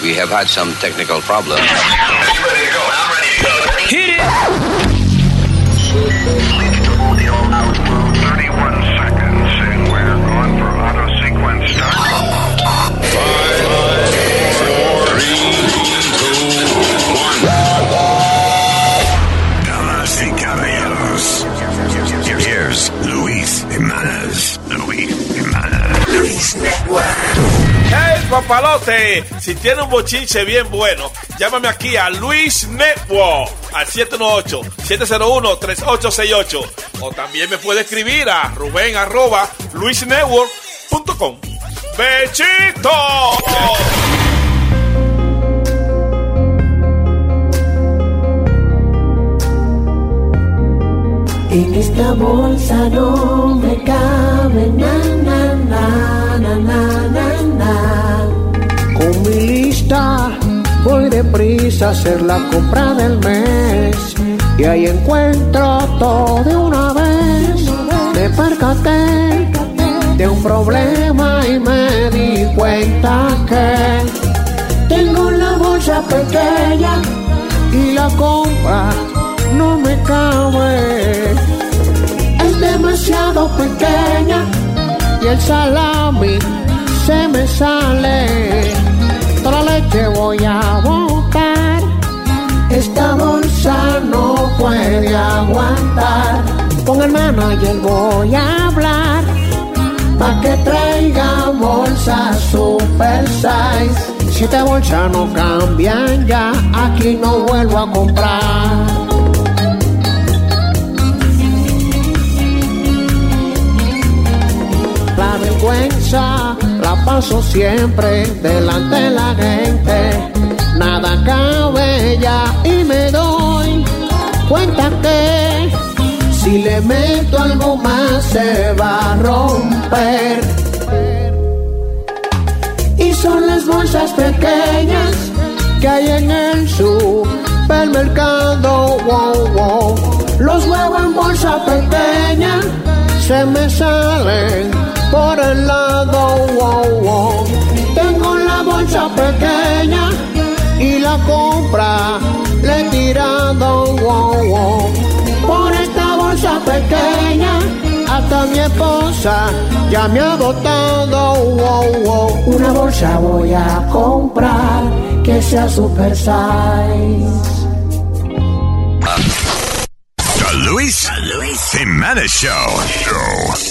We have had some technical problems. Hit it! ¡Hey, papalote! Si tiene un bochinche bien bueno, llámame aquí a Luis Network al 718-701-3868. O también me puede escribir a Rubén arroba luisnetwork.com. ¡Bechito! En esta bolsa no me cabe na na na na na. Lista voy deprisa a hacer la compra del mes y ahí encuentro todo de una vez. Me percaté de un problema y me di cuenta que Tengo la bolsa pequeña y la compra no me cabe es demasiado pequeña. y el salami se me sale. La leche voy a botar. Esta bolsa no puede aguantar. Con el manager voy a hablar. Pa' que traiga bolsa super size. Si esta bolsa no cambian ya, aquí no vuelvo a comprar. La vergüenza la paso siempre delante de la gente. Nada cabe ya y me doy cuenta que Si le meto algo más se va a romper. Y son las bolsas pequeñas que hay en el supermercado. Wow, wow. Los huevos en bolsa pequeña. Se me salen por el lado. Wow, wow. Tengo la bolsa pequeña. Y la compra le he tirado. Wow, wow. Por esta bolsa pequeña. Hasta mi esposa ya me ha botado. Wow, wow. Una bolsa voy a comprar que sea super size. The Luis, Luis Jimenez Show. Show.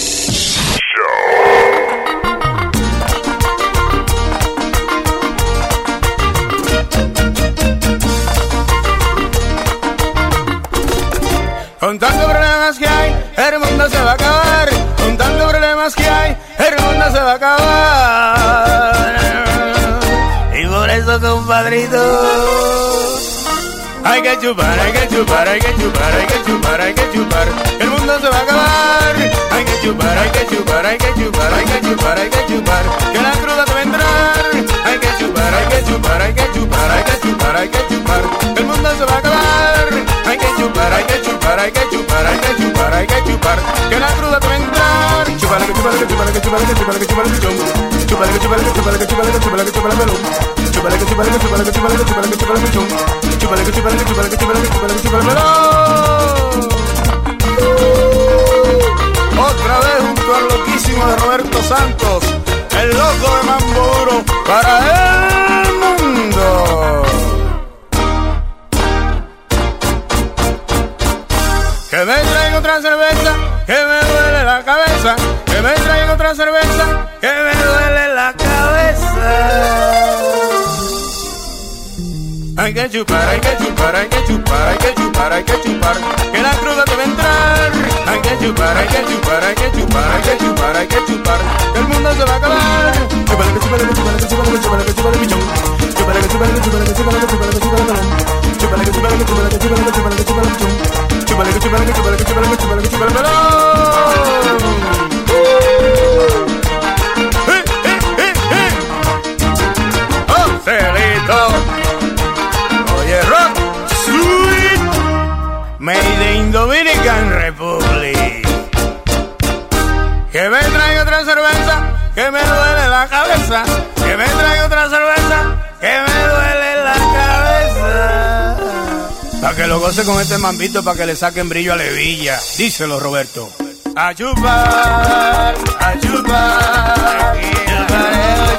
El mundo se va a acabar. Con tantos problemas que hay, el mundo se va a acabar. Y por eso, compadrito, hay que chupar, hay que chupar, hay que chupar, hay que chupar, hay que chupar. El mundo se va a acabar. Hay que chupar, hay que chupar, hay que chupar, hay que chupar, hay que chupar. Que la cruda te va a entrar. Hay que chupar, hay que chupar, hay que chupar, hay que chupar, hay que chupar. El mundo se va a acabar. Hay que chupar, hay que chupar, hay que chupar, hay que chupar, hay que chupar. Que la cruda te va a entrar. Chupar, que chupar, que chupar, que chupar, que chupar, que chupar, que Chupar, que chupar, que chupar, que chupar, que chupar, que chupar, melón. Chupar, que chupar, que chupar, que chupar, que chupar, que que chupar. Chupar, que chupar, que chupar, que chupar, que chupar, que chupar, melón. Otra vez junto al loquísimo de Roberto Santos, el loco de Mambo para el mundo. Que me traigan otra cerveza, que me duele la cabeza. Que me traigan otra cerveza, que me duele la cabeza. Hay que chupar, hay que chupar, hay que chupar, hay que chupar, hay que chupar, que la cruda te va a entrar. Hay que chupar, hay que chupar, hay que chupar, hay que chupar, hay que chupar, que el mundo se va a acabar. Chupar, que chupar, que chupar, que chupar, que chupar, que chupar, ¡Eh, eh, eh, eh! ¡Oh, made in Dominican Republic. Que me otra cerveza, que me duele la cabeza. Que me traiga otra cerveza, que me que lo goce con este mambito para que le saquen brillo a Levilla. Díselo, Roberto. A chupar, a chupar. Chupareo,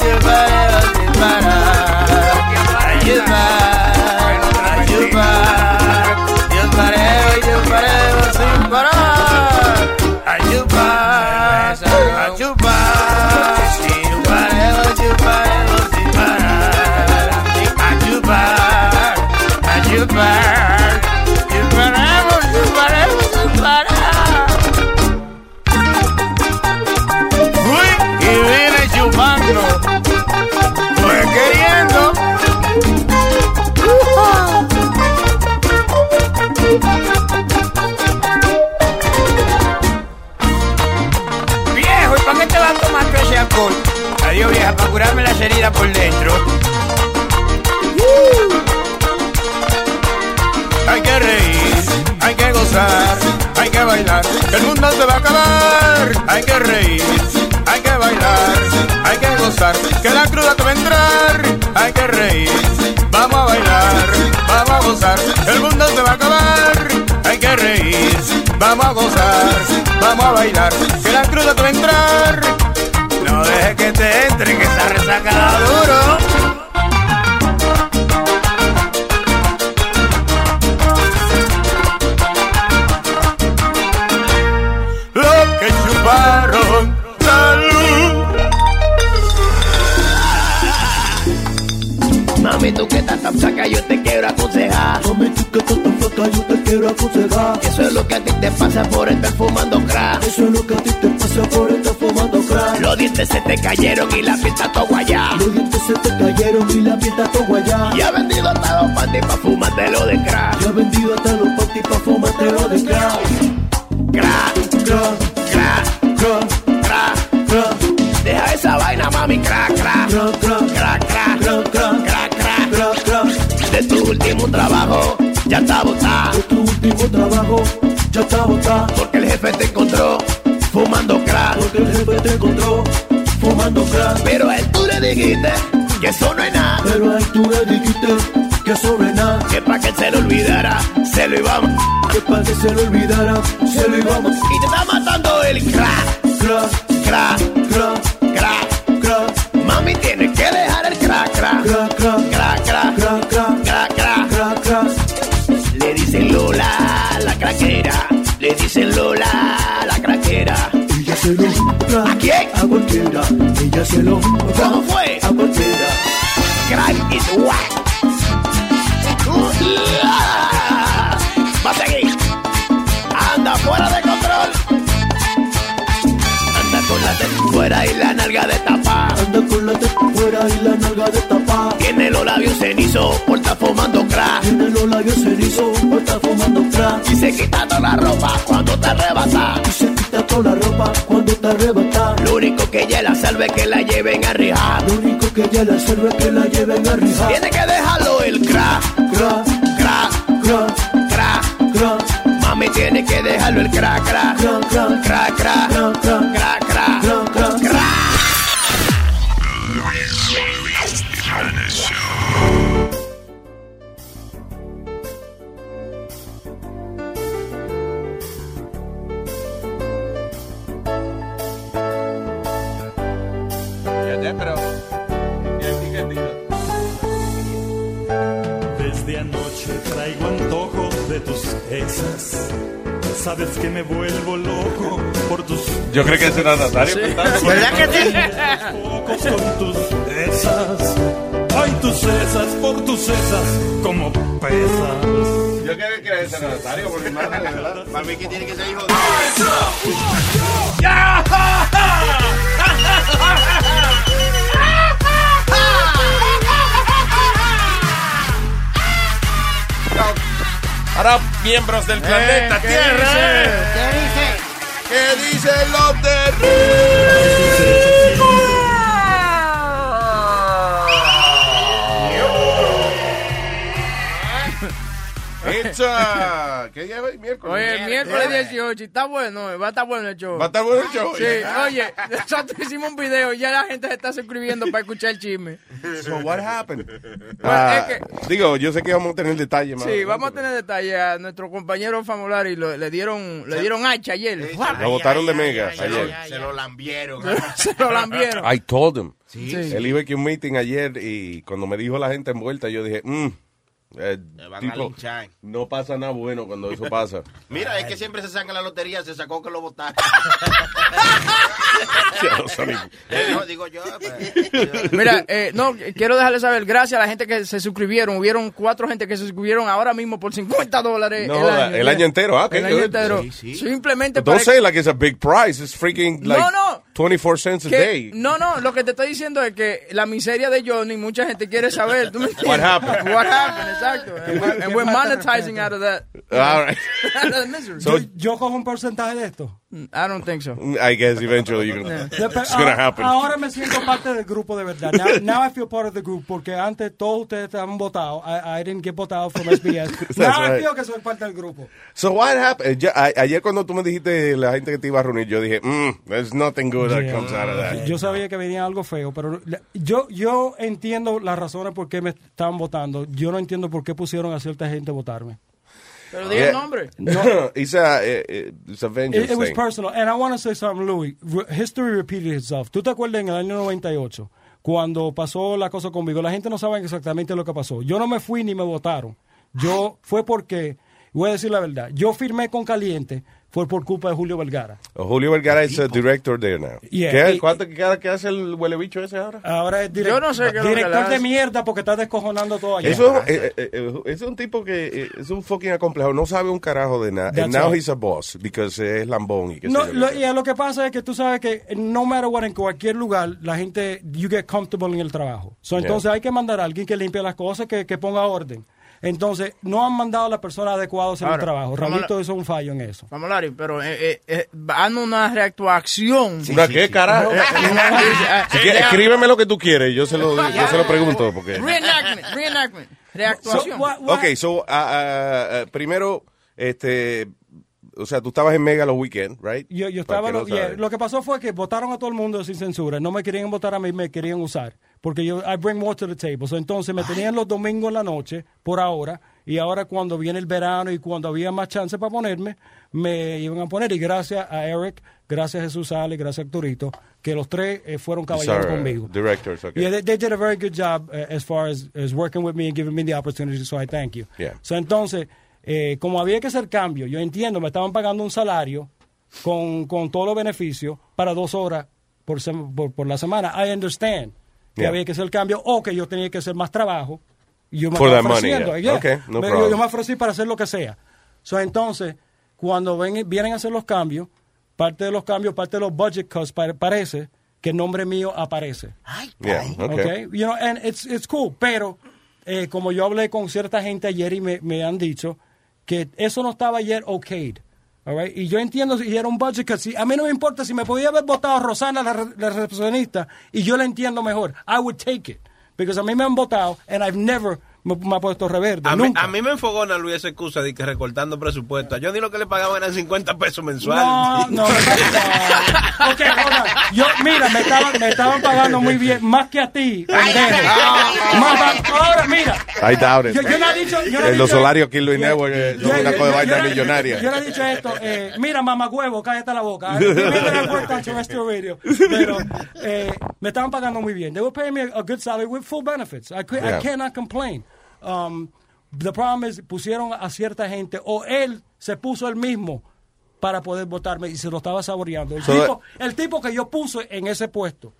bailar, que la cruda te va a entrar. No dejes que te entre, que esa resaca da duro. Lo que chuparon, salud. Mami, tú que estás tan flaca, yo te quiero aconsejar. Mami, tú que estás tan flaca, yo te quiero aconsejar. Eso es lo que a ti te pasa por crack. Eso es lo que a ti te pasa por estar fumando crack. Los dientes se te cayeron y la pinta todo guayá. Los dientes se te cayeron y la está todo guayá. Y ha vendido hasta los panties pa' fumártelo de crack. Ya he vendido hasta los panties pa' fumártelo de crack. Crack, Crack, crack, crack, crack. crack, Deja esa vaina, mami, crack, crack. crack, crack, Crack, crack, crack, crack, crack, crack. crack, crack. De tu último trabajo, ya está botado. De tu último trabajo ya está botado. El jefe te encontró fumando crack. Pero a él tú le dijiste que eso no es nada. Pero a él tú le dijiste que sobre nada. Que pa' que se lo olvidara, se lo íbamos. Que para que se lo olvidara, se lo íbamos. Y te está matando el Crack, crack, crack, se lo ¿A quién? A. Ella se lo ¿Cómo fue? A cualquiera. Crack is whack. Va a seguir. Anda fuera de control. Anda con la teta fuera y la nalga de tapa. Anda con la teta fuera y la nalga de tapa. Tiene los labios cenizos por estar fumando crack. Tiene los labios cenizos por estar fumando crack. Y se quitando la ropa cuando te arrebata. Y se quita toda la ropa lo único que ella la salve es que la lleven a rijar. Lo único que ella la salve es que la lleven a rijar. Tiene que dejarlo el cra, cra, cra, cra, cra, cra. Mami tiene que dejarlo el cra, cra, cra, cra, cra, cra, cra, cra. cra. Yo creo que ese era Nazario. cantando. ¿Verdad que sí? con tus esas. Ay, tus esas por tus esas como pesas. Yo creo que ese era Nazario, porque más de verdad. Para mí que tiene que ser hijo de... Ahora, miembros del planeta Eh, ¿qué Tierra mis elotes ricos. ¡Hecha! Hoy? Miércoles. Oye, miércoles 18, y está bueno, eh, va a estar bueno el show. Va a estar bueno el show. Sí, oye, nosotros hicimos un video y ya la gente se está suscribiendo para escuchar el chisme. So what happened? Ah, es Digo, yo sé que vamos a tener detalles más. Sí, vamos a tener detalles. A nuestro compañero Famolari lo- le dieron le dieron hacha ayer. Lo botaron de mega Se lo, ayer. se lo lambieron. Se lo lambieron. I told him. Sí. Él iba aquí a un meeting ayer y cuando me dijo la gente envuelta, yo dije, mm, eh, van a tipo, linchar. no pasa nada bueno cuando eso pasa. Mira, es que siempre se saca la lotería, se sacó que lo votaron. Eh, no, digo yo. pues. Mira, eh, no, quiero dejarles saber, gracias a la gente que se suscribieron. Hubieron cuatro gente que se suscribieron ahora mismo por 50 dólares No, el año. el año entero, ah, El año entero. Sí, Simplemente Don't para say like it's a big price. It's freaking like No, no. 24 cents a que- day. no, no, lo que te estoy diciendo es que la miseria de Johnny, mucha gente quiere saber. ¿tú me entiendes? What happened? What happened, exacto. And we're, and we're monetizing out of that. All right. out of misery. So- yo, yo cojo un porcentaje de esto. I don't think so. I guess eventually you're gonna, pero it's gonna ahora- happen. Ahora me siento parte del grupo de verdad. Now, now I feel part of the group porque antes todos ustedes estaban votados. I, I didn't get votado from SBS. now I right. feel que soy parte del grupo. So what happened? Ya- a- ayer cuando tú me dijiste la gente que te iba a reunir, yo dije, mm, there's nothing good that Yeah. comes out of that. Yo sabía que venía algo feo, pero yo, yo entiendo las razones por qué me estaban votando. Yo no entiendo por qué pusieron a cierta gente a votarme. Pero diga el nombre. No, it's a, eh, eh, it's a vengeance It, it was thing. personal. And I want to say something, Louis. History repeated itself. ¿Tú te acuerdas en el año 98? Cuando pasó la cosa conmigo, la gente no sabe exactamente lo que pasó. Yo no me fui ni me votaron. Yo fue porque, voy a decir la verdad, yo firmé con Caliente, fue por culpa de Julio Vergara. Julio Vergara is a director there now. Yeah, ¿Qué, y- ¿Cuánto qué, qué hace el huele bicho ese ahora? Ahora es direct- Yo no sé qué es lo que le director de mierda porque está descojonando todo allá. Eso eh, eh, eh, es un tipo que eh, es un fucking acomplejado, no sabe un carajo de nada. And now right. he's a boss because es lambón y qué No, lo, y lo que pasa es que tú sabes que no matter what, en cualquier lugar, la gente, you get comfortable en el trabajo. So, Yeah. entonces hay que mandar a alguien que limpie las cosas, que, que ponga orden. Entonces, no han mandado a las personas adecuadas en el Ahora, trabajo. vamos a- Ramito hizo un fallo en eso. Famolari, pero eh, eh, eh, van una reactuación. ¿Una qué, carajo? Si quieres, escríbeme lo que tú quieres, yo se lo, yo se lo pregunto. Porque... Reenactment, reenactment, reactuación. So, what- what- Ok, so, ah, ah, ah, primero, este, o sea, tú estabas en Mega los weekends, right? Yo, yo estaba, el que no yeah, lo que pasó fue que votaron a todo el mundo sin censura. No me querían votar a mí, me querían usar. Porque yo, I bring more to the table. So, entonces me tenían los domingos en la noche, por ahora. Y ahora cuando viene el verano y cuando había más chance para ponerme, me iban a poner. Y gracias a Eric, gracias a Jesús Ale, gracias a Arturito, que los tres eh, fueron caballeros Sorry, conmigo. Directors, okay. Yeah, they, they did a very good job uh, as far as, as working with me and giving me the opportunity, so I thank you. Yeah. So, entonces, eh, como había que hacer cambio, yo entiendo, me estaban pagando un salario con, con todos los beneficios para dos horas por, sem- por, por la semana. I understand que Yeah. había que hacer el cambio o que yo tenía que hacer más trabajo. Y yo me For estaba that money, ofreciendo, yeah. yeah. Okay, no Me- yo- problem. yo me ofrecí para hacer lo que sea. So, entonces, cuando ven, vienen a hacer los cambios, parte de los cambios, parte de los budget cuts, pare- parece que el nombre mío aparece. Yeah, okay. Okay. You know, and it's, it's cool. Pero, eh, como yo hablé con cierta gente ayer y me, me han dicho que eso no estaba ayer okayed. Right? Y yo entiendo si era un budget cut. Si, a mí no me importa si me podía haber votado Rosana, la, la recepcionista, y yo la entiendo mejor. I would take it. Because a mí me han votado and I've never me, me ha puesto reverde. A mí, a mí me enfogona Luis esa excusa de que recortando presupuesto. Yo ni lo que le pagaban eran 50 pesos No, mensuales. no, no. Ok, hold on. Yo, mira, me estaban, me estaban pagando muy bien, más que a ti, pendejo. Más ahora, mira. I doubt it. Yo, yo no he dicho, yo no he Eh, Los salarios aquí en Luis Network eh, son Yo- una yo- cosa de vaina millonaria. Yo le he dicho esto, eh, mira, mamá huevo, cállate la boca. Radio. Pero eh, me estaban pagando muy bien. They were paying me a, a good salary with full benefits. I, could- I Yeah. cannot complain. Um, the problem is, pusieron a cierta gente, o él se puso él mismo para poder votarme y se lo estaba saboreando. El, So tipo, el tipo que yo puse en ese puesto.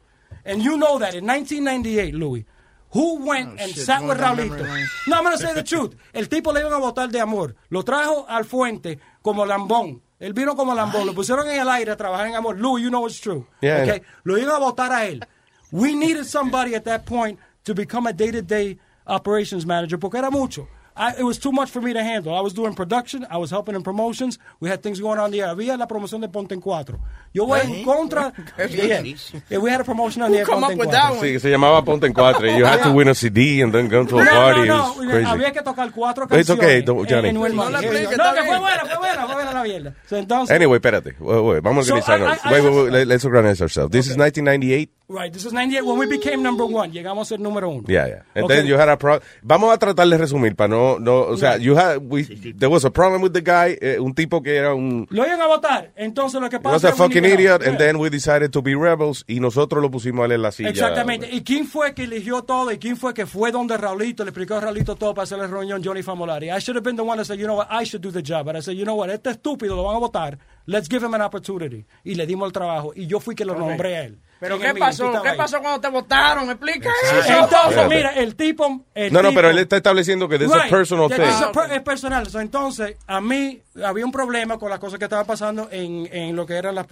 And you know that in 1998, Louis, who went and shit, sat with Raulito? No, I'm going to say the truth. El tipo le iban a votar de amor. Lo trajo al fuente como lambón. Él vino como lambón. Lo pusieron en el aire a trabajar en amor. Louis, you know it's true. Yeah, okay? Lo iban a votar a él. We needed somebody at that point to become a day-to-day operations manager porque era mucho. I, it was too much for me to handle. I was doing production, I was helping in promotions, we had things going on there. Había la promoción de Ponte en Cuatro. Yo voy en contra. Yeah, yeah, we had a promotion on Who there. come Ponte up en with Cuatro. that one? Sí, se llamaba Ponte en Cuatro. You had to win a CD and then go to a No, party. no, no. crazy. Había que tocar cuatro It's canciones. okay, don't- Johnny. No la Orleans. explique, No, que fue buena, fue buena, fue buena la mierda. So, entonces, Anyway, espérate. Wait, wait, vamos a So, organizarnos. I- I- wait, wait, wait, let- let's organize ourselves. This is 1998. Right, this is 98. When we became number one, llegamos a ser número uno. Yeah, yeah. And Okay. then you had a pro Vamos a tratar de resumir para no, no, o sea, you had, we, there was a problem with the guy, eh, un tipo que era un, Lo iban a votar. Entonces lo que he pasa was a fucking idiot, and then we decided to be rebels, y nosotros lo pusimos a él en la silla. Exactamente. ¿Y quién fue que eligió todo? ¿Y quién fue que fue donde Raulito? Le explicó a Raulito todo para hacer la reunión Johnny Famolari. I should have been the one that said, you know what, I should do the job. But I said, you know what, este estúpido lo van a votar. Let's give him an opportunity. Y le dimos el trabajo. Y yo fui que lo nombré a él. ¿Pero qué pasó? ¿Qué pasó cuando te votaron? Explica eso. Entonces, mira, el tipo... el No, no, tipo- pero él está estableciendo que this is a Right. personal thing. is a per- es personal. So, entonces, a mí había un problema con las cosas que estaban pasando en, en lo que eran las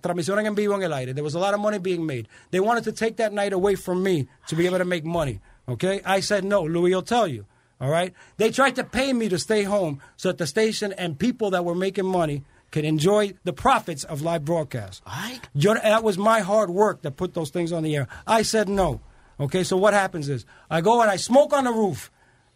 transmisiones en vivo en el aire. There was a lot of money being made. They wanted to take that night away from me to be able to make money. Okay? I said no. Louis will tell you. All right? They tried to pay me to stay home so that the station and people that were making money could enjoy the profits of live broadcast. Yo, that was my hard work that put those things on the air. I said no. Okay, so what happens is I go and I smoke on the roof,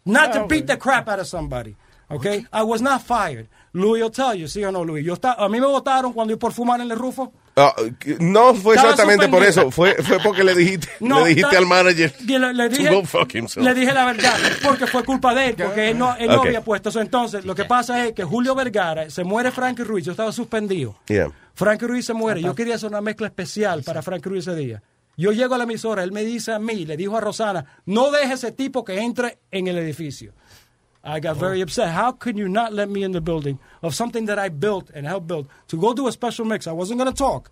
not to oh, beat the crap out of somebody. Okay, I was not fired. Louis will tell you, sí o no, Louis. Yo está, a mí me votaron cuando yo por fumar en el rufo. Ah, no fue Estaba exactamente por eso, fue, fue porque le dijiste, No, le dijiste al manager le, le dije, go fuck himself. le dije la verdad, porque fue culpa de él, porque él no, él no había puesto eso. Entonces, lo que pasa es que Julio Vergara, se muere Frankie Ruiz, yo estaba suspendido. Yeah. Frankie Ruiz se muere. Yo quería hacer una mezcla especial para Frankie Ruiz ese día. Yo llego a la emisora, él me dice a mí, le dijo a Rosana, no deje ese tipo que entre en el edificio. I got very upset. How could you not let me in the building of something that I built and helped build to go do a special mix? I wasn't going to talk.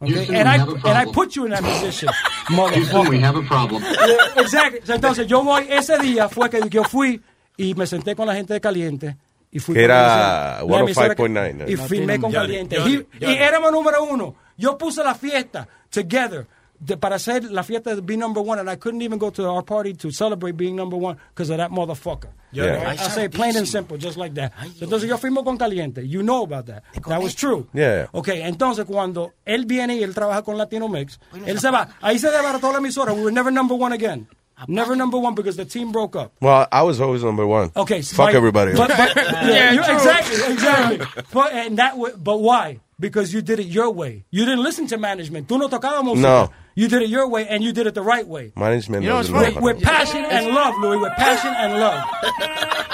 Okay? Houston, and I and I put you in that position, Houston, we have a problem. Yeah, Exactly. Entonces yo voy ese día fue que yo fui y me senté con la gente de Caliente y fui Que era la emisora- la emisora que- 105.9, y ¿no? firmé con Caliente. Y- Y éramos número uno. Yo puse la fiesta together de- para hacer la fiesta de be number one and I couldn't even go to our party to celebrate being number one because of that motherfucker. Yeah. Right? I say plain and simple, just like that. Entonces yo firmo con Caliente. You know about that. That was true. Yeah. Ok, entonces cuando él viene y él trabaja con Latino Mix, él se va. Ahí se desbarató la emisora. We were never number one again. Never number one because the team broke up. Well, I was always number one. Okay, Fuck my- everybody. But, but, yeah, Yeah, exactly, exactly. But, and that, but why? Because you did it your way. You didn't listen to management. Tú no tocabas música. No. You did it your way, and you did it the right way. Management You know, it's doesn't know With, passion and love, Louis. With passion and love.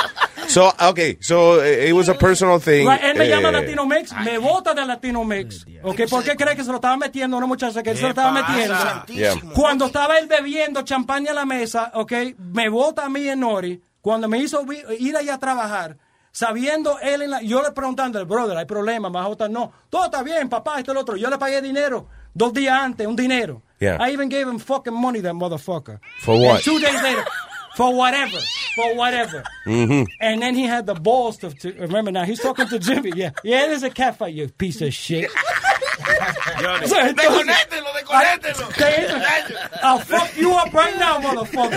So, okay, so eh, it was a personal thing. Right, él me llama eh, Latino Mix, me vota de Latino Mix. Okay, ¿Por qué cree que se lo estaba metiendo a una muchacha que él se lo estaba metiendo? Yeah. Cuando estaba él bebiendo champaña en la mesa, ok, me vota a mí en Nori, cuando me hizo ir allá a trabajar, sabiendo él en la, yo le preguntando, brother, hay problema, me vas a votar, no, todo está bien, papá, esto y lo otro, yo le pagué dinero, dos días antes, un dinero. Yeah. I even gave him fucking money, that motherfucker. For And what? two days later, for whatever, for whatever. Mhm. And then he had the balls to, to remember now, he's talking to Jimmy, yeah, yeah, there's a cat fight, you piece of shit. Desconéctelo, desconéctelo. Te- I'll fuck you up right now, motherfucker.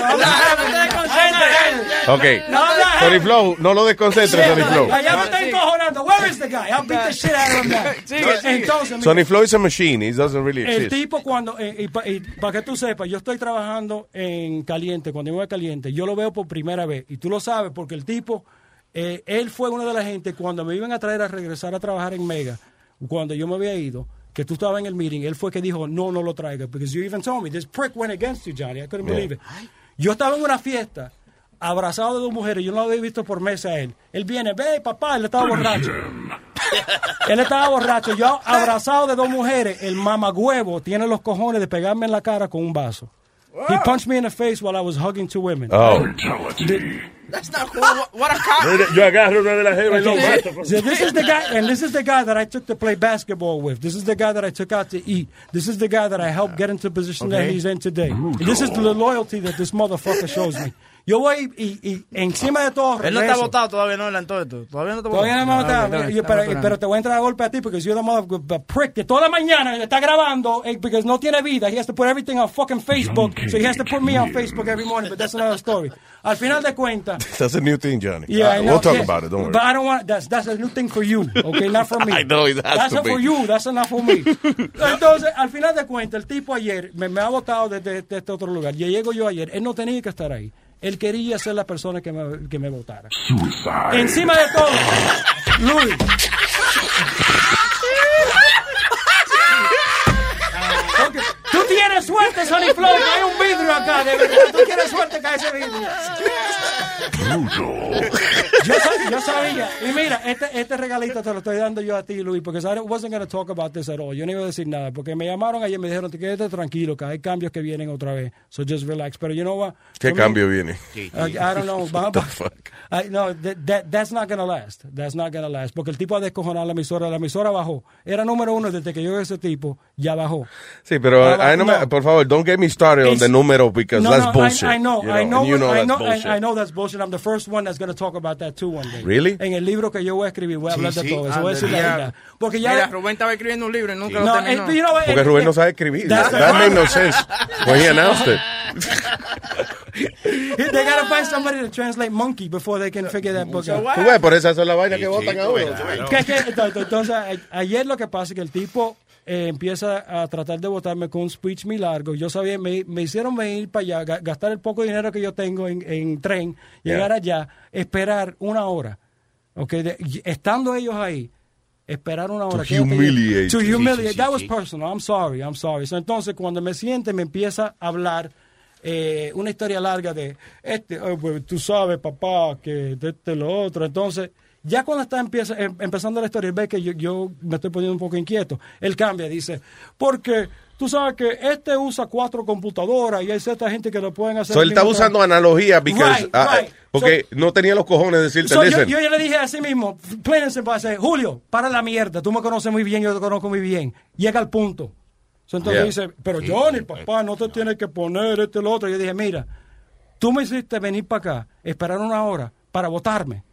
No, Tony having Flow, no lo desconcentres, Tony Flow. Allá me está encojonando. Where is the guy? I'll beat the shit out of him now. Tony Flow is a machine. He doesn't really el exist. tipo cuando, eh, y para que tú sepas, yo estoy trabajando en Caliente, cuando yo voy a Caliente, yo lo veo por primera vez. Y tú lo sabes porque el tipo, eh, él fue una de las gente cuando me iban a traer a regresar a trabajar en Mega, cuando yo me había ido, que tú estabas en el meeting, él fue que dijo, no, no lo traiga. Because you even told me, this prick went against you, Johnny. I couldn't Yeah. believe it. Yo estaba en una fiesta, abrazado de dos mujeres, yo no lo había visto por meses a él. Él viene, ve, papá, él estaba borracho. Él estaba borracho, yo abrazado de dos mujeres, el mamagüevo tiene los cojones de pegarme en la cara con un vaso. He punched me in the face while I was hugging two women. Oh. That's not cool. What, what a cop. Yo agarro una de las jevas y lo mato. so- so this is the guy, and this is the guy that I took to play basketball with. This is the guy that I took out to eat. This is the guy that I helped get into the position that he's in today. Mm. And this is the loyalty that this motherfucker shows me. Yo voy y, y encima de todo. Él no está votado todavía, no, en todo esto. Todavía no está Todavía no votado. está estamos pero, pero te voy a entrar a golpe a ti porque you're the mother prick que toda la mañana está grabando eh, porque no tiene vida. He has to put everything on fucking Facebook. So he has to put me on Facebook every morning, but that's another story. Al final de cuentas, That's a new thing, Johnny. Yeah, I Uh, know. we'll talk yeah. about it. Don't worry. But I don't want. That's that's a new thing for you, okay, not for me. I know it has That's to not be. for you. That's not for me. Entonces, al final de cuentas, el tipo ayer me, me ha votado desde, desde este otro lugar. Y llego yo ayer. Él no tenía que estar ahí. Él quería ser la persona que me, que me votara. Encima de todo, Luis. Porque Tú tienes suerte, Sonny que hay un vidrio acá, de verdad. Tú tienes suerte que hay ese vidrio. Yo, sa- yo sabía. Y mira, este, este regalito te lo estoy dando yo a ti, Luis, porque I wasn't going to talk about this at all. Yo no iba a decir nada, porque me llamaron ayer y me dijeron, te quédate tranquilo, que hay cambios que vienen otra vez. So just relax. Pero you know what? ¿Qué For me- cambio viene? I, I don't know. What the fuck? I, no, that, that- that's not gonna last. That's not gonna last. Porque el tipo ha descojonado la emisora. La emisora bajó. Era número uno desde que yo vi ese tipo. Ya bajó. Sí, pero Ah, I know me- no. por favor, don't get me started on the número because no, that's no, bullshit. I, I know, you I know, you know I know, bullshit. I, I know that's bullshit. I'm the first one that's going to talk about that too one day. Really? En el libro que yo voy a escribir voy a Sí, hablar sí. de todo eso. Voy a decir la Anda, verdad. Porque ya Mira, Rubén estaba escribiendo un libro y nunca No, lo terminó. eh, you know what, Porque eh, Rubén eh, no sabe escribir. That made no sense when he announced it. They gotta find somebody to translate monkey before they can figure that book out. Tú ves, por eso es la vaina que votan ahora. Entonces, ayer lo que pasa es que el tipo eh, empieza a tratar de votarme con un speech muy largo. Yo sabía, me, me hicieron venir para allá, ga- gastar el poco dinero que yo tengo en, en tren, llegar allá, esperar una hora. Okay, de- estando ellos ahí, esperar una hora. To humiliate To humiliate. Sí, sí, That sí, was sí. personal. I'm sorry, I'm sorry. So, entonces, cuando me siente, me empieza a hablar eh, una historia larga de, este, oh, pues, tú sabes, papá, que de este, lo otro. Entonces, ya cuando está empieza, em- empezando la historia, ve que yo, yo me estoy poniendo un poco inquieto. Él cambia, dice, porque tú sabes que este usa cuatro computadoras y hay cierta gente que lo pueden hacer. So, él está usando tiempo. analogía because, Right, ah, right. porque no tenía los cojones de decirte, So, yo, ya le dije a sí mismo, I say, Julio, para la mierda, tú me conoces muy bien, yo te conozco muy bien. Llega al punto. Entonces Yeah. dice, pero Johnny, papá, no te tienes que poner esto y lo otro. Yo dije, mira, tú me hiciste venir para acá, esperar una hora para votarme.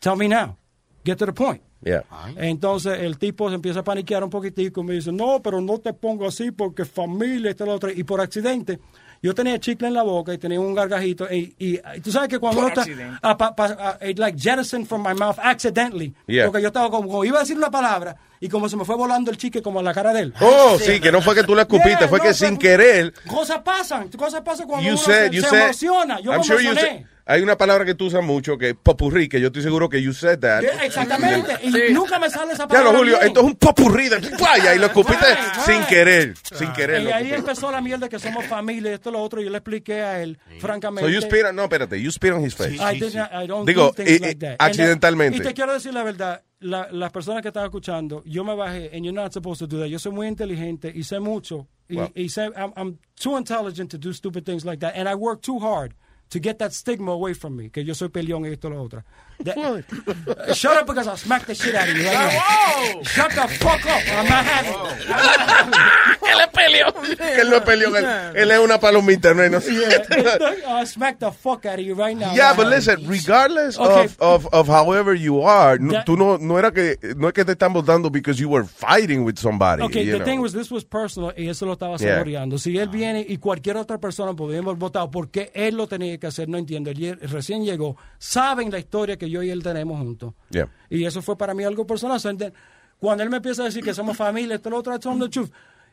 Tell me now. Get to the point. Yeah. Entonces el tipo se empieza a paniquear un poquitico y me dice, no, pero no te pongo así porque familia, esto, lo otro. Y por accidente, yo tenía chicle en la boca y tenía un gargajito. Y, y- y tú sabes que cuando uno está, accidente. ah, pa- pa- it like jettisoned from my mouth accidentally. Yeah. Porque yo estaba como, como iba a decir una palabra y como se me fue volando el chicle como a la cara de él. Oh, sí, que no fue que tú la escupiste, Yeah, fue no, que fue- sin querer. Cosas pasan, cosas pasan cuando You uno said, se, you se said, emociona. Yo I'm me sure you emocioné. Hay una palabra que tú usas mucho que es popurrí, que yo estoy seguro que you said that. Exactamente. Y nunca me sale esa Ya palabra. lo, Julio, bien. esto es un popurrí de vaya y lo escupiste Right, right. sin querer, sin querer. Y ahí empezó la mierda que somos familia, esto lo otro. Yo le expliqué a él, francamente. So you spit on, no, espérate, you spit on his face. I did not- I don't Digo, do things eh, like eh, that. Accidentalmente. Y te quiero decir la verdad, la- las personas que están escuchando, yo me bajé, and you're not supposed to do that. Yo soy muy inteligente y sé mucho. Y, y sé, I'm, I'm too intelligent to do stupid things like that. And I work too hard to get that stigma away from me, que yo soy peleón y esto y lo otro. That- shut up because I'll smack the shit out of you. right now. Shut the fuck up. I'm not having it. Él es peleón. Que él no es peleón, él, es una palomita, no, no. Yeah, I'll smack the fuck out of you right now. Yeah, I'm but not listen, regardless Okay. of, of, of however you are, no, That- tú no, no era que, no es que te están votando because you were fighting with somebody. Okay, the know. thing was, this was personal y eso lo estaba Yeah. saboreando. Si él viene y cualquier otra persona podríamos votado porque él lo tenía que hacer, no entiendo. Él recién llegó, saben la historia que yo y él tenemos juntos. Yeah. Y eso fue para mí algo personal. So, then, cuando él me empieza a decir que somos familia, esto, lo otro, I told him the truth.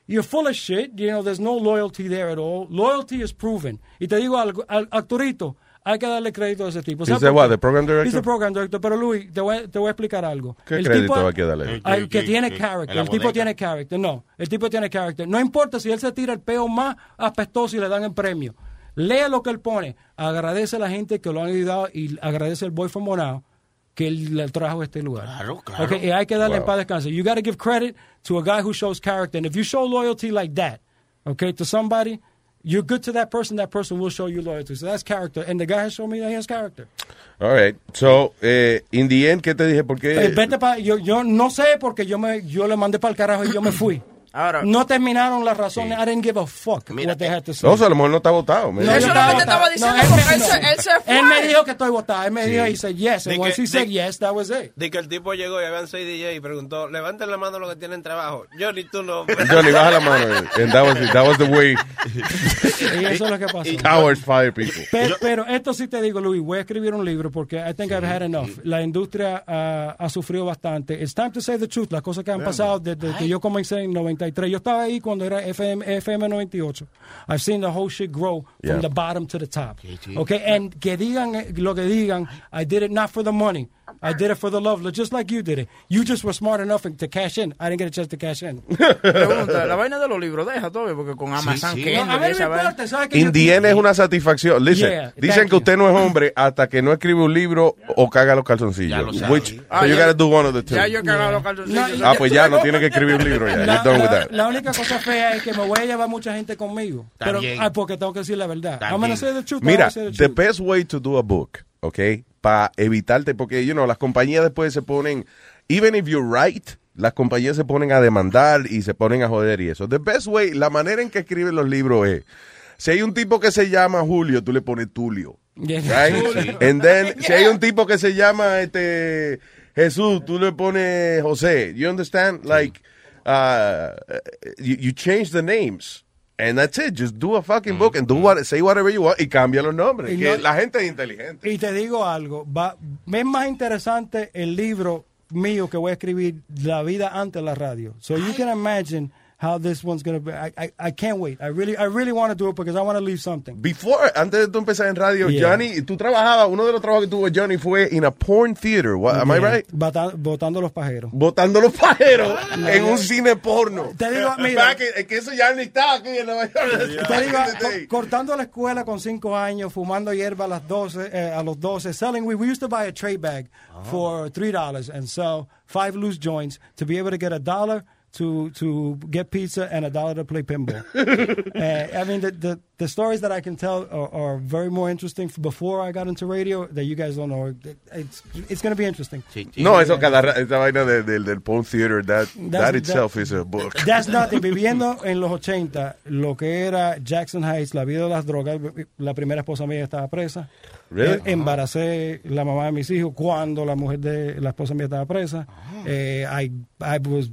You're full of shit. You know, there's no loyalty there at all. Loyalty is proven. Y te digo algo, al Arturito, hay que darle crédito a ese tipo. Is ¿Sabes that por what, the program director? He's the program director. Pero Luis, te voy, te voy a explicar algo. ¿Qué El crédito tipo- hay que darle? Ay, que tiene en character. El tipo tiene character. No, el tipo tiene character. No importa si él se tira el peo más apestoso y le dan el premio. Lea lo que él pone. Agradece a la gente que lo han ayudado y agradece al boy from Bonao que él le trajo a este lugar. Claro, claro. Okay, y hay que darle en Wow. paz descanso. You got to give credit to a guy who shows character. And if you show loyalty like that, okay, to somebody, you're good to that person, that person will show you loyalty. So that's character. And the guy has shown me that he has character. All right. So, eh, in the end, ¿qué te dije? Porque Eh, vete pa- yo, yo no sé porque yo me yo le mandé para el carajo y yo me fui. Ahora, no terminaron las razones. I didn't give a fuck what they had to say. No, o sea, a lo mejor no está votado. No, Eso es lo que te estaba diciendo, No, él, no. él se fue. Él me dijo que estoy votado. Él me Sí. dijo, he said yes. And De once que- he said de- yes, that was it. De que el tipo llegó y habían seis DJ y preguntó, levanten la mano los que tienen trabajo. Johnny, tú no. Johnny, baja la mano. And that was, that was the way Y eso es lo que pasó. cowards fire people. Pero, pero esto sí te digo, Luis, voy a escribir un libro porque I think I've had enough. La industria ah, ha sufrido bastante. It's time to say the truth. Las cosas que han pasado desde que yo comencé en 93. Yo estaba ahí cuando era FM, FM 98. I've seen the whole shit grow from Yeah. the bottom to the top. Okay, and que digan lo que digan, I did it not for the money. I did it for the love, just like you did it. You just were smart enough to cash in. I didn't get a chance to cash in. pregunta, la vaina de los libros, deja todo, porque con Amazon sí. Kindle No, a y mí no esa me vaina- importa, ¿sabes que In yo- the end es una satisfacción. Listen, Yeah, dicen que usted no es hombre hasta que no escribe un libro o caga los Ya calzoncillos. lo sabe. Which, Ah, so you ya- gotta do one of the two. Ya yo he cagado los calzoncillos. Ah, pues ya, no tiene que escribir un libro ya. La, You're done with that. la única cosa fea es que me voy a llevar mucha gente conmigo. Está Pero, ah, porque tengo que decir la verdad. Está I'm gonna say the truth. Mira, the the truth. best way to do a book, okay, para evitarte, porque, you know, las compañías después se ponen, even if you're right, las compañías se ponen a demandar y se ponen a joder y eso. The best way, la manera en que escriben los libros es, si hay un tipo que se llama Julio, tú le pones Tulio. Right? And then, si hay un tipo que se llama este Jesús, tú le pones José. You understand? Like, uh, you, you change the names. And that's it. Just do a fucking book and do what, say whatever you want y cambia los nombres. Y que no- la gente es inteligente. Y te digo algo, va, es más interesante el libro mío que voy a escribir, La vida antes de la radio. So you can imagine how this one's going to be. I, I, I can't wait. I really, I really want to do it because I want to leave something. Before, antes de tú empezar en radio, Yeah. Johnny, tú trabajabas, uno de los trabajos que tuvo Johnny fue in a porn theater. What, am I right? Bata- Botando los pajeros. Botando los pajeros en un cine porno. Te digo, mira. In- que eso ya ni está aquí en Nueva York. Te digo, co- cortando la escuela con cinco años, fumando hierba a las 12, eh, a los 12, selling weed. We used to buy a tray bag for $3 and sell five loose joints to be able to get a dollar to to get pizza and a dollar to play pinball. uh, I mean, the, the, the stories that I can tell are, are very more interesting before I got into radio that you guys don't know. It's, it's going to be interesting. No, eso cada esa vaina de- del del porn theater, that, That's- that itself is a book. That's nothing. Viviendo en los 80, lo que era Jackson Heights, la vida de las drogas, la primera esposa mía estaba presa. Really? Eh, Embaracé la mamá de mis hijos cuando la mujer de la esposa mía estaba presa. Eh, I, I was,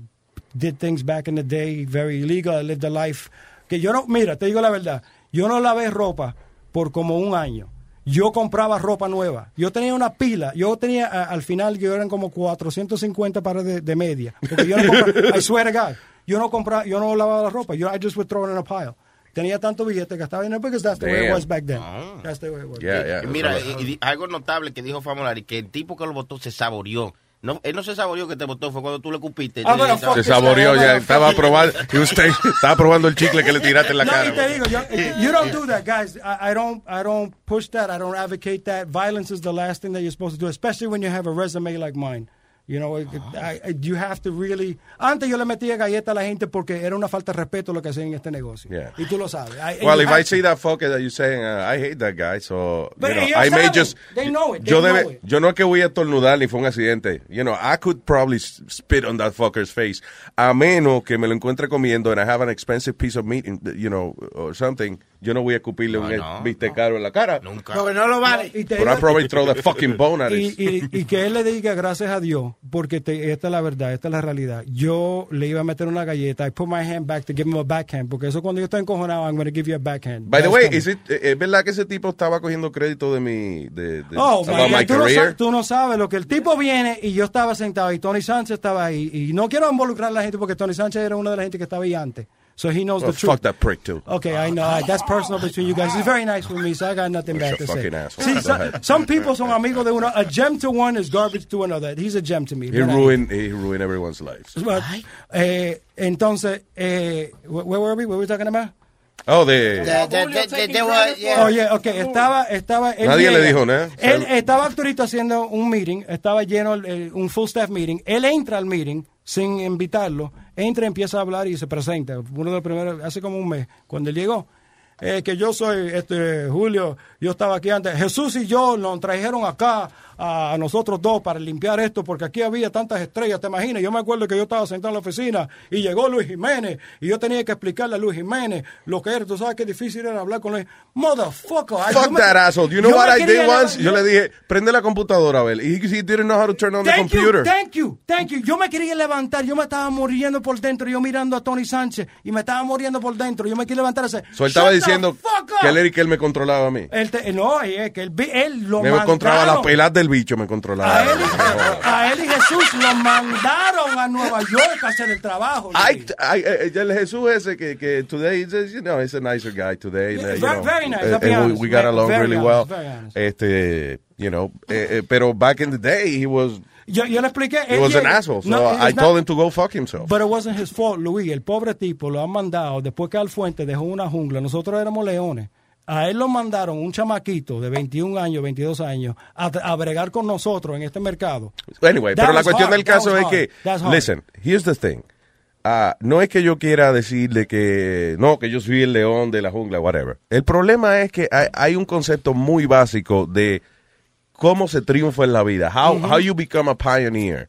did things back in the day very illegal. I lived a life que yo no, mira, te digo la verdad, yo no lavé ropa por como un año. Yo compraba ropa nueva. Yo tenía una pila. Yo tenía, a- al final, yo eran como 450 pares de, de media. Porque yo no compraba, I swear to God, yo no compraba, yo no lavaba la ropa. Yo, I just would throw it in a pile. Tenía tanto billete que estaba en because that's the way it was back then. That's the way it was. Y Mira, y- y di- algo notable que dijo Famolari, que el tipo que lo votó se saboreó. No, él no se saboreó que te votó, fue cuando tú le cupiste. Ah, bueno, Se saboreó ya, estaba probando, y usted estaba probando el chicle que le tiraste en la No, y cara. te digo, yo, you don't do that, guys. I, I don't, I don't push that. I don't advocate that. Violence is the last thing that you're supposed to do, especially when you have a resume like mine. You know, it- I- I- you have to really. Antes yo le metía galleta a la gente porque era una falta de respeto lo que hacían en este negocio. Yeah. Y tú lo sabes. I- Well, if I see that fucker that you're saying, uh, I hate that guy, so, But you know, I may just... They know it. They Yo, know debe, it. yo no es que voy a estornudar ni fue un accidente. You know, I could probably spit on that fucker's face. A menos que me lo encuentre comiendo and I have an expensive piece of meat, you know, or something. Yo no voy a escupirle un bistec caro en la cara. Nunca. Porque no lo vale. Y te But I throw the fucking bone at y, it. y- y que él le diga gracias a Dios, porque te- esta es la verdad, esta es la realidad. Yo le iba a meter una galleta, I put my hand back to give him a backhand, porque eso cuando yo estoy encojonado, I'm going to give you a backhand. By the That's way, is it, eh, ¿es verdad que ese tipo estaba cogiendo crédito de mi... De, de- Oh, about my tú, no career? sa- tú no sabes lo que el tipo viene y yo estaba sentado y Tony Sánchez estaba ahí. Y no quiero involucrar a la gente porque Tony Sánchez era una de las gente que estaba ahí antes. So he knows Well, the truth. fuck that prick, too. Okay, I know. I- that's personal between you guys. He's very nice with me, so I got nothing You're bad to say. fucking asshole. See, so- some people son amigos de uno. A gem to one is garbage to another. He's a gem to me. He ruined, he ruined everyone's lives. But, eh, entonces, eh, wh- where were we? What were we talking about? Oh, de... Oh, yeah, okay. Estaba, estaba. él Nadie le llega. dijo nada. Él estaba actualito haciendo un meeting, estaba lleno, el- un full staff meeting. Él entra al meeting sin invitarlo, entra, empieza a hablar y se presenta. Uno de los primeros, hace como un mes, cuando él llegó. eh, que yo soy este Julio, yo estaba aquí antes. Jesús y yo nos trajeron acá a, nosotros dos para limpiar esto, porque aquí había tantas estrellas, ¿te imaginas? Yo me acuerdo que yo estaba sentado en la oficina y llegó Luis Jiménez y yo tenía que explicarle a Luis Jiménez lo que era. Tú sabes qué difícil era hablar con él. Motherfucker. Fuck me- that asshole. You know what I did once? Yo le dije, prende la computadora, Abel. He, he didn't know how to turn on the computer. you, thank you, thank you. Yo me quería levantar, yo me estaba muriendo por dentro, yo mirando a Tony Sánchez y me estaba muriendo por dentro. Yo me quería levantar ese. So, él estaba "Shut the diciendo fuck up". que él era y que él me controlaba a mí. Él te- no, es que él, él lo Me mandaron. controlaba la pelas del bicho, me controlaba. A él, a él y Jesús lo mandaron a Nueva York a hacer el trabajo. I, I, I- el Jesús ese que, que today, you know, he's a nicer guy today. Yeah, you very- know, very nice, eh, be eh, we, we got along very really honest, well. Este, you know, eh, eh, pero back in the day, he was, Yo, yo le expliqué. he él was an asshole. So No, I it's told not- him to go fuck himself. But it wasn't his fault, Luis. El pobre tipo lo han mandado después que Alfuente dejó una jungla. Nosotros éramos leones. A él lo mandaron un chamaquito de 21 años, 22 años, a, a bregar con nosotros en este mercado. Anyway, That pero la cuestión hard, del caso es hard, que, listen, here's the thing. Ah, no es que yo quiera decirle que, no, que yo soy el león de la jungla, whatever. El problema es que hay, hay un concepto muy básico de cómo se triunfa en la vida, how, how you become a pioneer.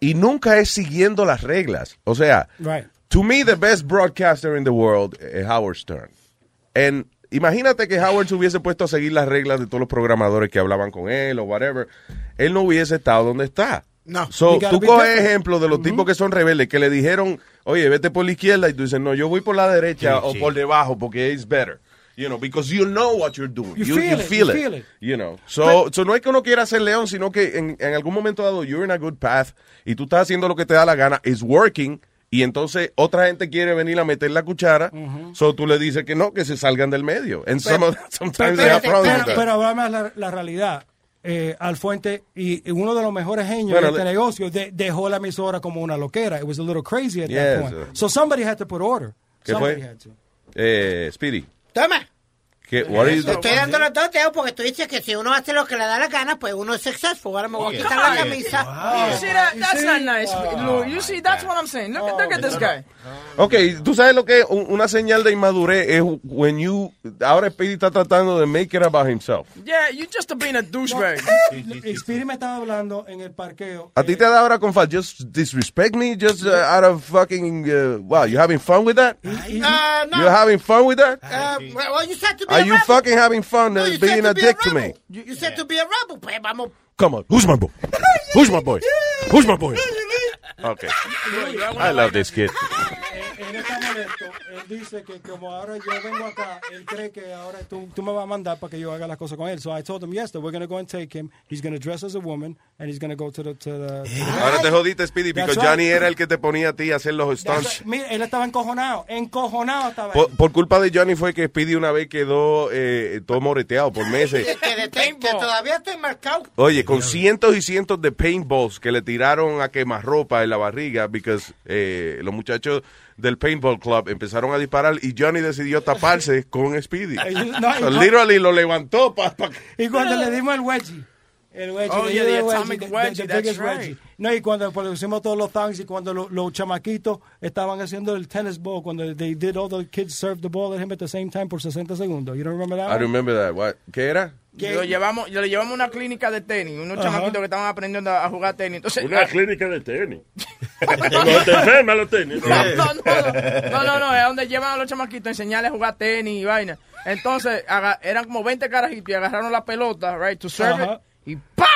Y nunca es siguiendo las reglas. O sea, Right. to me, the best broadcaster in the world es Howard Stern. And imagínate que Howard se hubiese puesto a seguir las reglas de todos los programadores que hablaban con él o whatever. Él no hubiese estado donde está. No. So, tú coges different. ejemplo de los tipos que son rebeldes, que le dijeron, oye, vete por la izquierda, y tú dices, no, yo voy por la derecha Sí, o sí. por debajo, porque it's better. You know, because you know what you're doing. You feel it, you feel it. You know. So, so no es que uno quiera ser león, sino que en, en algún momento dado, you're in a good path, y tú estás haciendo lo que te da la gana, it's working, y entonces otra gente quiere venir a meter la cuchara, so tú le dices que no, que se salgan del medio. And some of- sometimes Pero, pero hablame la, la realidad. Eh, Alfuente y, y uno de los mejores genios Bueno, de este negocio de- dejó la emisora como una loquera. It was a little crazy at Yes, that point. uh, So somebody had to put order. ¿Qué Somebody fue? had to. Eh, Speedy, Toma. ¿Qué, what are you Te estoy dando los dos dedos porque tú dices que si uno hace lo que le da la gana, pues uno es successful. Ahora me voy a quitar la camisa. You see that? That's not nice, Lou. You see, that's what I'm saying. Look, look at this guy. Ok, tú sabes lo que es Un- una señal de inmadurez es when you ahora Speedy está tratando de make it about himself. Yeah, you just being a douchebag. Y Speedy me estaba hablando en el parqueo. A ti te da ahora con fa- just disrespect me just uh, out of fucking uh, wow, you having fun with that? Uh, no. You're having fun with that? Uh, well, you said to be Are you rebel. fucking having fun No, being a be dick to me? You, you said to be a rebel. babe. I'm a... Come on, who's my boy? Who's my boy? Who's my boy? Okay. I love this kid. Él está molesto. Él dice que como ahora yo vengo acá, él cree que ahora tú, tú me vas a mandar para que yo haga las cosas con él. So I told him, yes, that we're going to go and take him. He's going to dress as a woman and he's going to go to the... To the, to the- Ahora te jodiste, Speedy, porque right. Johnny era el que te ponía a ti a hacer los stunts. right. Mira, él estaba encojonado. Encojonado estaba. Por, por culpa de Johnny fue que Speedy una vez quedó eh, todo moreteado por meses. Que, de- que todavía estoy marcado. Oye, con cientos y cientos de paintballs que le tiraron a quemarropa en la barriga, because eh, los muchachos del paintball club empezaron a disparar y Johnny decidió taparse con Speedy. No, So, y- literally lo levantó para Y cuando le dimos el wedgie. El wedgie. Oh, le yeah, dimos the el atomic the- the- wedgie, the that's biggest right. wedgie. No, y cuando pues, pusimos todos los thongs y cuando lo- los chamaquitos estaban haciendo el tennis ball, cuando they did all the kids serve the ball at him at the same time por 60 segundos. You don't remember that I one? remember that. What? ¿Qué era? Lo llevamos, lo llevamos a una clínica de tenis, unos Ajá. chamaquitos que estaban aprendiendo a jugar tenis. Entonces, Una clínica de tenis. Cuando te enfermas los tenis. No, no, no, no, no, no, es donde llevan a los chamaquitos a enseñarles a jugar tenis y vaina. Entonces, eran como 20 carajitos y agarraron la pelota, right, to serve Ajá. it, y ¡pa!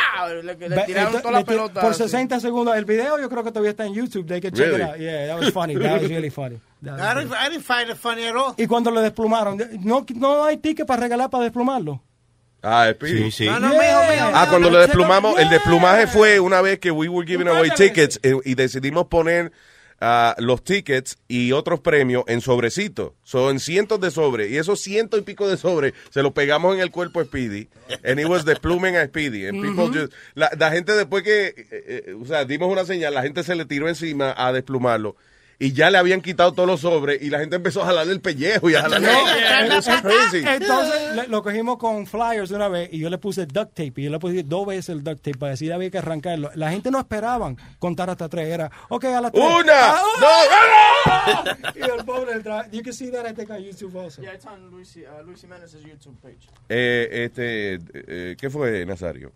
Le, le tiraron toda la pelota. Por así. 60 segundos. El video yo creo que todavía está en YouTube. They can check Really? it out. Yeah, that was funny. That was really funny. That was I didn't, I didn't find it funny at all. Y cuando lo desplumaron, no, no hay ticket para regalar para desplumarlo. Ah, Speedy. Sí, sí. No, no, mijo, mijo. Ah, cuando lo desplumamos, el desplumaje fue una vez que we were giving away tickets eh, y decidimos poner ah, los tickets y otros premios en sobrecitos. Son en cientos de sobres. Y esos cientos y pico de sobres se los pegamos en el cuerpo a Speedy. And it was desplumen a Speedy. And people just- la, la gente después que, eh, eh, o sea, dimos una señal, la gente se le tiró encima a desplumarlo. Y ya le habían quitado todos los sobres y la gente empezó a jalarle el pellejo y a jalarle. It was crazy. Entonces le- lo cogimos con flyers de una vez y yo le puse duct tape y yo le puse dos veces el duct tape para decir había que arrancarlo. La gente no esperaban contar hasta tres, era, ok, a las tres. ¡Una! Ah, ¡Dos! Y el pobre, entra- you can see that I think on YouTube also. Yeah, it's on Luis, uh, Luis YouTube page. Eh, este, eh, ¿Qué fue, Nazario?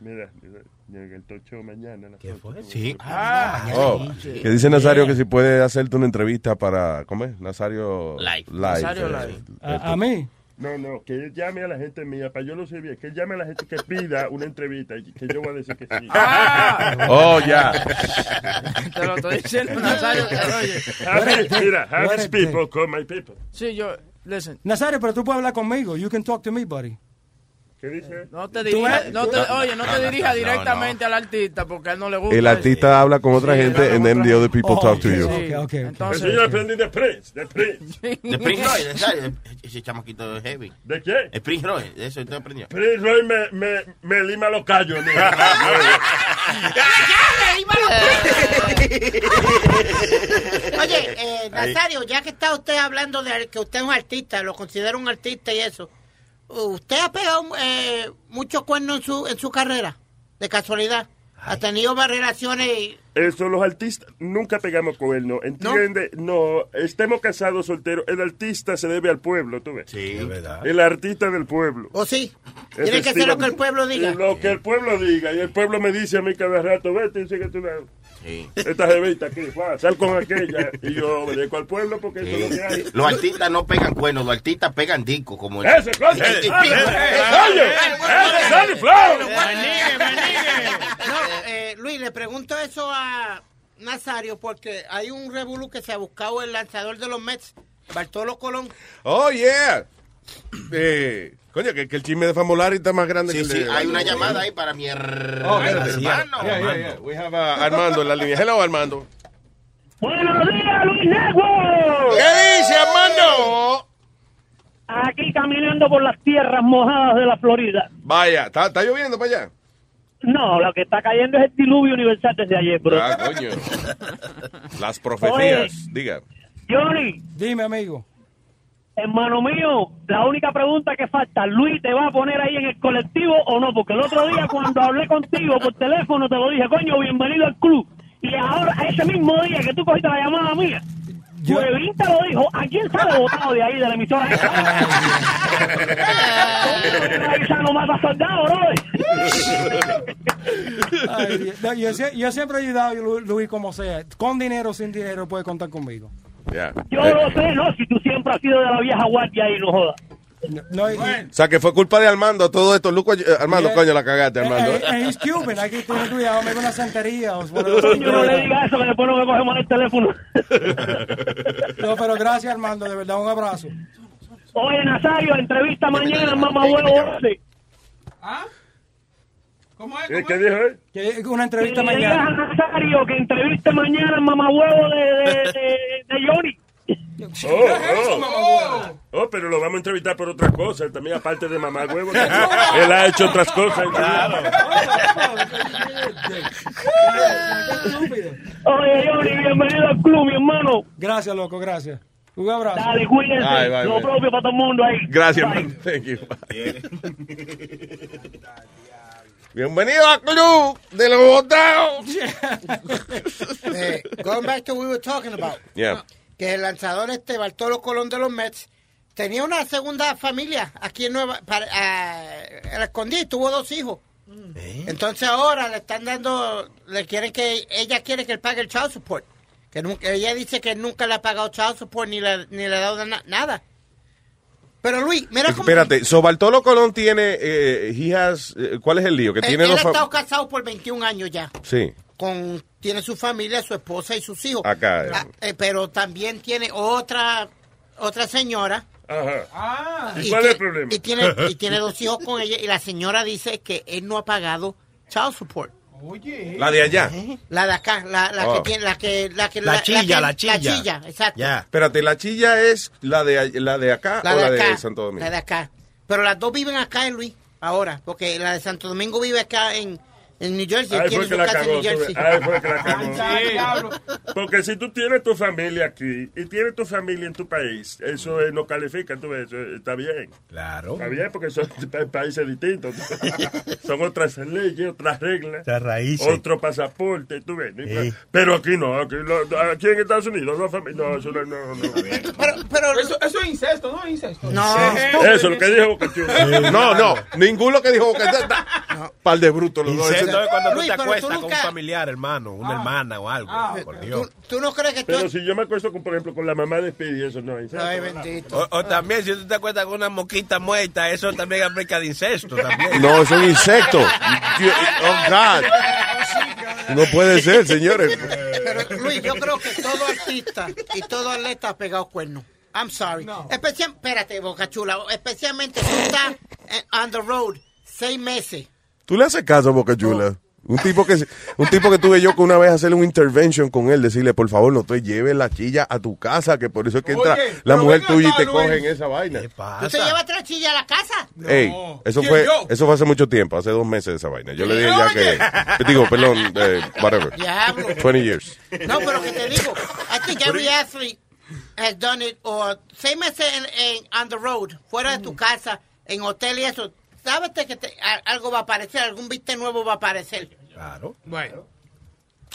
Mira, mira, en el show mañana. ¿Qué fue? Sí. Oh, que dice Nazario que si puede hacerte una entrevista para, ¿cómo es? Nazario Live. Nazario eh, Live. eh, A, a mí. No, no, que él llame a la gente mía, para yo lo sé bien, que él llame a la gente que pida una entrevista y que yo voy a decir que sí. Oh, ya. Te lo estoy diciendo, Nazario. Oye. Happy, mira, people call my people. Sí, yo, listen. Nazario, pero tú puedes hablar conmigo. You can talk to me, buddy. ¿Qué dice? No te dirija, no te, oye, no te dirijas directamente al artista porque a él no le gusta. El artista habla con otra Sí, gente and then the other people talk to Sí, you. Okay, okay, okay. Entonces, Eso yo aprendí de Prince, de Prince. De Prince Roy, de ese chamaquito heavy. ¿De qué? El Prince Roy, de eso usted aprendió. Prince Roy me, me, me lima los callos. a mí. Oye, eh, Nazario, ya que está usted hablando de que usted es un artista, lo considero un artista y eso, ¿usted ha pegado eh, muchos cuernos en su, en su carrera? De casualidad. ¿Ha tenido más relaciones? Eso, los artistas nunca pegamos cuernos, ¿entiende? No. estemos casados, solteros. El artista se debe al pueblo, ¿tú ves? Sí, es verdad. El artista del pueblo. ¿O sí? Ese Tiene que ser estilo- lo que el pueblo diga. Lo que el pueblo diga. Y el pueblo me dice a mí cada rato, vete y síguete una... Sí. Esta jevita aquí, va, sal con aquella. Y yo obedezco al pueblo porque eso es lo que hay. Los artistas no pegan cuernos, los artistas pegan discos como el... ¡Ese! Eh, eh, eh, ¡Oye! ¡Ese es Sandy Flow! No, eh, Luis, le pregunto eso a Nazario porque hay un revolú que se ha buscado el lanzador de los Mets, Bartolo Colón. Oh, yeah. Eh, coño, que, que el chisme de Famolari está más grande Sí, que el sí, de... hay una llamada ahí para mi Oh, hermano. Yeah, yeah, yeah. We have uh, Armando en la línea. Hello, Armando. Buenos días, Luis Network. ¿Qué dice, Armando? Aquí caminando por las tierras mojadas de la Florida. Vaya, ¿está, está lloviendo para allá? No, lo que está cayendo es el diluvio universal desde ayer, bro. Ah, coño. Las profecías. Diga. Johnny, Dime, amigo. hermano mío, la única pregunta que falta, Luis, ¿te va a poner ahí en el colectivo o no? Porque el otro día cuando hablé contigo por teléfono te lo dije, coño, bienvenido al club. Y ahora, ese mismo día que tú cogiste la llamada mía, Yo- Huevín te lo dijo, ¿a quién sale votado de ahí, de la emisora? No mata soldado, bro. Yo, yo siempre he ayudado, Lu- Luis, como sea. Con dinero o sin dinero, puede contar conmigo. Ya. Yo Eh, lo sé, ¿no? Si tú siempre has sido de la vieja guardia y no jodas. No, y- O sea, que fue culpa de Armando todo esto. Luco, eh, Armando, Yeah. coño, la cagaste, Eh, Armando. eh, he's Cuban, hay que tener cuidado, me una santería. o- Coño, no le digas eso, que después no me cogemos el teléfono. No, pero gracias, Armando, de verdad, un abrazo. Oye, Nazario, entrevista mañana, mamá huevo. ese. ¿Cómo es? ¿Qué, qué dijo él? Que- Una entrevista mañana. Nazario que entreviste mañana mamá huevo de, de, de, de Johnny. Oh, oh. Oh, pero lo vamos a entrevistar por otras cosas, también aparte de mamá huevo. Él ha hecho otras cosas. Oye, Johnny, bienvenido al club, mi hermano. Gracias, loco, gracias. Un abrazo. Dale, cuídense. Bye, bye, Lo bye. propio para todo el mundo ahí. Gracias, man. Thank you. Bienvenido al club de los votados. Eh, going back to what we were talking about. Yeah. Que el lanzador este, Bartolo Colón de los Mets, tenía una segunda familia aquí en Nueva... Para, en la escondí, tuvo dos hijos. Entonces ahora le están dando... Le quieren que... Ella quiere que él pague el child support. Que nunca, ella dice que nunca le ha pagado child support ni le, ni le ha dado na- nada. Pero Luis, mira cómo... Espérate, so Bartolo Colón tiene, eh, he has, eh, ¿cuál es el lío? Que Él, tiene él ha dos fam- estado casado por 21 años ya. Sí, Con, tiene su familia, su esposa y sus hijos. acá. eh. Ah, eh, pero también tiene otra otra señora Ajá. ¿Y y, cuál es el problema? y tiene y tiene dos hijos con ella y la señora dice que él no ha pagado child support La de allá. la de acá la, la Oh. que tiene la que la que La chilla, que- la chilla. la chilla exacto Ya. Espérate, ¿la chilla es la de, la de acá la o de la acá de Santo Domingo? la de acá pero las dos viven acá en Luis ahora porque la de Santo Domingo vive acá en en New Jersey Ahí fue que la cagó. Ahí fue que la cagó. Sí. Porque si tú tienes tu familia aquí y tienes tu familia en tu país, eso eh, no califica, tú ves, eso está bien. Claro. Está bien porque son pa- países distintos. son otras leyes, otras reglas. Otras raíces. Otro pasaporte, tú ves. ¿no? Sí. Pero aquí no, aquí, lo- aquí en Estados Unidos, no, fami- no, eso no, no, no. pero pero Eso, eso es incesto, ¿no? Incesto. no Eso es lo que dijo Boca Chula. No, no, ninguno que dijo que Par de brutos los dos. Cuando Luis, tú te tú acuestas con un familiar, hermano, una hermana o algo. por Dios. ¿Tú, tú no crees que tú... Pero si yo me acuesto, con, por ejemplo, con la mamá de Speedy, eso no es. Ay, bendito. O, o también, si tú te acuestas con una mosquita muerta, eso también aplica de incesto. También. No, es un insecto. Oh, God. No puede ser, señores. Pero Luis, yo creo que todo artista y todo atleta ha pegado cuernos. I'm sorry. Especial, espérate, Boca Chula. Especialmente si estás eh, on the road seis meses. Tú le haces caso a Boca Chula. Un tipo que un tipo que tuve yo que una vez hacerle un intervention con él, decirle, por favor, no te lleves la chilla a tu casa, que por eso es que entra Oye, la mujer tuya y te Luis. cogen esa vaina. ¿Tú te llevas otra chilla a la casa? Ey, eso ¿Quién, fue, yo? eso fue hace mucho tiempo, hace dos meses esa vaina. Yo le dije ya que, digo, perdón, eh, whatever. Diablo. 20 years. No, pero que te digo, I think every athlete has done it, o seis meses en, en- on the road, fuera de tu casa, en hotel y eso. Sabes que te- a- algo va a aparecer, algún viste nuevo va a aparecer. Claro. Bueno.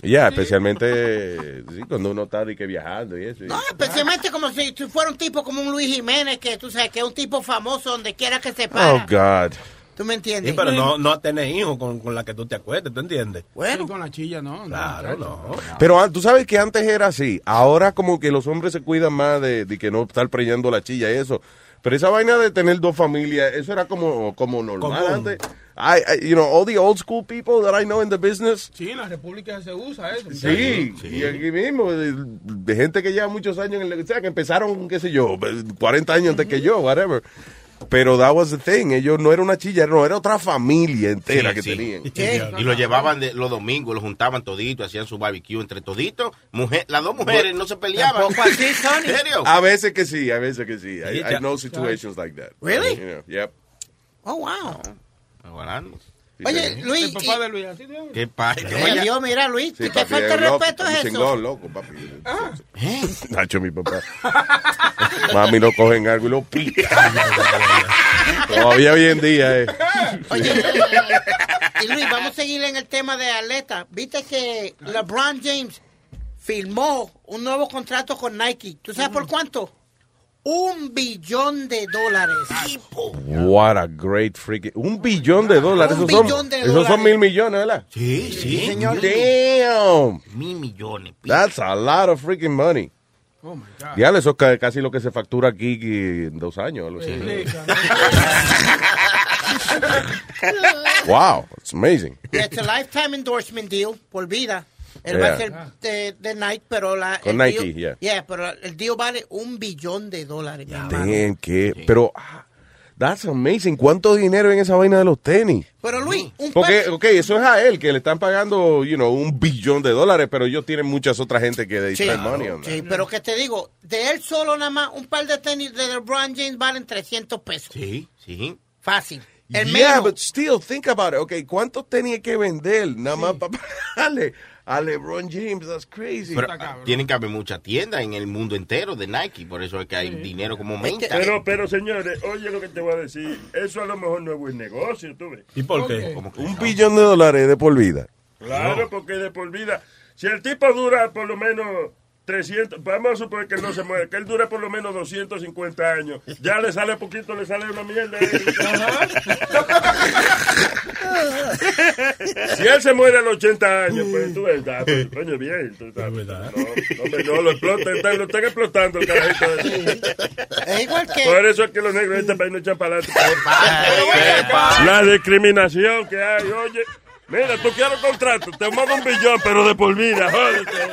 Ya, especialmente sí, cuando uno está de que viajando y eso. y- No, especialmente como si tú fuera un tipo como un Luis Jiménez, que tú sabes que es un tipo famoso donde quiera que se Oh. God. ¿Tú me entiendes? Sí, pero no, no tener hijos con, con la que tú te acuestes, ¿tú entiendes? Bueno. con la chilla, no. Claro, no. Pero ah, tú sabes que antes era así. Ahora como que los hombres se cuidan más de, de que no estar preñando la chilla y eso. Pero esa vaina de tener dos familias, eso era como, como normal Común. antes. I, I- you know, all the old school people that I know in the business. Sí, en la República se usa eso. Sí, y aquí mismo, de, de gente que lleva muchos años en el, o sea, que empezaron, qué sé yo, 40 años antes que yo, whatever. Pero that was the thing, ellos no era una chilla, no, era otra familia entera Sí, que sí. tenían. Y lo llevaban de, los domingos, lo juntaban todito, hacían su barbecue entre toditos. Mujer, las dos mujeres no se peleaban. Así, Sony. ¿En serio? A veces que sí, a veces que sí. I, I know situations like that. Really? You know, yep. Oh, wow. Aguarando. Oye, Luis. El papá de Luis, así de- ¿Qué pasa? Dios, mira, Luis, Sí, ¿qué falta de respeto es eso? chingón, loco, papi. Nacho, mi papá. Mami no cogen algo y lo pican. Todavía hoy en día, eh. Oye, y Luis, vamos a seguir en el tema de atleta. Viste que LeBron James firmó un nuevo contrato con Nike. ¿Tú sabes por cuánto? Un billón de dólares. What a great freaking. Un billón de dólares. Un esos billón son, de esos dólares. son mil millones, ¿verdad? Sí, sí, señor. Damn. Mil millones. That's a lot of freaking money. Oh, my God. Ya, eso es ca- casi lo que se factura aquí en dos años. wow, it's amazing. It's a lifetime endorsement deal por vida. Él va a Yeah. ser de, de Nike, pero la. Con el Nike, deal- yeah. pero el deal vale un billón de dólares. hermano. Damn, que, pero, ah, that's amazing. ¿Cuánto dinero en esa vaina de los tenis? Pero Luis, un Porque, ok, eso es a él, que le están pagando, you know, un billón de dólares, pero ellos tienen muchas otras gente que they Sí, spend money on that. sí, pero que te digo, de él solo nada más, un par de tenis de LeBron James valen 300 pesos. Sí, sí. Fácil. El yeah, menos. but still, think about it. Ok, ¿cuántos tenía que vender nada más para pagarle a LeBron James? That's crazy. Pero tienen que haber muchas tiendas en el mundo entero de Nike, por eso es que hay dinero como aumenta. Pero, pero señores, oye lo que te voy a decir. Eso a lo mejor no es buen negocio, tú ves. ¿Y por qué? un billón de dólares de por vida. Claro, porque de por vida. Si el tipo dura por lo menos 300, vamos a suponer que él no se muere, que él dura por lo menos 250 años. Ya le sale poquito, le sale una mierda. si él se muere a los 80 años, pues tú ves, ah, pues, coño, bien. tú estás- No, hombre, no, lo explotan, están- lo están explotando el carajito. Es igual que. Por eso es que los negros de este país no echan para adelante. La discriminación que hay, oye. Mira, tú quieres contrato, te mando un billón, pero de por vida, jódete.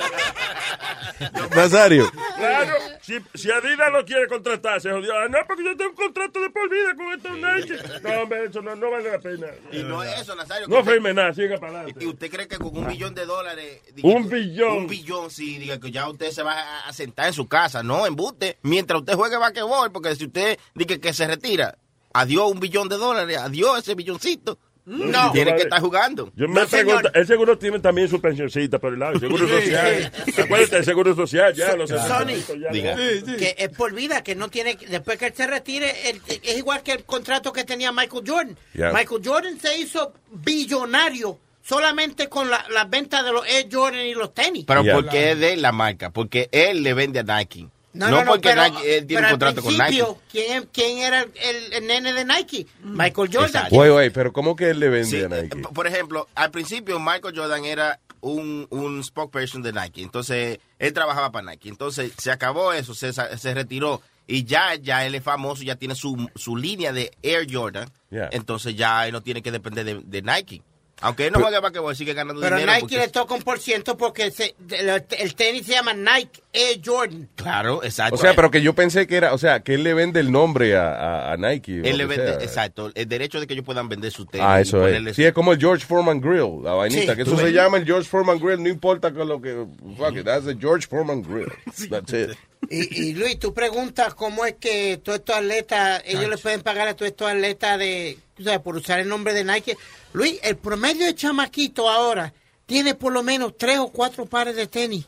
Nazario. Claro, si, si Adidas lo quiere contratar, se jodió. Ah, no, porque yo tengo un contrato de por vida con estos Nike. No, hombre, eso no, no vale la pena. Y no es eso, Nazario. No usted- firme nada, siga para adelante. ¿Y usted cree que con un billón de dólares... diga Un billón. Un billón, sí, diga que ya usted se va a- a sentar en su casa, no, embuste. Mientras usted juegue basquetbol, porque si usted dice que se retira, adiós un billón de dólares, adiós ese billoncito. No, tiene que estar jugando. Yo me pregunto, el seguro tiene también su pensioncita por el lado, el seguro social. Acuérdate, el seguro social, ya, los Sony, ya, Diga. que es por vida, que no tiene, después que él se retire, él- es igual que el contrato que tenía Michael Jordan. Yeah. Michael Jordan se hizo billonario solamente con la, la venta de los Air Jordan y los tenis. Pero Yeah. porque es de la marca, porque él le vende a Nike. No, No, no, no, porque pero, Nike- él tiene pero un contrato al con principio, ¿quién, quién era el, el nene de Nike? Michael Jordan. Güey, güey, pero ¿cómo que él le vende Sí, a Nike? eh, por ejemplo, al principio Michael Jordan era un, un spokesperson de Nike. Entonces, él trabajaba para Nike. Entonces, se acabó eso, se, se retiró. Y ya, ya él es famoso, ya tiene su, su línea de Air Jordan. Yeah. Entonces, ya él no tiene que depender de, de Nike. Aunque él no Pero- juegue basquetbol, sigue ganando Pero dinero. Nike porque- le toca un por ciento porque se- el, el tenis se llama Nike Air Jordan. Claro, exacto. O sea, pero que yo pensé que era, o sea, que él le vende el nombre a, a- a Nike. o Él le vende, sea. exacto, el derecho de que ellos puedan vender su tenis. Ah, eso es. Sí, es como el George Foreman Grill, la vainita, Sí, que eso se llama el George Foreman Grill, no importa con lo que... Fuck it, that's the George Foreman Grill. That's it. Y, y Luis, tú preguntas cómo es que todos estos atletas, ellos le pueden pagar a todos estos atletas de, o sea, por usar el nombre de Nike. Luis, el promedio de chamaquito ahora tiene por lo menos tres o cuatro pares de tenis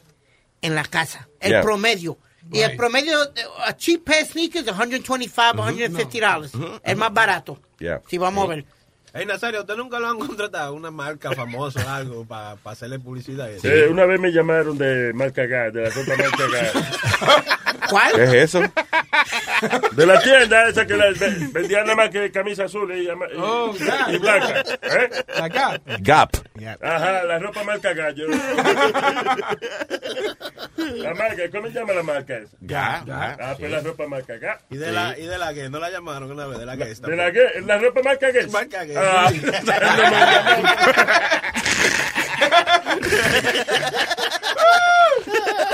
en la casa. El Yeah. promedio. Y el promedio, de- a cheap pair of sneakers, 125, 150 dollars. El más barato. Yeah. Si vamos a ver. Hey, Nazario, ¿usted nunca lo han contratado una marca famosa o algo para hacerle publicidad? Eh, una vez me llamaron de marca gas, de la ropa marca gas. ¿Cuál? ¿Qué es eso? De la tienda esa que la, ve- vendía nada más que camisa azul y, y- Oh, Gap. y blanca. ¿Eh? La Gap. Gap. Ajá, la ropa marca gallo. La marca, ¿cómo se llama la marca esa? Gap. Ah, pues la ropa marca gas. ¿Y de, la, ¿Y de la que? ¿No la llamaron una vez? ¿De la que? ¿De la qué? ¿La ropa marca qué? Marca Guess. No me llamó.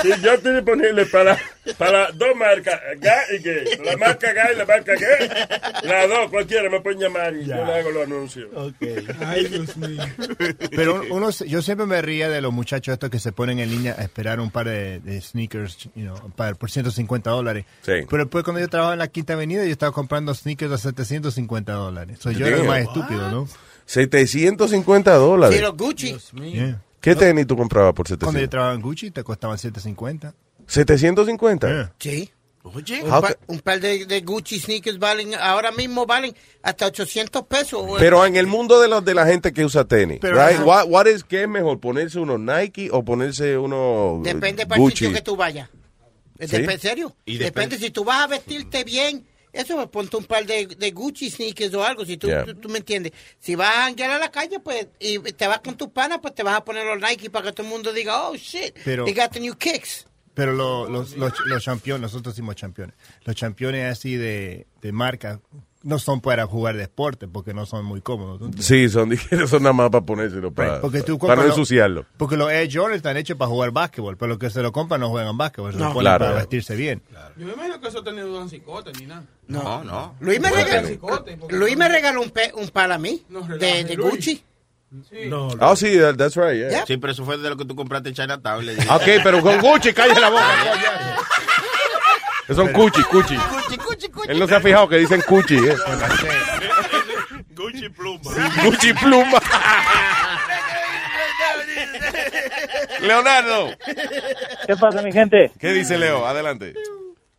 Sí, yo estoy disponible para, para dos marcas, GA y GAY. La marca GA y la marca GAY. Las dos, cualquiera me pueden llamar y yo le hago los anuncios. Ay, Dios mío. Pero uno, yo siempre me ría de los muchachos estos que se ponen en línea a esperar un par de, de sneakers you know, para- por 150 dólares. Sí. Pero después cuando yo trabajaba en la Quinta Avenida, yo estaba comprando sneakers a 750 dólares. So, yo era más estúpido, ¿no? 750 dólares. Sí, los Gucci. Yeah. ¿Qué tenis tú comprabas por Cuando yo 700? trabajaba en Gucci, te costaban 750. ¿750? Sí. Oye, un, pa- un par de, de Gucci sneakers valen, ahora mismo valen hasta 800 pesos. Pero en el mundo de, los de la gente que usa tenis, Pero right? ajá. What, what is, ¿qué es mejor? ¿Ponerse unos Nike o ponerse unos Depende para el Gucci? sitio que tú vayas. ¿Sí? ¿En serio? Y depende. depende- si tú vas a vestirte bien, eso ponte un par de, de Gucci sneakers o algo, si tú, Yeah. tú, tú me entiendes. Si vas a janguear a la calle, pues, y te vas con tus panas, pues te vas a poner los Nike para que todo el mundo diga, oh, shit, Pero- they got the new kicks. Pero lo- los, los, los campeones, nosotros somos campeones. Los campeones así de, de marca no son para jugar deporte porque no son muy cómodos. Sí, son, son nada más para ponérselo, para, Right, porque tú para no ensuciarlo. Porque los Air Jordan están hechos para jugar básquetbol, pero los que se lo compran no juegan básquetbol, se No. lo ponen Claro. para vestirse bien. Yo me imagino que eso tenía un cicote ni nada. No, no. Luis me, regaló, Luis me regaló un, pe- un par a mí No, de. Gucci. No, Oh, sí, that- that's right, yeah. Sí, pero eso fue de lo que tú compraste en Chinatown. Le dije. Ok, pero con Gucci, cállate la boca. Son Gucci, Gucci. Él no se ha fijado que dicen Gucci, eh. Gucci Pluma. Gucci Pluma. Leonardo. ¿Qué pasa, mi gente? ¿Qué dice Leo? Adelante.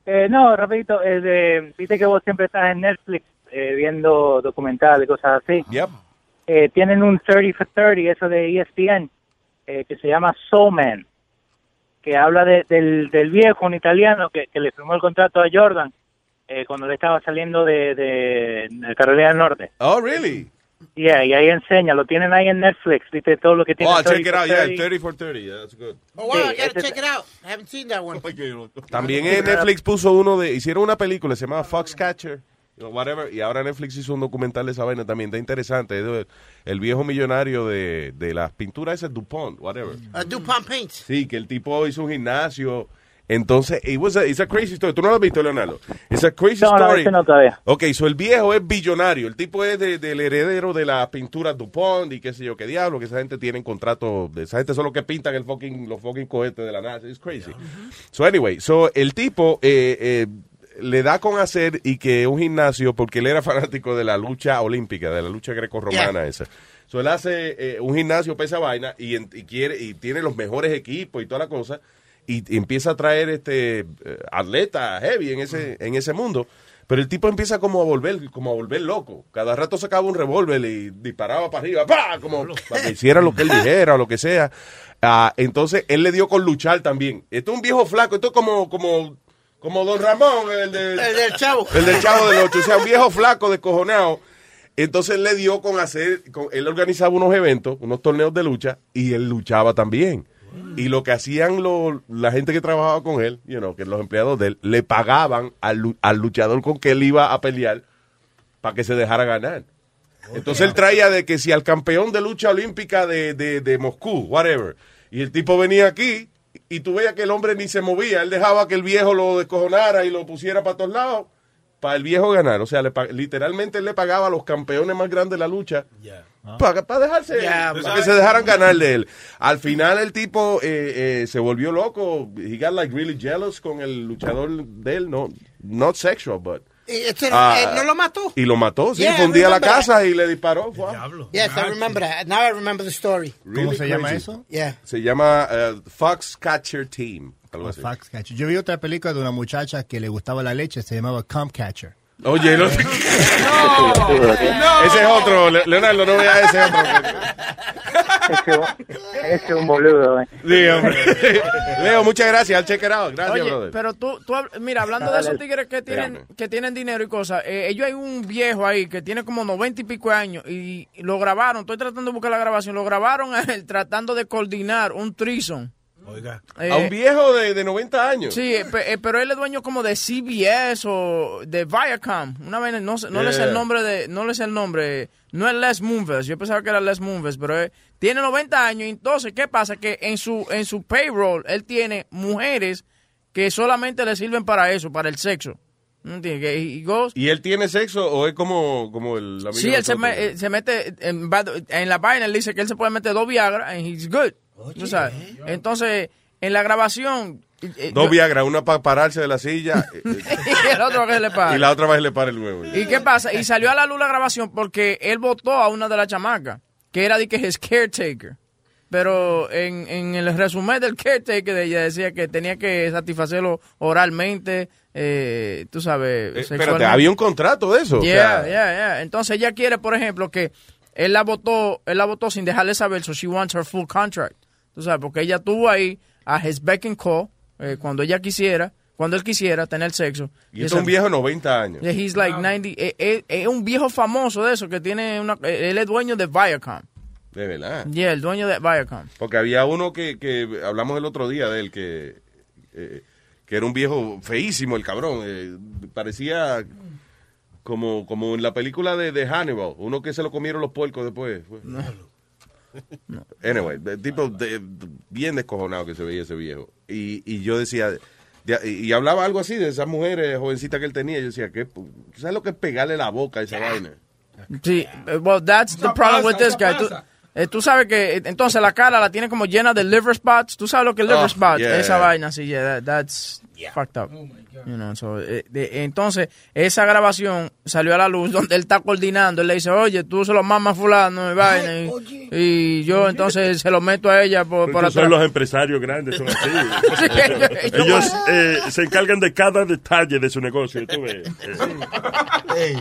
Eh, no, rapidito, eh, de- viste que vos siempre estás en Netflix eh, viendo documentales y cosas así. Yep. Eh, tienen un 30 for 30, eso de ESPN, eh, que se llama Soul Man, que habla de- del, del viejo, un italiano, que, que le firmó el contrato a Jordan eh, cuando le estaba saliendo de, de, de Carolina del Norte. Oh, really? Yeah, y ahí enseña, lo tienen ahí en Netflix, viste todo lo que tiene. Oh, check 30 it out, yeah, 30. 30 for 30, yeah, that's good. Oh, wow, I gotta check it out. I haven't seen that one. También en Netflix puso uno de, hicieron una película, se llama Foxcatcher, whatever, y ahora Netflix hizo un documental de esa vaina también, está interesante, es de- el viejo millonario de, de las pinturas esas DuPont, whatever. Uh, DuPont Paints. Sí, que el tipo hizo un gimnasio, entonces, it was a, it's a crazy story, tú no lo has visto, Leonardo, it's a crazy No, no, story. ese no todavía. Ok, so el viejo es billonario, el tipo es de- del heredero de las pinturas DuPont y qué sé yo qué diablo, que esa gente tiene contrato, de esa gente son los que pintan el fucking, los fucking cohetes de la NASA, it's crazy. So anyway, so el tipo eh, eh, le da con hacer y que un gimnasio, porque él era fanático de la lucha olímpica, de la lucha grecorromana esa. So él hace eh, un gimnasio para esa vaina y, y quiere y tiene los mejores equipos y toda la cosa y, y empieza a traer este eh, atletas heavy en ese en ese mundo. Pero el tipo empieza como a volver, como a volver loco. Cada rato sacaba un revólver y disparaba para arriba, ¡pah! como para que hiciera lo que él dijera o lo que sea. Ah, entonces él le dio con luchar también. Esto es un viejo flaco, esto es como, como, como Don Ramón, el, de- El del chavo. el del Chavo del Ocho, o sea, un viejo flaco, descojonado. Entonces le dio con hacer, con- él organizaba unos eventos, unos torneos de lucha, y él luchaba también. Y lo que hacían lo- la gente que trabajaba con él, you know, que los empleados de él, le pagaban al, al luchador con que él iba a pelear para que se dejara ganar. Entonces él traía de que si al campeón de lucha olímpica de, de, de Moscú, whatever, y el tipo venía aquí y tú veías que el hombre ni se movía, él dejaba que el viejo lo descojonara y lo pusiera para todos lados para el viejo ganar. O sea, le literalmente él le pagaba a los campeones más grandes de la lucha para dejarse, Ya, para que se dejaran ganar de él. Al final el tipo eh, eh, se volvió loco. He got like really jealous con el luchador de él, no, not sexual, but. Y este, Ah, ¿No lo mató? Y lo mató, sí, Yeah, fue un día a la that. casa y le disparó. fue. Yes, I remember that. Now I remember the story. Really se llama crazy. eso? Yeah. Se llama eh, Foxcatcher Team. Algo así. Fox Catcher. Yo vi otra película de una muchacha que le gustaba la leche, se llamaba Cum Catcher. Oye, no. Ese es otro, Le- Leonardo, no vea ese otro. Ese es un boludo, eh. Sí, hombre. Leo, muchas gracias. Al out. Gracias, Oye, brother. pero tú, tú mira, hablando de esos tigres que tienen, que tienen dinero y cosas, eh, ellos hay un viejo ahí que tiene como noventa y pico de años y lo grabaron, estoy tratando de buscar la grabación, lo grabaron a él tratando de coordinar un trison. Oiga. a un viejo de, de 90 años. Sí, eh, eh, pero él es dueño como de CBS o de Viacom. Una vaina, no, sé- no le sé Yeah. el nombre de, no le sé el nombre, no es Les Moonves, yo pensaba que era Les Moonves, pero eh, tiene 90 años, y entonces, ¿qué pasa? Que en su, en su payroll, él tiene mujeres que solamente le sirven para eso, para el sexo. ¿Y él tiene sexo o es como, como el amigo Sí, él se, me- eh, se mete en, en la vaina, él dice que él se puede meter dos Viagra and he's good. Entonces, en la grabación... eh, Dos yo- Viagra, una para pararse de la silla eh, y el otro que le para. y la otra vez le para el huevo. ¿Y qué pasa? Y salió a la luz la grabación porque él votó a una de las chamacas, que era de que es caretaker. Pero en, en el resumen del caretaker de ella decía que tenía que satisfacerlo oralmente, eh, tú sabes, Eh, sexualmente. había un contrato de eso. o Yeah, sea, yeah, yeah. Entonces ella quiere, por ejemplo, que él la votó, él la votó sin dejarle saber, so she wants her full contract. Tú sabes, porque ella tuvo ahí a his beck and call, eh, cuando ella quisiera, cuando él quisiera tener sexo. Y es un viejo de 90 años. Yeah, he's like 90. eh, eh, Es un viejo famoso de eso que tiene una. eh, Él es dueño de Viacom. De verdad. Yeah, el dueño de Viacom. Porque había uno que, que hablamos el otro día de él, que, eh, que era un viejo feísimo, el cabrón. eh, parecía como, como en la película de, de Hannibal, uno que se lo comieron los puercos después. Fue- Anyway, de- tipo de- bien descojonado que se veía ese viejo. Y, y yo decía, de- y hablaba algo así de esas mujeres jovencitas que él tenía. Yo decía, ¿qué, ¿sabes lo que es pegarle la boca a esa vaina? Sí, well, that's the problem pasa, with this guy. Eh, tú sabes que, eh, entonces la cara la tiene como llena de liver spots. Tú sabes lo que es liver Oh, spots. yeah. Esa vaina, sí, yeah, that- that's fucked up. You know, so, eh, de- entonces, esa grabación salió a la luz donde él está coordinando. Él le dice, oye, tú se lo mamas a fulano y vaina. Y, y yo entonces se lo meto a ella por, por son los empresarios grandes, son así. Sí, ellos- eh, se encargan de cada detalle de su negocio. tú ves. Eh,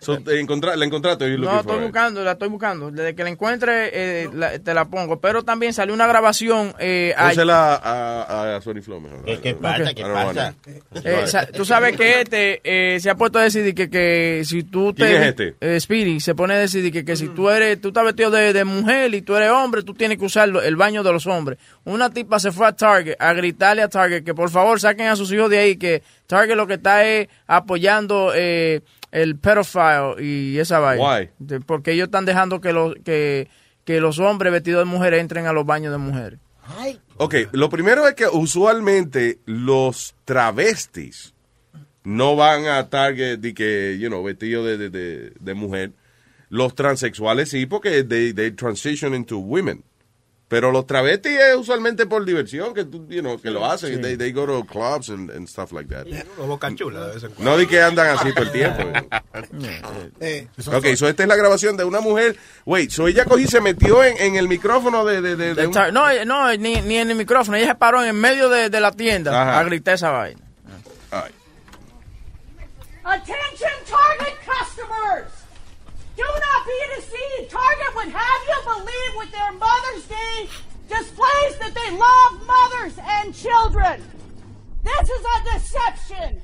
So, encontra- ¿La encontraste? No, estoy for it? buscando, la estoy buscando. Desde que la encuentre, eh, la- te la pongo. Pero también salió una grabación. Eh, ay- Pónsela a, a Sony Flow mejor. ¿Qué, qué pasa? ¿Qué pasa? Eh, sa- tú sabes que este eh, se ha puesto a decidir que, que si tú te... ¿Quién es este? eh, Speedy se pone a decidir que, que si tú eres, tú estás vestido de, de mujer y tú eres hombre, tú tienes que usar el baño de los hombres. Una tipa se fue a Target a gritarle a Target que por favor saquen a sus hijos de ahí, que Target lo que está es apoyando eh, el pedophile y esa vaina. Why? De- Porque ellos están dejando que los, que, que los hombres vestidos de mujer entren a los baños de mujeres. Ok, lo primero es que usualmente los travestis no van a Target de que, you know, vestido de, de, de, de mujer. Los transexuales sí, porque they, they transition into women. Pero los travestis es usualmente por diversión, que, tú, you know, que lo hacen. Sí. They, they go to clubs and, and stuff like that. Una boca chula de vez en cuando. No di que andan así todo el tiempo. Eh, ok, so esta es la grabación de una mujer. Wait, so ella cogí y se metió en, en el micrófono de, de, de, un- no, eh, no ni, ni en el micrófono. Ella se paró en medio de, de la tienda Ajá. a gritar esa vaina. Attention Target customers! Do not be. Target would have you believe with their Mother's Day displays that they love mothers and children. This is a deception.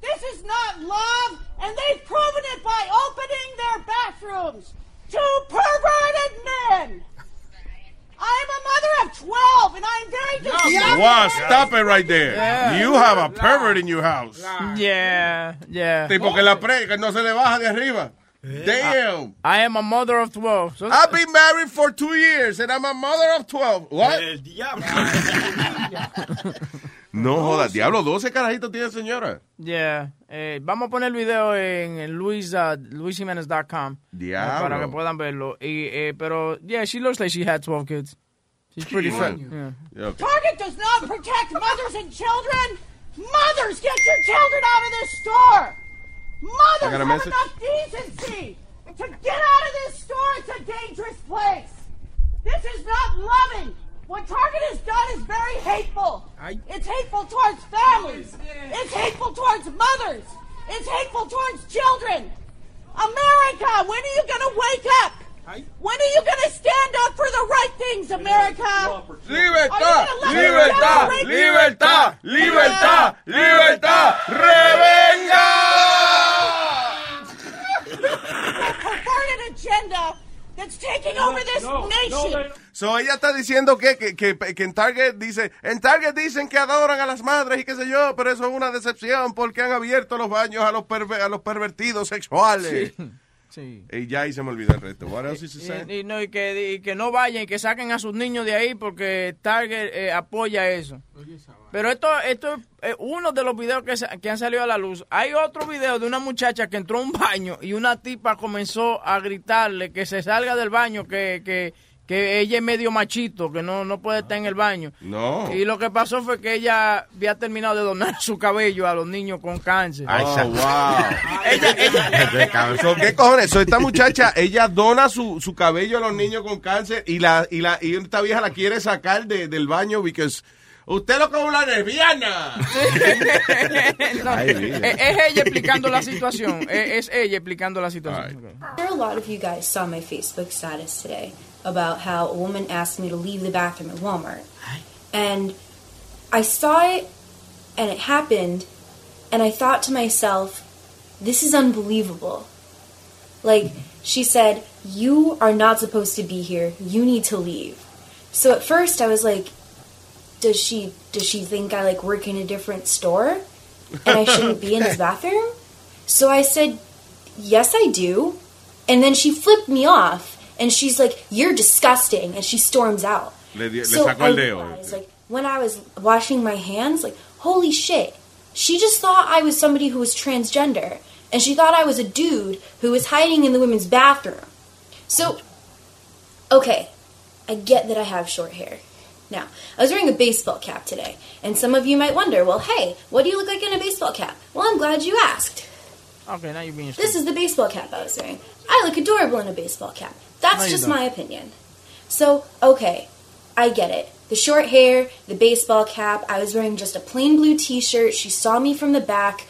This is not love, and they've proven it by opening their bathrooms to perverted men. I'm a mother of 12, and I'm very disappointed. Wow, stop it right there. Yeah. You have a pervert in your house. Yeah, yeah. Tipo que la pre, que no se le baja de arriba. Damn. I am a mother of 12. So I've been married for two years and I'm a mother of 12. What? El diablo. No jodas, diablo, 12 carajitos tiene señora. Yeah. Eh, vamos a poner el video en, en Luis, uh, luisjimenez.com Diablo. para que puedan verlo. Y, eh, pero, yeah, she looks like she had 12 kids. She's pretty Yeah. fat. Yeah. Target does not protect mothers and children. Mothers, get your children out of this store. Mothers I got a have message. enough decency to get out of this store. It's a dangerous place. This is not loving. What Target has done is very hateful. It's hateful towards families. Oh, it's hateful towards mothers. It's hateful towards children. America, when are you going to wake up? When are you going to stand up for the right things, America? Libertad, Are you gonna let libertad, them rape libertad, you? libertad, libertad, revenga. Agenda that's taking over this nation. So ella está diciendo que, que, que, que en Target dice, en Target dicen que adoran a las madres y qué sé yo, pero eso es una decepción porque han abierto los baños a los, perver- a los pervertidos sexuales. Sí. Y ya ahí se me olvidó el resto. What else is he saying? Y, y no, y, que, y que no vayan y que saquen a sus niños de ahí porque Target eh, apoya eso. Pero esto, esto es eh, uno de los videos que, que han salido a la luz. Hay otro video de una muchacha que entró a un baño y una tipa comenzó a gritarle que se salga del baño, que, que, que ella es medio machito, que no, no puede estar en el baño. No. Y lo que pasó fue que ella había terminado de donar su cabello a los niños con cáncer. Oh, wow. ¿Qué cojones? So, esta muchacha, ella dona su, su cabello a los niños con cáncer y la y la y esta vieja la quiere sacar de- del baño porque usted lo como una lesbiana. No, Ay, es, es ella explicando la situación. Es, es ella explicando la situación. sure a lot of you guys saw my Facebook status today about how a woman asked me to leave the bathroom at Walmart. And I saw it and it happened and I thought to myself, this is unbelievable. Like she said, you are not supposed to be here. You need to leave. So at first I was like, does she does she think I like work in a different store and I shouldn't be in his bathroom? So I said, Yes, I do. And then she flipped me off and she's like, You're disgusting. And she storms out. Le, le So sacó I el realized, like, when I was washing my hands, like, holy shit. She just thought I was somebody who was transgender. And she thought I was a dude who was hiding in the women's bathroom. So, okay, I get that I have short hair. Now, I was wearing a baseball cap today, and some of you might wonder, well, hey, what do you look like in a baseball cap? Well, I'm glad you asked. Okay, now you're being This is the baseball cap I was wearing. I look adorable in a baseball cap. That's No, just don't. my opinion. So, okay, I get it. The short hair, the baseball cap, I was wearing just a plain blue t shirt. She saw me from the back.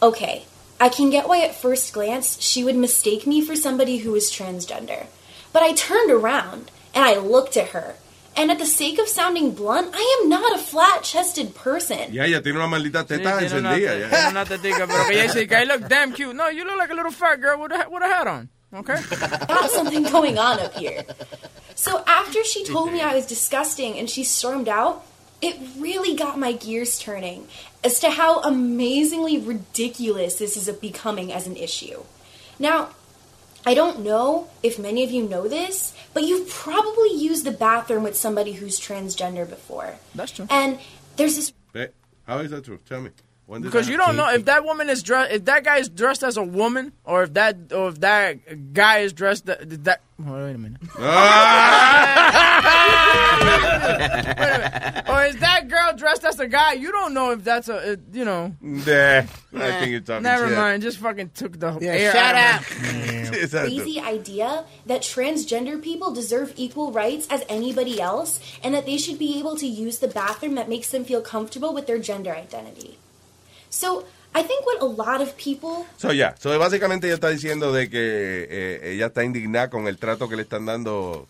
Okay, I can get why at first glance she would mistake me for somebody who was transgender. But I turned around and I looked at her. And at the sake of sounding blunt, I am not a flat chested person. Ya, ella tiene una maldita Sí, teta tiene una, encendida. tiene ya. una tetica, pero que ella dice que I look damn cute. No, you look like a little fat girl with a, with a hat on. Okay? got something going on up here. So after she told me I was disgusting and she stormed out, it really got my gears turning as to how amazingly ridiculous this is becoming as an issue. Now, I don't know if many of you know this, but you've probably used the bathroom with somebody who's transgender before. That's true. And there's this Eh, How is that true? Tell me. When did Because you don't know if that woman is dressed, if that guy is dressed as a woman, or if that, or if that guy is dressed that. that ah! wait a minute. or is that girl dressed as a guy? You don't know if that's a, you know. Nah, I think you're talking Never shit. mind. Just fucking took the Yeah, air shut out up. of Exacto. crazy idea that transgender people deserve equal rights as anybody else and that they should be able to use the bathroom that makes them feel comfortable with their gender identity. So, I think what a lot of people So, ya, so, básicamente ella está diciendo de que eh, ella está indignada con el trato que le están dando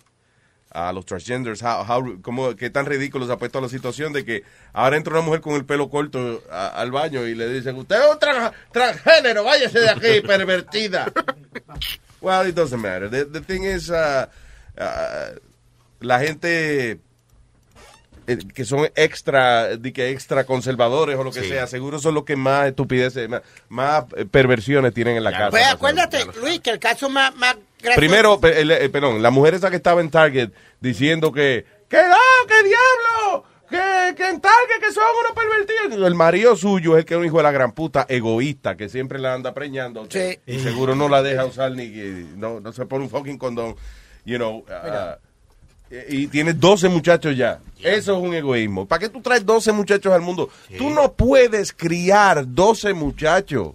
a los transgenders, how, how- cómo- qué tan ridículo se ha puesto la situación de que ahora entra una mujer con el pelo corto a- al baño y le dicen, usted es un trans- transgénero, váyase de aquí, pervertida. well, it doesn't matter. The, the thing is, uh, uh, la gente eh, que son extra, de que extra conservadores o lo que Sí. sea, seguro son los que más estupideces, más, más, perversiones tienen en la casa. Pues acuérdate, Luis, que el caso más, más gracioso- Primero, pe- el- eh, perdón, la mujer esa que estaba en Target diciendo que, que no, que diablo, que, que en Target que son unos pervertidos. El marido suyo es el que es un hijo de la gran puta egoísta que siempre la anda preñando. que- Y seguro no la deja usar ni que- no, no se pone un fucking condón. You know, uh, y tienes 12 muchachos ya. Eso es un egoísmo. ¿Para qué tú traes 12 muchachos al mundo? Tú no puedes criar 12 muchachos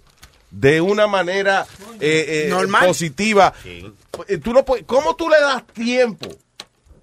de una manera eh, eh, Normal. positiva. Eh, Tú no puedes, ¿Cómo tú le das tiempo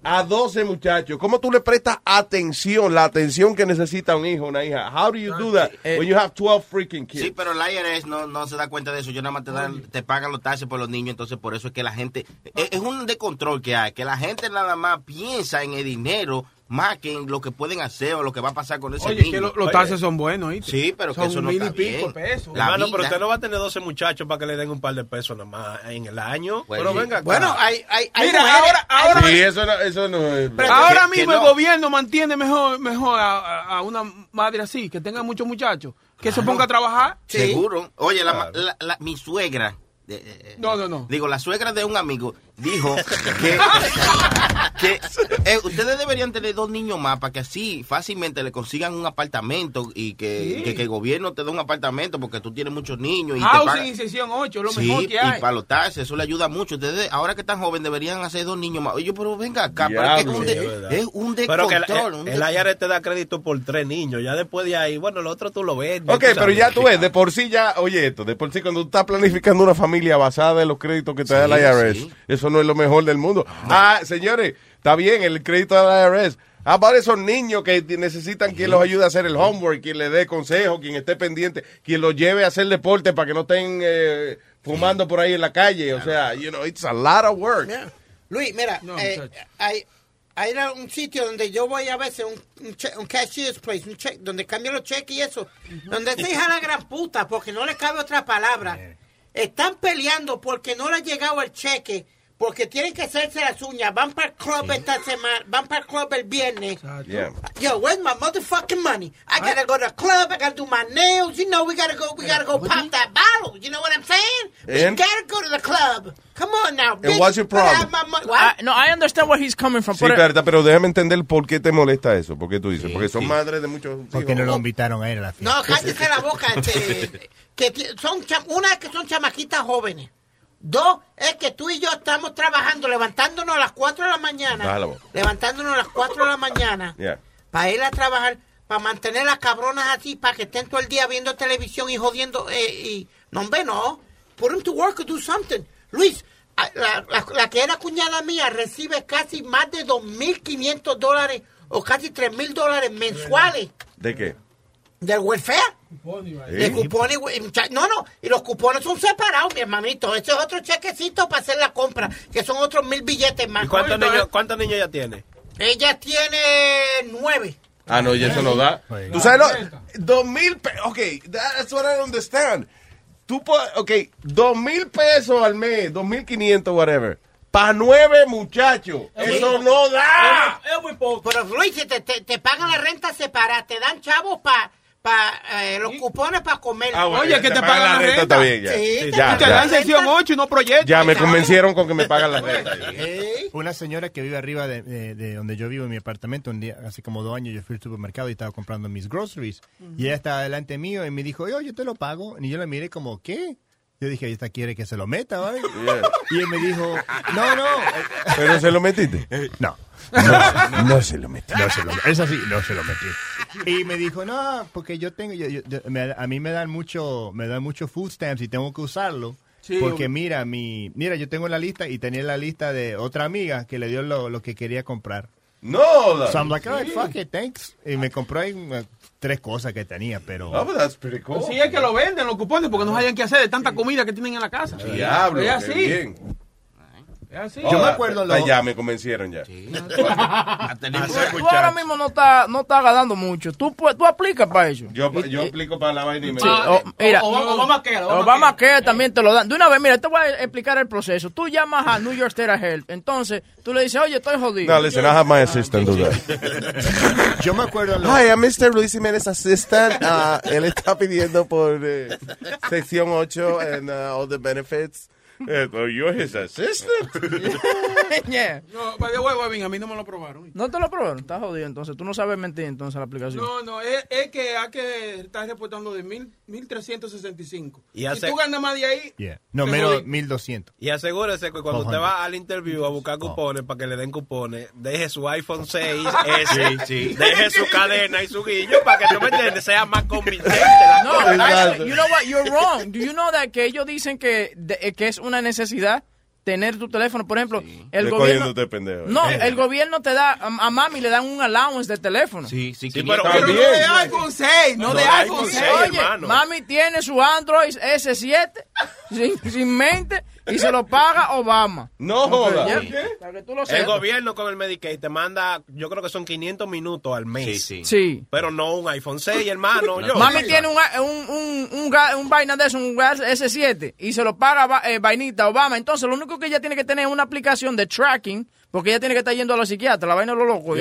a 12 muchachos? ¿Cómo tú le prestas atención, la atención que necesita un hijo, una hija? How do you do that when you have 12 freaking kids? Sí, pero el IRS no, no se da cuenta de eso. Yo nada más te, dan, te pagan los taxes por los niños, entonces por eso es que la gente... Es, es un descontrol que hay, que la gente nada más piensa en el dinero más que en lo que pueden hacer o lo que va a pasar con ese Oye, niño. que lo- los taxes son buenos, ¿oíste? Sí, pero que eso no mil y está pico bien. pesos. La Hermano, pero usted no va a tener 12 muchachos para que le den un par de pesos nada más en el año. Pues pero sí. venga, acá. Bueno, hay, hay, hay Mira, mujeres- ahora- ahora- Sí, eso no, eso no es... Ahora que- mismo que el no. gobierno mantiene mejor, mejor a, una madre así, que tenga muchos muchachos, que se ponga a trabajar. Seguro. Oye, la, la- la- mi suegra... eh, eh, No, no, no. Digo, la suegra de un amigo dijo que, que eh, ustedes deberían tener dos niños más para que así fácilmente le consigan un apartamento y que, Sí. que- que el gobierno te dé un apartamento porque tú tienes muchos niños y Housing sección 8, lo Sí, mejor que hay. y para los taxes, eso le ayuda mucho. Ustedes, ahora que están jóvenes, deberían hacer dos niños más. Oye, pero venga acá, pero es, un, de- es un Pero que el, el, un el IRS te da crédito por tres niños. Ya después de ahí, bueno, lo otro tú lo ves. Ok, pero ya tú ves, de por sí ya, oye esto, de por sí cuando tú estás planificando una familia basada en los créditos que te da el IRS, sí. Eso no es lo mejor del mundo. Ah, señores, está bien el crédito del IRS. Ah, para esos niños que necesitan quien los ayude a hacer el homework, quien le dé consejo, quien esté pendiente, quien los lleve a hacer deporte para que no estén eh, fumando por ahí en la calle. O sea, you know, it's a lot of work. Luis, mira, eh, hay, hay un sitio donde yo voy a veces, un, un, che- un cashier's place, un check, donde cambian los cheques y eso, donde se hija la gran puta, porque no le cabe otra palabra. Están peleando porque no le ha llegado el cheque, porque tienen que hacerse las uñas, van para el club esta semana, van para el club el viernes. Yeah. Yo, where's my motherfucking money? I gotta go to the club. I gotta do my nails. You know, we gotta go. We gotta go pop that bottle. You know what I'm saying? We And- gotta go to the club. Come on now, bitch. what's your problem? have my money. I- no, I understand where he's coming from. Sí, pero- pero déjame entender por qué te molesta eso. ¿Por qué tú dices? Porque son sí. madres de muchos Porque no lo invitaron a él a la fiesta. No, cállese la boca. Este, que son cham- una es que son chamaquitas jóvenes. Dos es que tú y yo estamos trabajando, levantándonos a las 4 de la mañana. Levantándonos a las 4 de la mañana. Yeah. Para ir a trabajar, para mantener las cabronas así, para que estén todo el día viendo televisión y jodiendo. eh, y No, hombre, no. Put them to work or do something. Luis, la, la- la que era cuñada mía recibe casi más de 2.500 dólares o casi 3.000 dólares mensuales ¿De qué? Del welfare. De cupones, no, no, y los cupones son separados, mi hermanito. Ese es otro chequecito para hacer la compra, que son otros mil billetes más. ¿Y cuántos niños, cuántos niños ella tiene? Ella tiene nueve. Ah, no, y eso no da. Tú sabes, lo, dos mil pesos. Ok, that's what I don't understand. Tú, po- ok, dos mil pesos al mes, dos mil quinientos, whatever. Para nueve muchachos. Eso no da. Es muy poco. Pero Luis, te, te, te pagan la renta separada, te dan chavos para pa, los cupones para comer. Ah, bueno, Oye, que te te pagan pagan la renta, renta. está bien, ya. Sí, Sí, ya, ya. dan renta. 8 y no proyectos. Ya me convencieron con que me pagan la renta. Una señora que vive arriba de, de- de donde yo vivo en mi apartamento, un día, hace como dos años yo fui al supermercado y estaba comprando mis groceries. Y ella estaba delante mío y me dijo, yo, yo te lo pago. Y yo la miré como, ¿qué? Yo dije, esta quiere que se lo meta, ¿vale? Y él me dijo, no, no. ¿Pero se lo metiste? No. No, no se lo metí. No se lo Es así, no se lo metí. Y me dijo, no, porque yo tengo, yo- yo- yo- me- a mí me dan mucho, me dan mucho food stamps y tengo que usarlo. Sí, porque mira, mi, mira, yo tengo la lista y tenía la lista de otra amiga que le dio lo, lo que quería comprar. No, David. So I'm like, all right, fuck it, thanks. Y me compró ahí, uh, tres cosas que tenía, pero... Oh, but that's pretty cool. Sí, es que lo venden los cupones porque no hayan que hacer de tanta comida que tienen en la casa. Diablo, qué así. bien. Yo me acuerdo. ya me convencieron ya. Tú ahora mismo no estás no está ganando mucho. Tú, tú aplicas para eso. Yo, yo aplico para la vaina y me. Sí, o- mira, Obama Care también te lo dan. De una vez, mira, te voy a explicar el proceso. Tú llamas a New York State Health. Entonces, tú le dices, oye, estoy jodido. No, listen, I have my assistant do that. Yo me acuerdo. Hi, I'm Mr. Luis Jiménez Assistant. Ah, él está pidiendo por eh, sección 8 and uh, all the benefits. Eh, oh, you're his assistant. Yeah. No, by the way, Webin, a mí no me lo probaron. No te lo probaron, estás jodido entonces. Tú no sabes mentir entonces la aplicación. No, no, es, es que hay que estar reportando de mil, 1365. Y si hace- tú ganas más de ahí, Yeah. No, menos jodí. 1200. Y asegúrese que cuando usted va al interview a buscar cupones para que le den cupones, deje su iPhone 6, S, Sí, sí. deje su cadena y su guillo para que tú me entiendes, sea más convincente. la No, actually, you know what, you're wrong. Do you know that que ellos dicen que, de- que es una necesidad tener tu teléfono? Por ejemplo, el gobierno... pendejo. No, el gobierno te da, a, a mami le dan un allowance de teléfono. Sí, sí, Sí, 500. pero- Pero no de iPhone 6, no, No, de iPhone iPhone 6. 6. Oye, hermano. mami tiene su Android S7 sin, sin mente y se lo paga Obama. No joda. Sí. El gobierno con el Medicaid te manda, yo creo que son 500 minutos al mes. Sí, sí. Sí. Pero no un iPhone 6, hermano. Yo. Mami tiene un, un, un, un, vaina de eso, un gas S7, y se lo paga eh, vainita Obama. Entonces, lo único que ella tiene que tener una aplicación de tracking, porque ella tiene que estar yendo a los psiquiatras, la vaina de los locos.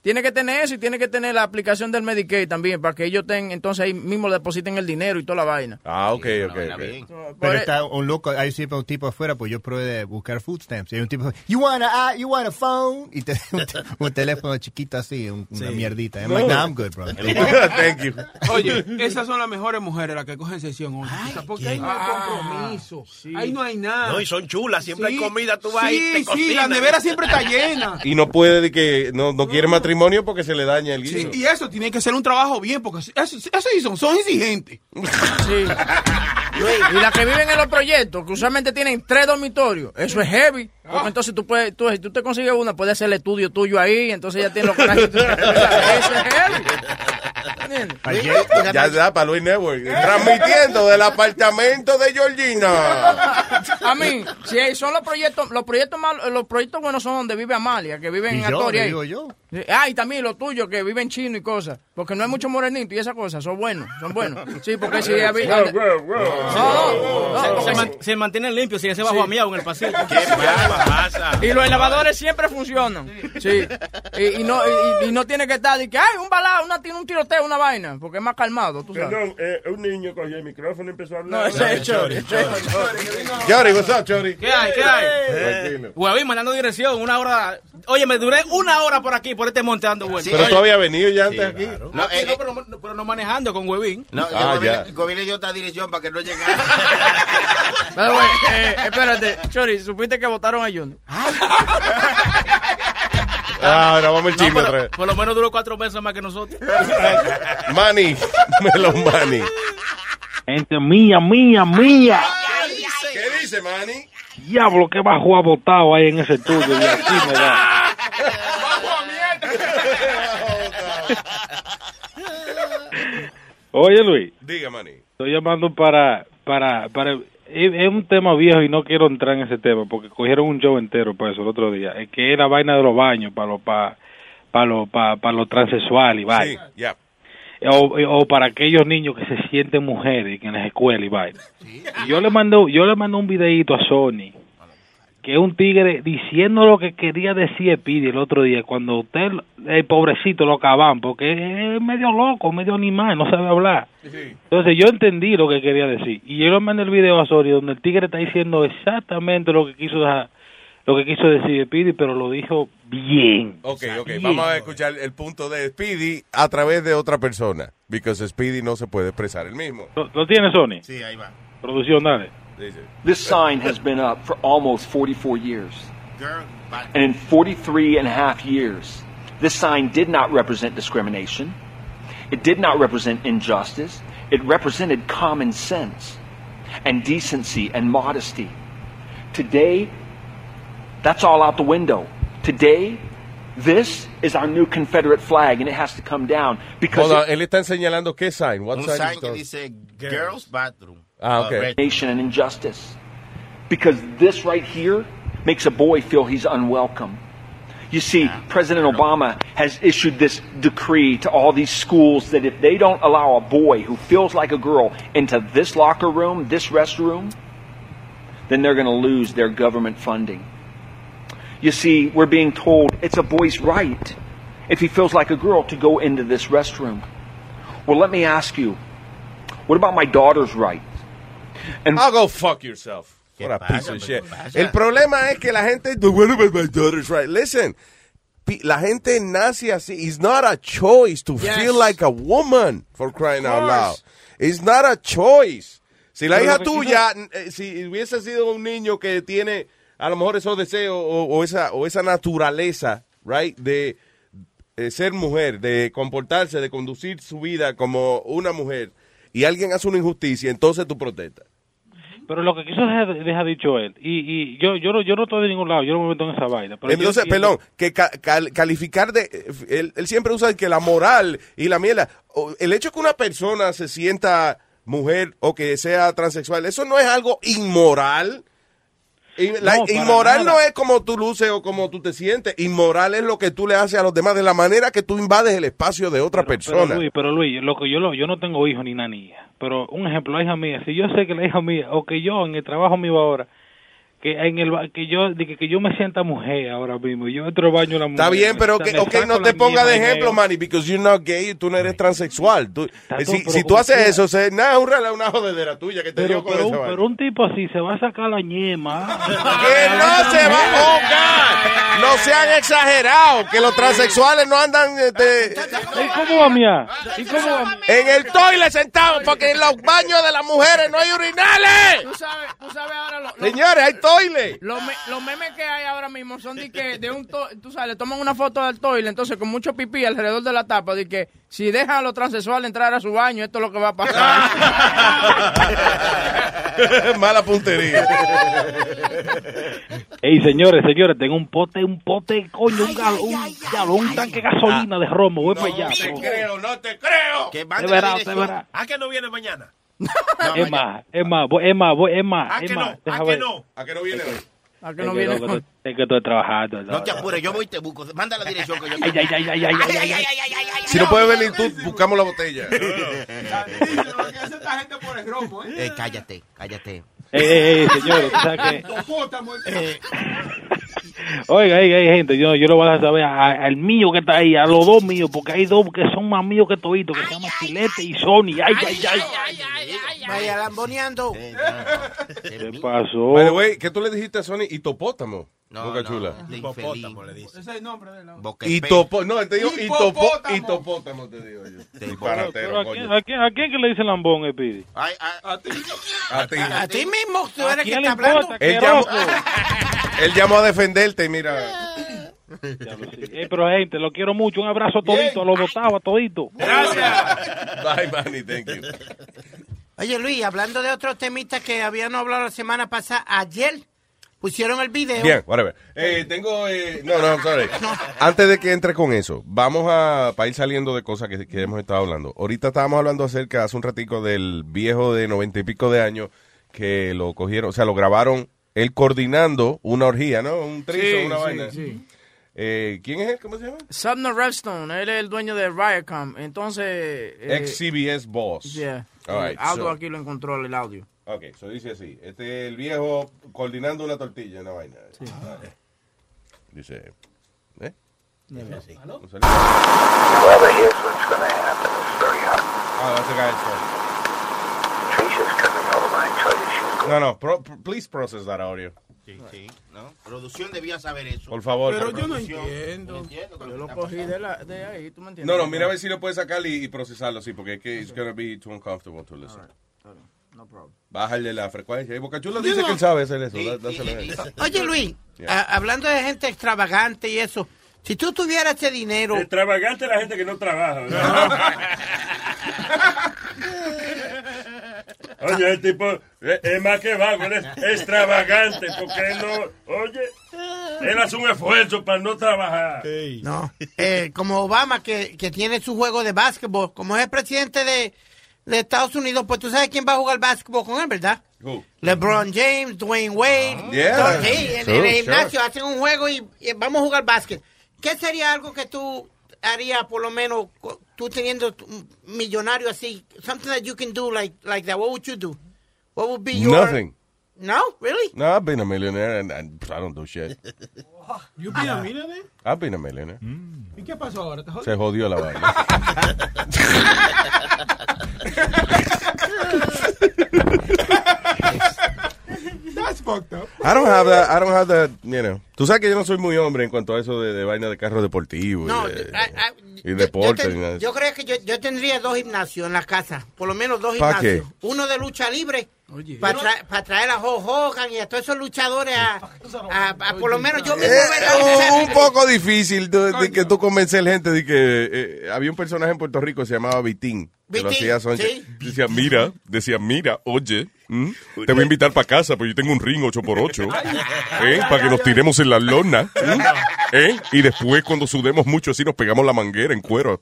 tiene que tener eso y tiene que tener la aplicación del Medicaid también, para que ellos tengan, entonces ahí mismo le depositen el dinero y toda la vaina. Ah, ok, ok, Vaina ok. bien. Por Pero e- está un loco, hay siempre un tipo afuera, pues yo probé de buscar food stamps. Y hay un tipo, you want a, you want a phone? Y te, un, un teléfono chiquito así, un- una mierdita. I'm like, nah, I'm good, bro. Thank you. Oye, esas son las mejores mujeres las que cogen sesión hoy. O sea, porque ahí no hay compromiso. Ahí no hay nada. No, y son chulas, siempre Sí, hay comida, tú vas sí, y te Sí, cocinan. La nevera siempre está llena. Y no puede de que no, no quiere matrimonio porque se le daña el Sí, guiso. y eso tiene que ser un trabajo bien, porque eso, eso sí son, son exigentes. Sí. Y las que viven en los proyectos, que usualmente tienen tres dormitorios, eso es heavy. Porque entonces tú puedes, tú, si tú te consigues una, puedes hacer el estudio tuyo ahí, entonces ya tienes los carajitos. Eso es heavy. Ya da para Luis Network. Transmitiendo del apartamento de Georgina. A mí, si hay- son los proyectos, los proyectos malos, los proyectos buenos son donde vive Amalia, que vive en y yo, Astoria. le ahí. digo yo. Sí. Ah, y también los tuyos que viven chino y cosas. Porque no hay mucho morenito y esas cosas. Son buenos, son buenos. Sí, porque si había- Se, mantienen limpios sin ese bajo miau en el pasillo. ¿Qué pasa? Y los lavadores siempre funcionan. Sí. Y, y no, y, y no tiene que estar de que, ay, un balado, una, tiene un tiroteo, una vaina. Porque es más calmado, tú sabes. Perdón, eh, un niño cogió el micrófono y empezó a No, hablar. ese es Chori. ese es Chori, what's up, Chori? ¿Qué hay? ¿Qué hay? Tranquilo. Huevín mandando dirección, una hora. Oye, me duré una hora por aquí, por este monte dando vueltas. Pero tú habías venido ya antes aquí. No, eh, no, pero, no- pero no manejando con Huevín. No, Ah, el gobierno dio otra dirección para que no llegara. Eh, espérate, Chori, ¿supiste que votaron a Junior? Ah, ahora vamos el No, chisme otra vez. por lo menos duró cuatro meses más que nosotros. Manny, Melon Manny. Gente mía, mía, mía. ¿Qué dice Manny? Diablo, que bajo ha votado ahí en ese estudio. Y aquí me da. Oye, Luis, Diga, Manny. estoy llamando para, para, para, es, es un tema viejo y no quiero entrar en ese tema porque cogieron un show entero para eso el otro día. Es que era vaina de los baños para los, para, para los, para, para los transexuales y Sí, vaina. O, o para aquellos niños que se sienten mujeres en las escuelas y vaina. Y yo le mandé, yo le mandé un videito a Sony que un tigre diciendo lo que quería decir Pidi el otro día cuando usted el pobrecito lo acaban porque es medio loco, medio animal, no sabe hablar. Entonces yo entendí lo que quería decir y yo le mandé el video a Sony donde el tigre está diciendo exactamente lo que quiso dejar- lo que quiso decir Pidi, pero lo dijo bien. Ok, ok. Bien. Vamos a escuchar el punto de Speedy a través de otra persona. Because Speedy no se puede expresar el mismo. ¿Lo, lo tiene Sony? Sí, ahí va. Producción, dale. Dice. This sign has been up for almost 44 years. And in 43 and a half years, this sign did not represent discrimination. It did not represent injustice. It represented common sense and decency and modesty. Today, that's all out the window. Today, this is our new Confederate flag, and it has to come down because Hold on, it- él está señalando qué sign. What Un sign, sign is que dice Girls Bathroom. Ah, Uh, ok. red. nation and injustice. Because this right here makes a boy feel he's unwelcome. You see, President Obama has issued this decree to all these schools that if they don't allow a boy who feels like a girl into this locker room, this restroom, then they're going to lose their government funding. You see, we're being told it's a boy's right if he feels like a girl to go into this restroom. Well, let me ask you, what about my daughter's right? And I'll go fuck yourself. What a piece of shit. El problema es que la gente, what about my daughter's right? Listen, la gente nace así. It's not a choice to Yes. feel like a woman, for crying out loud. It's not a choice. Si la Pero hija tuya, eh, si hubiese sido un niño que tiene a lo mejor esos deseos o, o esa, o esa naturaleza, right, de eh, ser mujer, de comportarse, de conducir su vida como una mujer, y alguien hace una injusticia, entonces tú protestas. Pero lo que quiso dejar, dejar dicho él, y, y yo, yo, no, yo no estoy de ningún lado, yo no me meto en esa vaina. Pero Entonces, perdón, que ca- cal- calificar de... Él, él siempre usa que la moral y la mierda. El hecho que una persona se sienta mujer o que sea transexual, eso no es algo inmoral. La- No, inmoral no es como tú luces o como tú te sientes. Inmoral es lo que tú le haces a los demás de la manera que tú invades el espacio de otra Pero persona. Luis, pero Luis, lo que yo, lo- yo no tengo hijos ni una niña. Pero un ejemplo, la hija mía, si yo sé que la hija mía, o que yo en el trabajo mío ahora, que en el ba- que yo que, que yo me sienta mujer ahora mismo, yo entro al baño la mujer. Está bien, pero que, me ok, saco no te ponga de ejemplo, me- Manny, because you're not gay, tú no eres transexual. Tú- todo, si, si tú haces eso, se, nada, un rela- una jodedera tuya que te dio Pero, con pero, esa un, pero un tipo así se va a sacar la ñema. Que no se va a ahogar. No sean exagerados. Que los transexuales no andan este, ¿Y cómo va mía? ¿Y cómo va en el toile sentados porque en los baños de las mujeres no hay urinales. Tú sabes, tú sabes ahora lo- lo- Señores, hay toile. Los, me- los memes que hay ahora mismo son de que de un to- tú sabes, le toman una foto del toile, entonces con mucho pipí alrededor de la tapa, de que si dejan a los transexuales entrar a su baño, esto es lo que va a pasar. Mala puntería. Ey, señores, señores, tengo un pote, un pote, coño, un galón, un, galón, un tanque de gasolina de romo, voy para allá. bro. creo, no te creo. Que De verdad, de dirección. verdad. ¿A que no viene mañana? Es más, es más, voy- es más, voy- es más, ¿A que no? deja ¿A que no? ¿A que no viene hoy? ¿A Es que no, que estoy- es que estoy trabajando. No te apures, yo voy y te busco. Manda la dirección que yo Ay, ay, ay, ay, ay, ay, ay, ay. Si no puedes venir tú, buscamos la botella. Eh, cállate, cállate. Ey, ey, señores, que... Eh, Oiga, oiga, gente, yo, yo lo voy a saber al mío que está ahí, a los dos míos, porque hay dos que son más míos que toditos, que se llaman Chilete y Sony. Ay, ay, ay. Vaya lamboneando. ¿Qué pasó? By the way, ¿qué tú le dijiste a Sony? Hipopótamo. No, Boca no, chula. de Hipopótamo le dice. Ese es el nombre de la... Boca Hitopo, no, te digo Hipopótamo. hipopótamo, te digo yo. Disparatero, ¿a, coño. quién, a, quién, ¿A quién que le dice lambón, Epidi? Ay, A ti. A ti. A ti mismo, tú ¿A eres que está hablando. Él llamó, él llamó a defenderte y mira. Eh, pero gente, lo quiero mucho. Un abrazo a todito, a los a todito. Bye, Manny, thank you. Oye, Luis, hablando de otros temitas que habíamos hablado la semana pasada, ayer pusieron el video. Bien, whatever. Eh, tengo. eh, no, no, sorry. Antes de que entre con eso, vamos a para ir saliendo de cosas que, que hemos estado hablando. Ahorita estábamos hablando acerca, hace un ratico, del viejo de noventa y pico de años que lo cogieron, o sea, lo grabaron él coordinando una orgía, ¿no? Un trizo, Sí, una sí, vaina. sí. Eh, ¿Quién es él? ¿Cómo se llama? Sumner Redstone, él es el dueño de Riotcom. Entonces. eh, Ex CBS Boss. yeah. All right, so- aquí lo encontró el audio. Ok, eso dice así. Este es el viejo coordinando una tortilla, una vaina. Vale. Dice. ¿Eh? Un saludo. Well, here's what's to happen. It's very hard. Ah, that's the guy's phone. Tricia's coming home. I tell you, she's No, no, pro- please process that audio. Sí, sí, ¿no? Producción debía saber eso. Por favor. Pero yo no entiendo. No Yo lo cogí de, la, de ahí, ¿tú me entiendes? No, no, mira a ver si lo puedes sacar y, y procesarlo así, porque es que it's gonna be too uncomfortable to listen. No problem. Bájale la frecuencia. Y Boca Chula dice que él sabe hacer eso. Sí, Dá- sí. Oye, Luis, Yeah. a- hablando de gente extravagante y eso, si tú tuvieras ese dinero, Extravagante la gente que no trabaja. ¿verdad? Oye, el tipo es, es más que vago, él es extravagante, porque él no, oye, él hace un esfuerzo para no trabajar. no, eh, como Obama que, que tiene su juego de básquetbol, como es el presidente de, de Estados Unidos, pues tú sabes quién va a jugar básquetbol con él, ¿verdad? Who? LeBron James, Dwayne Wade. Yeah. Todos, sí, en, Sure, en el gimnasio sure. hacen un juego y, y vamos a jugar básquet. ¿Qué sería algo que tú harías, por lo menos, tú teniendo un millonario así? Something that you can do like, like that. What would you do? What would be your... Nothing. No? Really? No, I've been a millionaire and, and I don't do shit. You be a millionaire? I've been a millionaire. ¿Y qué pasó ahora? ¿Te jodiste? Se jodió la vaina. That's fucked up. I don't have that, I don't have that, you know. Tú sabes que yo no soy muy hombre en cuanto a eso de, de vaina de carro deportivo No, y, de, I- I- y deporte. yo, nada creo que yo, yo tendría dos gimnasios en la casa, por lo menos dos ¿Pa' qué? gimnasios. Uno de lucha libre, para traer a Hulk Hogan y a todos esos luchadores a, a- a- por lo menos yo mismo ver la lucha Eh, un poco difícil de, de que tú convencer gente de que eh, había un personaje en Puerto Rico que se llamaba Vitín. Que lo hacía sí. Decía, mira, decía, mira, oye, ¿m? te voy a invitar para casa, porque yo tengo un ring 8x8, ¿eh? para que nos tiremos en la lona. ¿eh? y después cuando sudemos mucho así nos pegamos la manguera en cuero.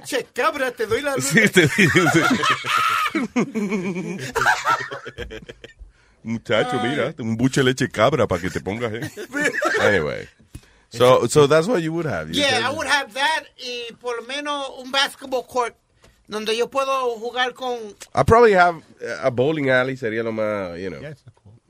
Leche cabra, te doy la Sí, te. Muchacho, mira, un buche de leche cabra para que te pongas. ¿eh? Anyway. So, so that's what you would have. You Yeah, said- I would have that y por lo menos un basketball court donde yo puedo jugar con I probably have a bowling alley, sería lo más, you know.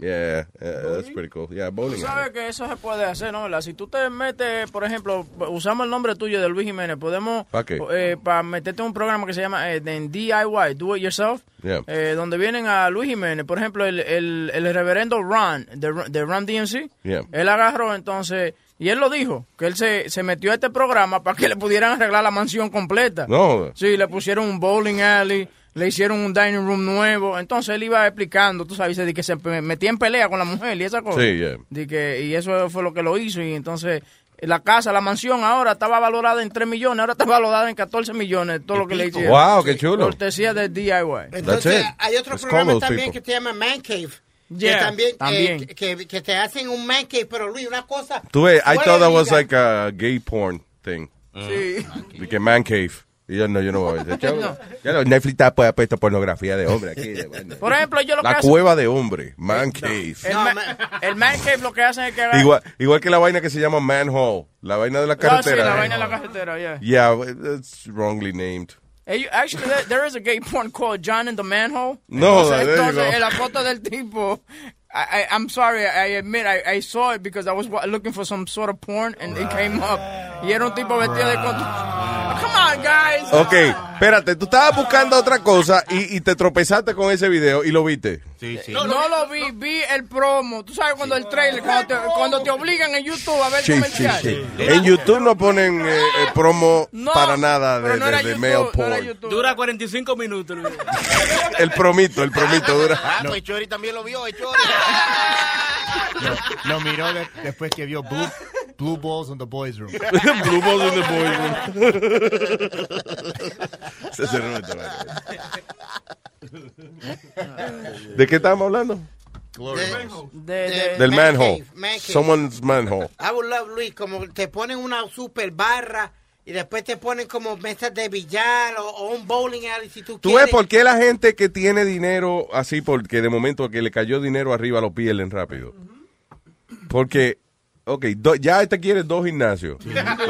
Yeah, uh, that's pretty cool. Yeah, Tú bowling alley. sabes que eso se puede hacer, ¿no? ¿Verdad? Si tú te metes, por ejemplo, usamos el nombre tuyo de Luis Jiménez, podemos, ¿Pa qué? eh, para meterte en un programa que se llama eh, DIY, Do It Yourself, Yeah. eh, donde vienen a Luis Jiménez, por ejemplo, el, el, el reverendo Ron, de, de Ron DMC, Yeah. él agarró entonces, y él lo dijo, que él se, se metió a este programa para que le pudieran arreglar la mansión completa. No. Sí, le pusieron un bowling alley, le hicieron un dining room nuevo. Entonces él iba explicando, tú sabes, de que se metía en pelea con la mujer y esa cosa. Sí, yeah. De que, y eso fue lo que lo hizo. Y entonces la casa, la mansión ahora estaba valorada en 3 millones, ahora está valorada en 14 millones, todo lo que le hicieron. Wow, qué chulo. Cortesía de DIY. Entonces, hay otro Let's programa también people. que se llama Man Cave. Yeah, que también, eh, que, que te hacen un man cave, pero Luis, una cosa. Tú ves, I thought that was like a gay porn thing. Sí. De que man cave. Y yo no, yo no voy a no, Netflix está pues, puesto pornografía de hombre aquí. Por ejemplo, yo lo que La cueva de hombre, man cave. El, ma- el man cave lo que hacen es que Igual, igual que la vaina que se llama manhole, la vaina de la Ah, sí, carretera. la vaina de la carretera, yeah. Yeah, it's wrongly named. Actually, there, there is a gay porn called John in the Manhole. No, entonces, there you entonces, go. en la foto del tipo, I, I, I'm sorry, I admit, I, I saw it because I was wa- looking for some sort of porn and it came up. Y era un tipo vestido de... con- Come on, guys. Ok, espérate, tú estabas buscando otra cosa y, y te tropezaste con ese video y lo viste. Sí, sí. No, no lo vi, vi el promo. Tú sabes cuando el trailer, cuando te, cuando te obligan en YouTube a ver Sí, sí, comercial. sí. En YouTube no ponen eh, eh, promo No, para nada de, no de- de YouTube, era porn. Dura 45 minutos. el video. El promito, el promito dura. Ah, pues Chori también lo vio, eh, Chori. Lo, lo miró de- después que vio Blue, Blue Balls in the Boys Room. Blue balls in the boys room. Se cerró. ¿De qué estábamos hablando? De- de- Del man manhole. man. Someone's manhole. I would love, Luis, como te ponen una super barra y después te ponen como mesas de billar o, o un bowling alley si tú, ¿Tú quieres. ves por qué la gente que tiene dinero así, porque de momento que le cayó dinero arriba lo pierden rápido? Porque, ok, do- ya este quiere dos gimnasios.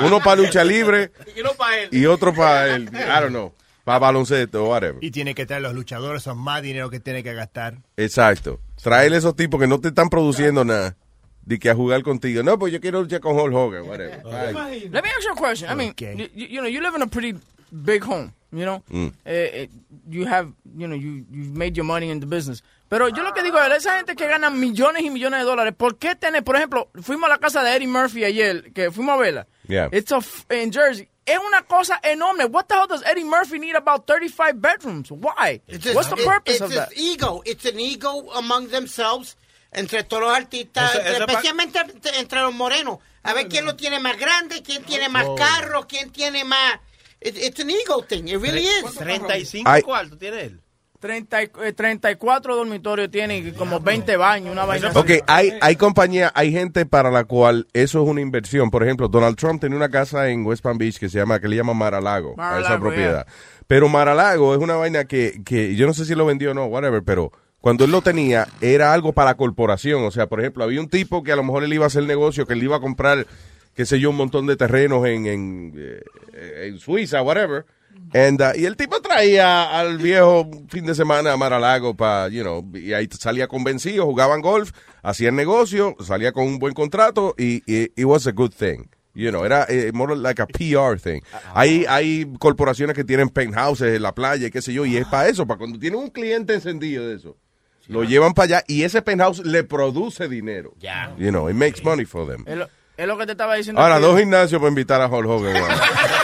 Uno para lucha libre Y no para él. y otro para el, I don't know, para baloncesto o whatever. Y tiene que traer los luchadores, son más dinero que tiene que gastar. Exacto. Traerle esos tipos que no te están produciendo nada. De que a jugar contigo. No, pues yo quiero luchar con Hulk Hogan, whatever. Let me ask you a question. I mean, Okay. you, you know, you live in a pretty big home. You know, Mm. Eh, eh, you have, you know, you you made your money in the business. Pero yo lo que digo es, esa gente que gana millones y millones de dólares, ¿por qué tener, por ejemplo, fuimos a la casa de Eddie Murphy ayer, que fuimos a verla. Yeah. It's a f- in Jersey. Es una cosa enorme. What the hell does Eddie Murphy need about 35 bedrooms? Why? It's just- What's the purpose it's of that? just ego. It's an ego among themselves, entre todos los artistas, Eso- eso pa- especialmente entre- entre los morenos. A ver quién lo tiene más grande, quién tiene más Oh. carro, quién tiene más... It- it's an ego thing. It really is. 35 Ay. cuartos tiene él. 30 y- eh, 34 dormitorios tiene y como 20 baños, una vaina así. Ok, hay, hay compañía, hay gente para la cual eso es una inversión. Por ejemplo, Donald Trump tenía una casa en West Palm Beach que se llama, que le llama Mar-a-Lago, a esa Mar-a-Lago, propiedad. Pero Mar-a-Lago es una vaina que, que yo no sé si lo vendió o no, whatever, pero cuando él lo tenía era algo para corporación. O sea, por ejemplo, había un tipo que a lo mejor él iba a hacer negocio, que él iba a comprar, qué sé yo, un montón de terrenos en, en, eh, en Suiza, whatever. And, uh, y el tipo traía al viejo fin de semana a Mar-a-Lago para, you know, y ahí salía convencido, jugaban golf, hacían negocio, salía con un buen contrato y, y it was a good thing. You know, era eh, more like a PR thing. Hay, hay corporaciones que tienen penthouses en la playa y qué sé yo, y es para eso, para cuando tienen un cliente encendido de eso. Lo llevan para allá y ese penthouse le produce dinero. Ya. You know, it makes money for them. Es lo, es lo que te estaba diciendo. Ahora, que- dos gimnasios para invitar a Hulk Hogan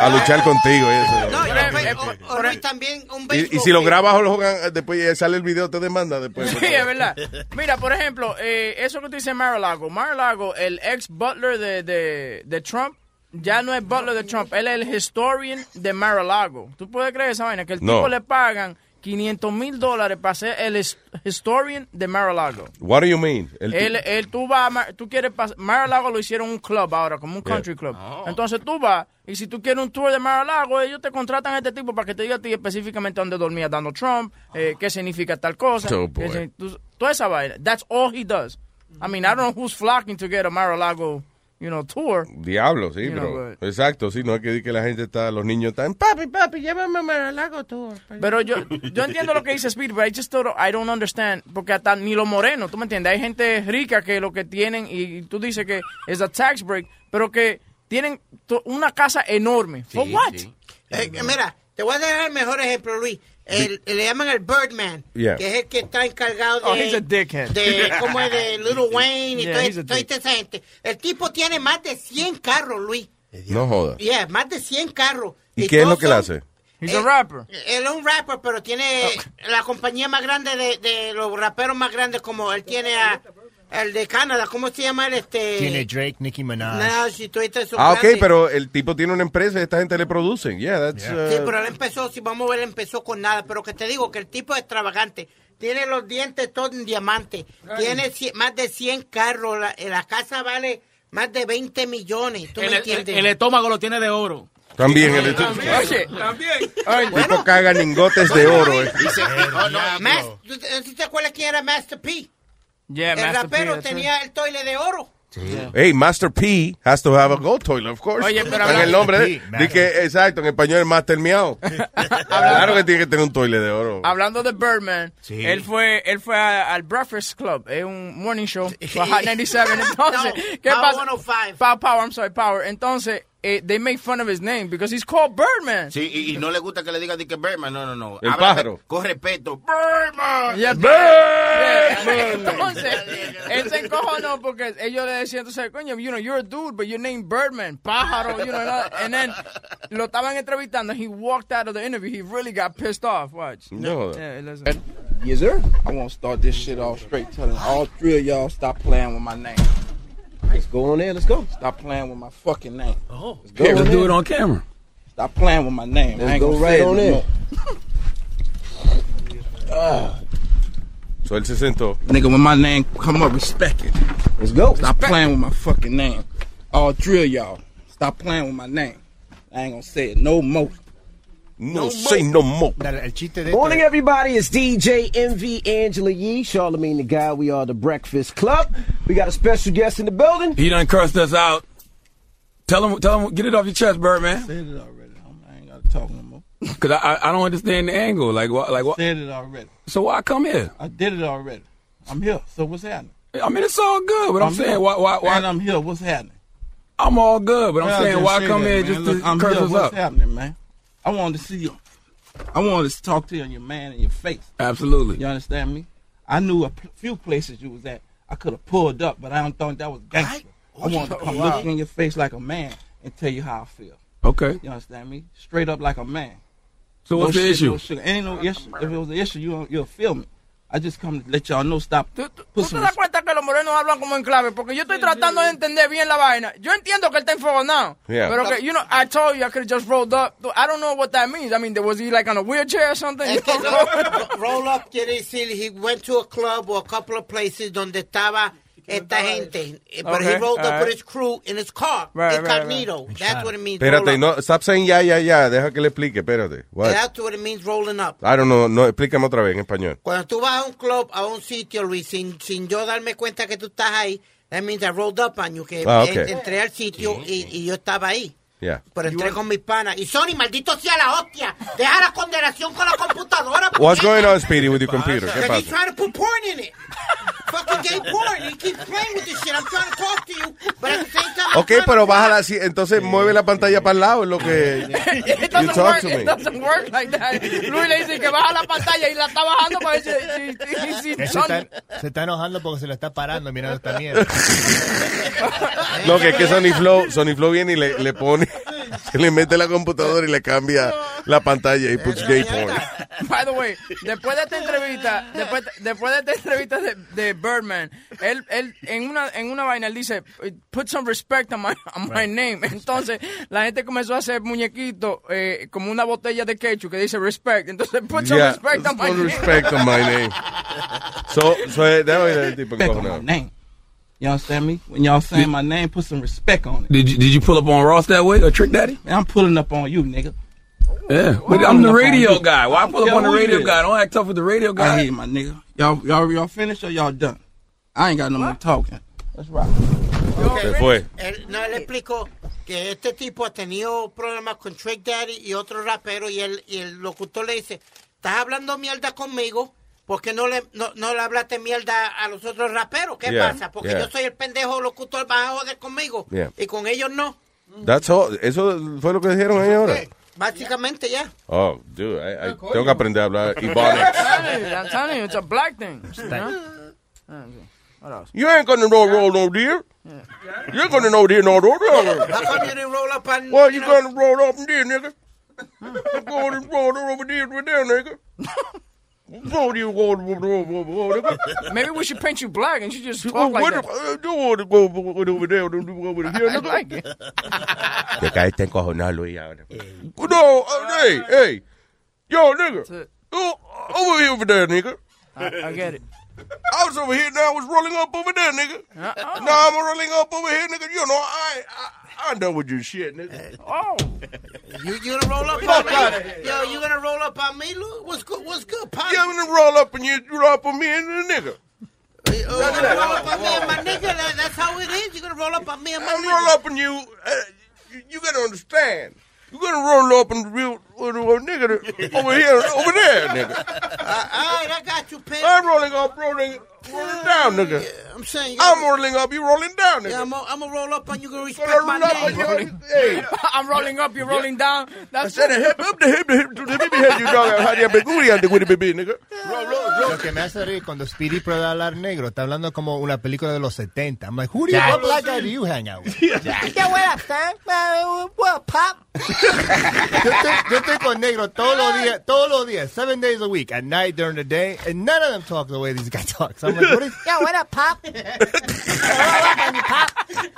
a, luchar contigo. y eso. No, y después, o- o Luis, también un Y, y béisbol si lo grabas Hulk Hogan, eh, después eh, sale el video, te demanda después. Sí, es verdad. Mira, por ejemplo, eh, eso que tú dices Mar-a-Lago. Mar-a-Lago, el ex butler de, de, de Trump, ya no es butler de Trump. Él es el historian de Mar-a-Lago. ¿Tú puedes creer esa vaina? Que el No. tipo le pagan 500 mil dólares para ser el his- historian de Mar-a-Lago. What do you mean? El él, tú vas, tú quieres pasar, Mar-a-Lago lo hicieron un club ahora, como un country club. Entonces tú vas, y si tú quieres un tour de Mar-a-Lago, ellos te contratan a este tipo para que te diga a ti específicamente dónde dormía Donald Trump, eh, qué significa tal cosa. Oh, boy. qué tú- toda esa vaina. That's all he does. I mean, I don't know who's flocking to get a Mar-a-Lago, you know, tour. Diablo, sí, know, pero. Exacto, sí, no es que, que la gente está, los niños están. Papi, papi, llévame a Mar-a-Lago tour. Pero yo, yo entiendo lo que dice Speed, pero I just don't, I don't understand. Porque hasta ni los morenos, ¿tú me entiendes? Hay gente rica que lo que tienen, y tú dices que es a tax break, pero que tienen una casa enorme. ¿For what? Eh, mira, te voy a dar el mejor ejemplo, Luis. El, le llaman el Birdman, Yeah. que es el que está encargado de, Oh, he's a dickhead. de como es de Little Wayne y Yeah, toda, he's a toda dick. esa gente. El tipo tiene más de 100 carros, Luis. No joda. Yeah, más de 100 carros. ¿Y qué es lo que le hace? He's a rapper. Él es un rapper, pero tiene la compañía más grande de, de los raperos más grandes, como él tiene a el de Canadá, ¿cómo se llama él? Este, Tiene Drake, Nicki Minaj. No, si tú estás Ah, ok, pero el tipo tiene una empresa y esta gente le producen. Yeah, that's. Sí, uh, pero él empezó, si vamos a ver, él empezó con nada. Pero que te digo que el tipo es extravagante. Tiene los dientes todos en diamante. Tiene cien- más de 100 carros. La, la casa vale más de 20 millones. ¿Tú El, me el- entiendes? el estómago lo tiene de oro. También el Oye, El tipo caga lingotes de oro. eh. Oh, no, Mas- ¿tú te- ¿tú te acuerdas quién era Master P? Yeah, el Master P, rapero that's tenía el toile de oro. Hey, Master P has to have a gold toilet, of course. Oye, pero en el nombre de, P, di que, exacto, en español es Master Miau. claro que tiene que tener un toilet de oro. Hablando de Birdman, Sí. él fue él fue a- al Breakfast Club, es un morning show Hot 97. Entonces, No, ¿qué Power pasa? 105. Power, Power, I'm sorry, Power. Entonces, eh, they make fun of his name because he's called Birdman. Sí, y, y no le gusta que le digan que Berman, no, no, no. El Háblame pájaro. Con respeto. Berman. Yeah, Yeah. Entonces, él se encojonó porque ellos le decían, entonces, coño, you know, you're a dude, but you're named Birdman, pájaro, you know, and then lo estaban entrevistando, he walked out of the interview, he really got pissed off, watch. No. Yeah, listen. Yes, sir. I want to start this shit off straight, telling all three of y'all stop playing with my name. Let's go on there. Let's go. Stop playing with my fucking name. Oh, let's go. Let's do there. it on camera. Stop playing with my name. Let's I ain't go gonna right say it on no in. Ah. So él se sentó. Nigga, when my name come up, respect it. Let's go. Stop playing with my fucking name. All three of y'all, stop playing with my name. I ain't gonna say it no more. No, say no more. El chiste de Morning, everybody. It's DJ MV Angela Yee, Charlemagne the Guy. We are the Breakfast Club. We got a special guest in the building. He done cursed us out. Tell him, tell him, get it off your chest, Birdman. Said it already. I ain't gotta talk no more. Cause I, I, I don't understand the angle. Like what, like what? Said it already. So why come here? I did it already. I'm here. So what's happening? I mean, it's all good, but I'm, saying, here. why, why, why? And I'm here. What's happening? I'm all good, but I'm Well, saying, why say come that, here man. just Look, to I'm curse here. us What's up? happening, man? I wanted to see you. I wanted to talk to you and your man in your face. Absolutely. You understand me? I knew a p- few places you was at. I could have pulled up, but I don't think that was gangster. I wanted to come Wow. look in your face like a man and tell you how I feel. Okay. You understand me? Straight up like a man. So what's the issue? No sugar. Ain't no issue. If it was an issue, you, you'll feel me. I just come to let y'all know. Stop. Put ¿Tú some te das cuenta que los morenos hablan como en clave, porque yo estoy tratando de entender bien la vaina. Yo entiendo que él está enfogonado, Yeah. pero que, you know, I told you I could have just rolled up. I don't know what that means. I mean, was he like on a wheelchair or something? Es que ro- roll up quiere decir he went to a club or a couple of places donde estaba esta gente. Eh, But he Okay, rolled up alright. with his crew in his car. Right, right, incognito. That's what it means. Espérate, no, stop saying ya, ya, ya. Deja que le explique, espérate. What? That's what it means rolling up. I don't know, no, explícame otra vez en español. Cuando tú vas a un club, a un sitio, Luis, sin, sin yo darme cuenta que tú estás ahí, that means I rolled up on you, que Ah, okay. entré al sitio y, y yo estaba ahí. Yeah. Pero entré con mis panas. Y Sony, maldito sea la hostia. Deja la condenación con la computadora. What's going on, Speedy, with your computer? ¿Qué Because he's pasa? trying to put porn in it. Fucking gay porn. He keeps playing with this shit. I'm trying to talk to you, but at the same time, I'm Ok, trying to- pero bájala así, entonces mueve la pantalla para el lado, es lo que... It You doesn't, talk work, to it me. doesn't work like that. Luis le dice que baja la pantalla y la está bajando para ver si, si, si- si Él se, está, se está enojando porque se le está parando mirando esta mierda. No, que es que Sony Flow, Sony Flow viene y le, le pone, se le mete la computadora y le cambia la pantalla y puts gay porn. By the way, después de esta entrevista, después, después de esta entrevista de, de Birdman, él, él en una en una vaina él dice, put some respect on my, on my name. Entonces la gente comenzó a hacer muñequitos eh, como una botella de ketchup que dice respect. Entonces put some Yeah, respect on my put name. respect on my name. So, so eh, déjame ver el tipo encojonado. My name. You understand me? When y'all saying my name, put some respect on it. Did you, did you pull up on Ross that way or Trick Daddy? Man, I'm pulling up on you, nigga. Yeah, Why but I'm the pulling up radio guy. Why I pull up on the radio is? guy? Don't act tough with the radio I guy. hear you, my nigga. Y'all, y'all, y'all finished or y'all done? I ain't got no more talking. Let's rock. Se fue. Él, no, él explicó que este tipo ha tenido problemas con Trick Daddy y otro rapero y el, y el locutor le dice, estás hablando mierda conmigo, ¿por qué no le, no, no le hablaste mierda a los otros raperos? ¿Qué Yeah, pasa? Porque yeah. yo soy el pendejo locutor, vas a joder conmigo. Yeah. Y con ellos no. That's all. Eso fue lo que dijeron ahí ahora. Básicamente ya. Oh, dude, I, I tengo que aprender a hablar Ebonics. I'm telling you, I'm telling you, it's a black thing. you? Ah, okay. Ain't gonna know roll no deer. You ain't gonna know deer no roll. How come you didn't roll up on... Well, you gonna roll up and deer, nigga. You going and roll over there, over there, nigga. Roll you go over over nigga. Maybe we should paint you black and you just Oh, talk like that. the- do want to go over over there, do over here, I nigga. like it. Que cae está encojonado Luis ahora. No, uh, hey, hey. Yo, nigga. Oh, over here, over there, nigga. I, I get it. I was over here, now I was rolling up over there, nigga. Uh-oh. Now I'm rolling up over here, nigga. You know, I, I, I done with your shit, nigga. Oh. You, you gonna roll up on me? Yo, you gonna roll up on me, Lou? What's good? What's good, pop? Yeah, I'm gonna roll up and you roll up on me and the nigga. You gonna roll up on me and my nigga? That, that's how it is. You gonna roll up on me and my I'm nigga? roll up on you. Uh, you, you gotta understand. You gonna roll up and real with a nigga to- over here, over there, nigga. All right, I got you, pimp. I'm rolling up, rolling, rolling down, nigga. I'm saying, I'm rolling up, you rolling down, nigga. Yeah, I'm gonna roll up on you. Gonna respect my roll name. you. Hey. I'm rolling up, you're rolling down. That's I said, hip up the hip, the hip, to the baby head, you dog. You the baby, nigga? Lo que me hace reír cuando Speedy puede hablar negro, está hablando como una película de los 70. I'm like, who do you, Yeah. what black guy do you hang out with? Yo, what up, son? What, pop? yo, estoy, yo estoy con negro todos los días, todos los días, seven days a week, at night, during the day, and none of them talk the way these guys talk. So I'm like, what is, Yo, what up, pop?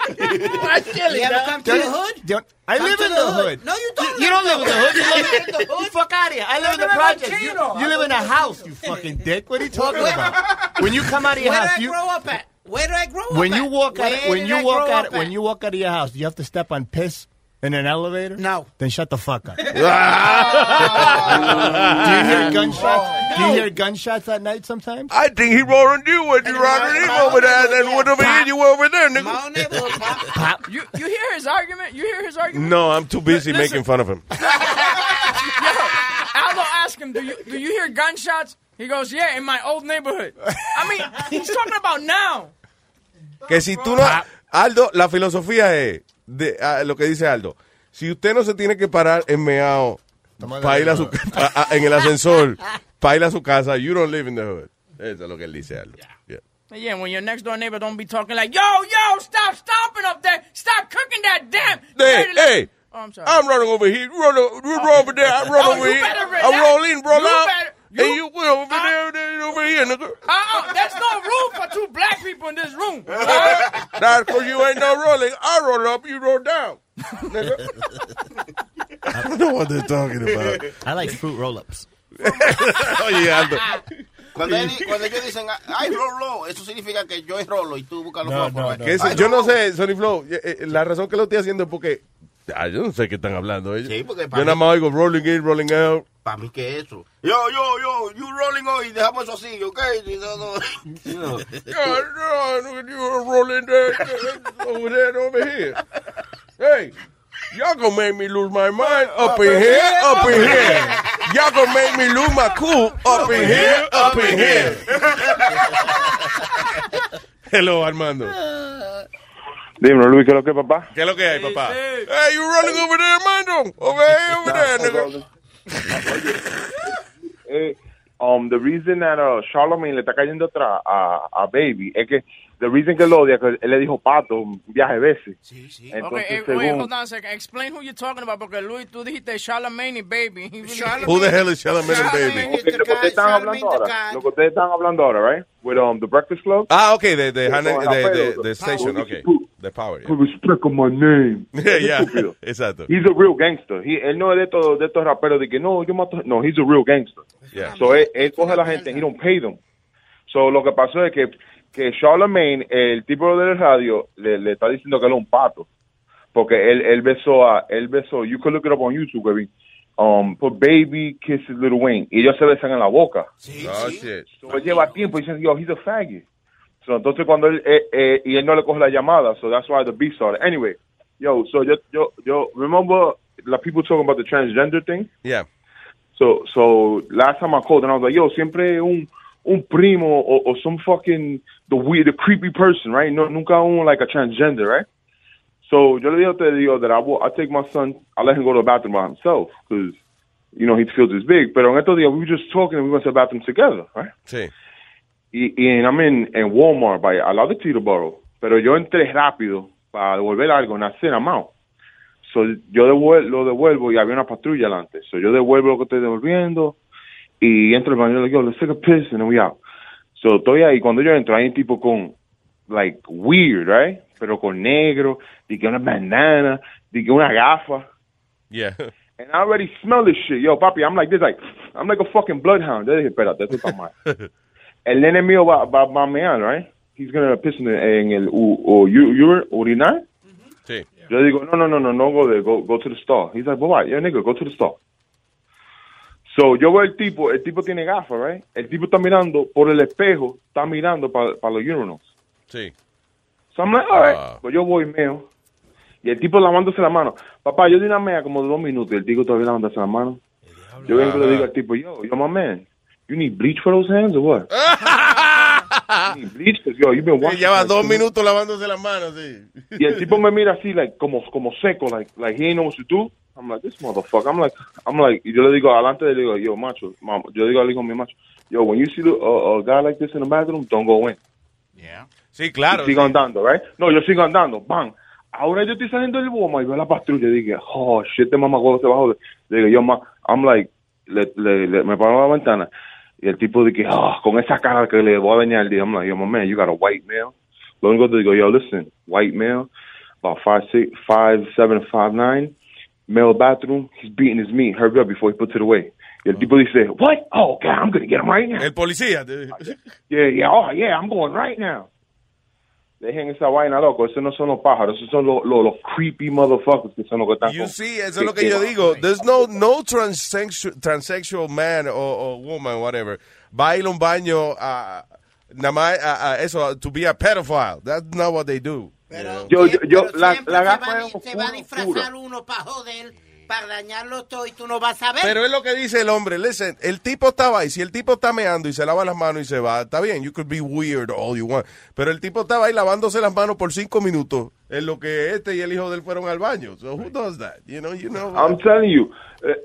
You ever come to the hood? Yo- I Come live in the the hood. hood. No, you don't. You don't live in the hood. You live in the hood. Fuck out of here. I live in the live in projects. You, you live in a house, you fucking dick. What are you talking Where- about? When you come out of your Where house, did I you, grow up at? Where did I grow up when at? you walk out, when you walk out, when you walk out of your house, you have to step on piss in an elevator? No. Then shut the fuck up. do you hear ah. gunshots? Do you hear gunshots at night sometimes? I think he rolling you when you rolling him over there, and what over here, you were over there, nigga. Pop. You you hear his argument? You hear his argument? No, I'm too busy Listen. making fun of him. Aldo asked him, do you, do you hear gunshots? He goes, yeah, in my old neighborhood. I mean, he's talking about now. Que si tú no. Aldo, la filosofía es. De, ah, lo que dice Aldo. Si usted no se tiene que parar en meao para ir a su, pa- a- en el ascensor para ir a su casa, you don't live in the hood. Eso es lo que él dice, Aldo. Yeah. Yeah, when your next door neighbor don't be talking like, yo, yo, stop stomping up there. Stop cooking that damn. Hey, hey. Oh, I'm sorry. I'm running over here. Run, run over there. I run Oh, over you here. I roll in, roll You out. better- and you went over there, there, over here, nigga. Uh-uh, there's no room for two black people in this room. That's because you ain't no rolling. I roll up, you roll down. Nigga. I don't know what they're talking about. I like fruit roll-ups. Oye, Aldo. Cuando, él- cuando ellos dicen, ay, rolo, eso significa que yo es rolo y tú buscas los No, no, ese- yo no sé, Sony Flow, eh, eh, la razón que lo estoy haciendo es porque ah, yo no sé qué están hablando ellos. Sí, porque yo nada más oigo rolling in, rolling out. Para mí que eso. Yo, yo, yo, you rolling hoy, dejamos eso así, ¿ok? Y no, no, no, no, you were rolling there, over there, over here. Hey, y'all gonna make me lose my mind up in here, up in here. Y'all gonna make me lose my cool up in here, up in here. Hello, Armando. Dímelo, Luis, ¿qué es lo que es, papá? ¿Qué es lo que hay, papá? Hey, you rolling over there, Armando? Over here, over there, nigga. Eh, um, the reason that uh, Charlamagne le está cayendo atrás a, a Baby es que the reason que lo odia es que él le dijo pato un viaje veces. Okay, Entonces, eh, wait, según... hold on a second. Explain who you're talking about, porque Luis, tú dijiste Charlamagne Baby. Really- Who the hell is Charlamagne and Baby? Ok, lo que ustedes están hablando ahora, lo que ustedes están hablando ahora, right? With um, the Breakfast Club. Ah, okay, the, the, the, the, the, the station, okay. The power, yeah. Respect my name. Yeah, yeah. Exacto. He's a real gangster. He, él no es de estos, de estos raperos de que no, yo mato. No, he's a real gangster. Yeah. So él, él coge a la gente, he don't pay them. So lo que pasó es que, que Charlamagne, el tipo del radio, le, le está diciendo que él es un pato. Porque él, él besó a, él besó, you can look it up on YouTube, baby. Um, put baby kisses Little Wayne. Y ellos se besan en la boca. Oh, shit. So lleva tiempo diciendo, yo, he's a faggot. So, entonces cuando él, eh, eh, y él no le coge la llamada, so that's why the beef started. Anyway, yo, so yo, yo, yo, remember the people talking about the transgender thing? Yeah. So, so last time I called and I was like, yo, siempre un, un primo or, or some fucking, the weird, the creepy person, right? No, nunca un, like a transgender, right? So yo le dije a usted, digo, that I will, I take my son, I let him go to the bathroom by himself, because, you know, he feels it's big. Pero en estos días, we were just talking and we went to the bathroom together, right? Sí. y, y en, I'm in, en Walmart, by, al lado de Teterboro, pero yo entré rápido para devolver algo, nací en Amao. So, yo devuel- lo devuelvo y había una patrulla delante. So, yo devuelvo lo que estoy devolviendo y entro al baño y le digo, let's take a piss and then we out. So, estoy ahí. Cuando yo entro, hay un tipo con, like, weird, right? Pero con negro, y que una bandana, y que una gafa. Yeah. And I already smell this shit. Yo, papi, I'm like this, like, I'm like a fucking bloodhound. Yo dije, espérate, esto está mal. el nene mío va, va, va a mear, right? He's gonna piss in, the- en el u, u, u, ur- urinar. Sí. Yo digo, no, no, no, no, no go there, go, go to the store. He's like, well, why? Yeah, nigga, go to the store. So, yo veo el tipo, el tipo tiene gafas, right? El tipo está mirando por el espejo, está mirando para los urinals. Sí. So I'm like, all right. Ah. Pues yo voy, meo. Y el tipo lavándose la mano. Papá, yo di una mea como de dos minutos y el tipo todavía lavándose la mano. Yo vengo y le digo al tipo, yo, yo, my man, you need bleach for those hands or what? you need bleach? yo, you've been washing lleva dos minutos lavándose las manos, sí. Y el tipo me mira así, like, como, como seco, like, like he ain't know what to do. I'm like, this motherfucker. I'm like, I'm like, yo le digo adelante, le digo, yo, macho, mama, yo digo al hijo mío, macho, yo, when you see the, uh, a guy like this in the bathroom, don't go in. Sí, claro. Y sigo sí. andando, right? No, yo sigo andando, bang. Ahora yo estoy saliendo del Walmart y veo la patrulla y dije, oh, shit, este mamá se bajó. Le digo, yo, ma, I'm like, le, le, le- me paro a la ventana y el tipo dice, oh, con esa cara que le voy a dañar, dije, I'm like, yo, my man, you got a white male. Lo único que digo, yo, listen, white male, about five, six, five, seven, five, nine, male bathroom, he's beating his meat, hurry up before he puts it away. Y el tipo dice, what? Oh, God, I'm gonna get him right now. El policía. Yeah, yeah, oh, yeah, I'm going right now. Dejen esa vaina, loco. Esos no son los pájaros. Esos son los, los, los creepy motherfuckers que son los que están You see, eso es lo que yo digo. There's no, no transsexual, transsexual man or, or woman, whatever, va a ir a un baño a, nada más eso, to be a pedophile. That's not what they do. Know? Yo, yo, yo, la, Siempre la se gafa va, es se va a disfrazar uno para joder, para dañarlo todo y tú no vas a ver. Pero es lo que dice el hombre. Listen, el tipo estaba ahí. Si el tipo está meando y se lava las manos y se va, está bien. You could be weird all you want. Pero el tipo estaba ahí lavándose las manos por cinco minutos en lo que este y el hijo de él fueron al baño. So who does that? You know, you know. I'm telling you,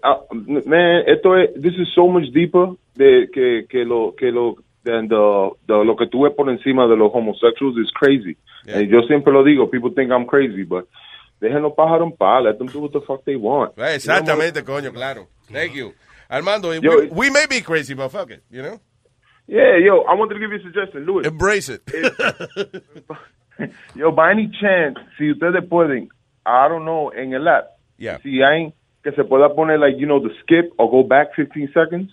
uh, man, esto es, this is so much deeper de que, que lo, que lo, than the, the- lo que tú ves por encima de los homosexuals is crazy. And yo siempre lo digo, people think I'm crazy, but dejen los pájaros en paz, let them do what the fuck they want. Eh, Exactamente, coño, claro. Thank you. Armando, Yo- we, we may be crazy, but fuck it, you know? Yeah, yo, I wanted to give you a suggestion, Louis. Embrace it. Yo, by any chance, si ustedes pueden, I don't know, en el app, Yeah. si hay que se pueda poner, like, you know, the skip or go back 15 seconds.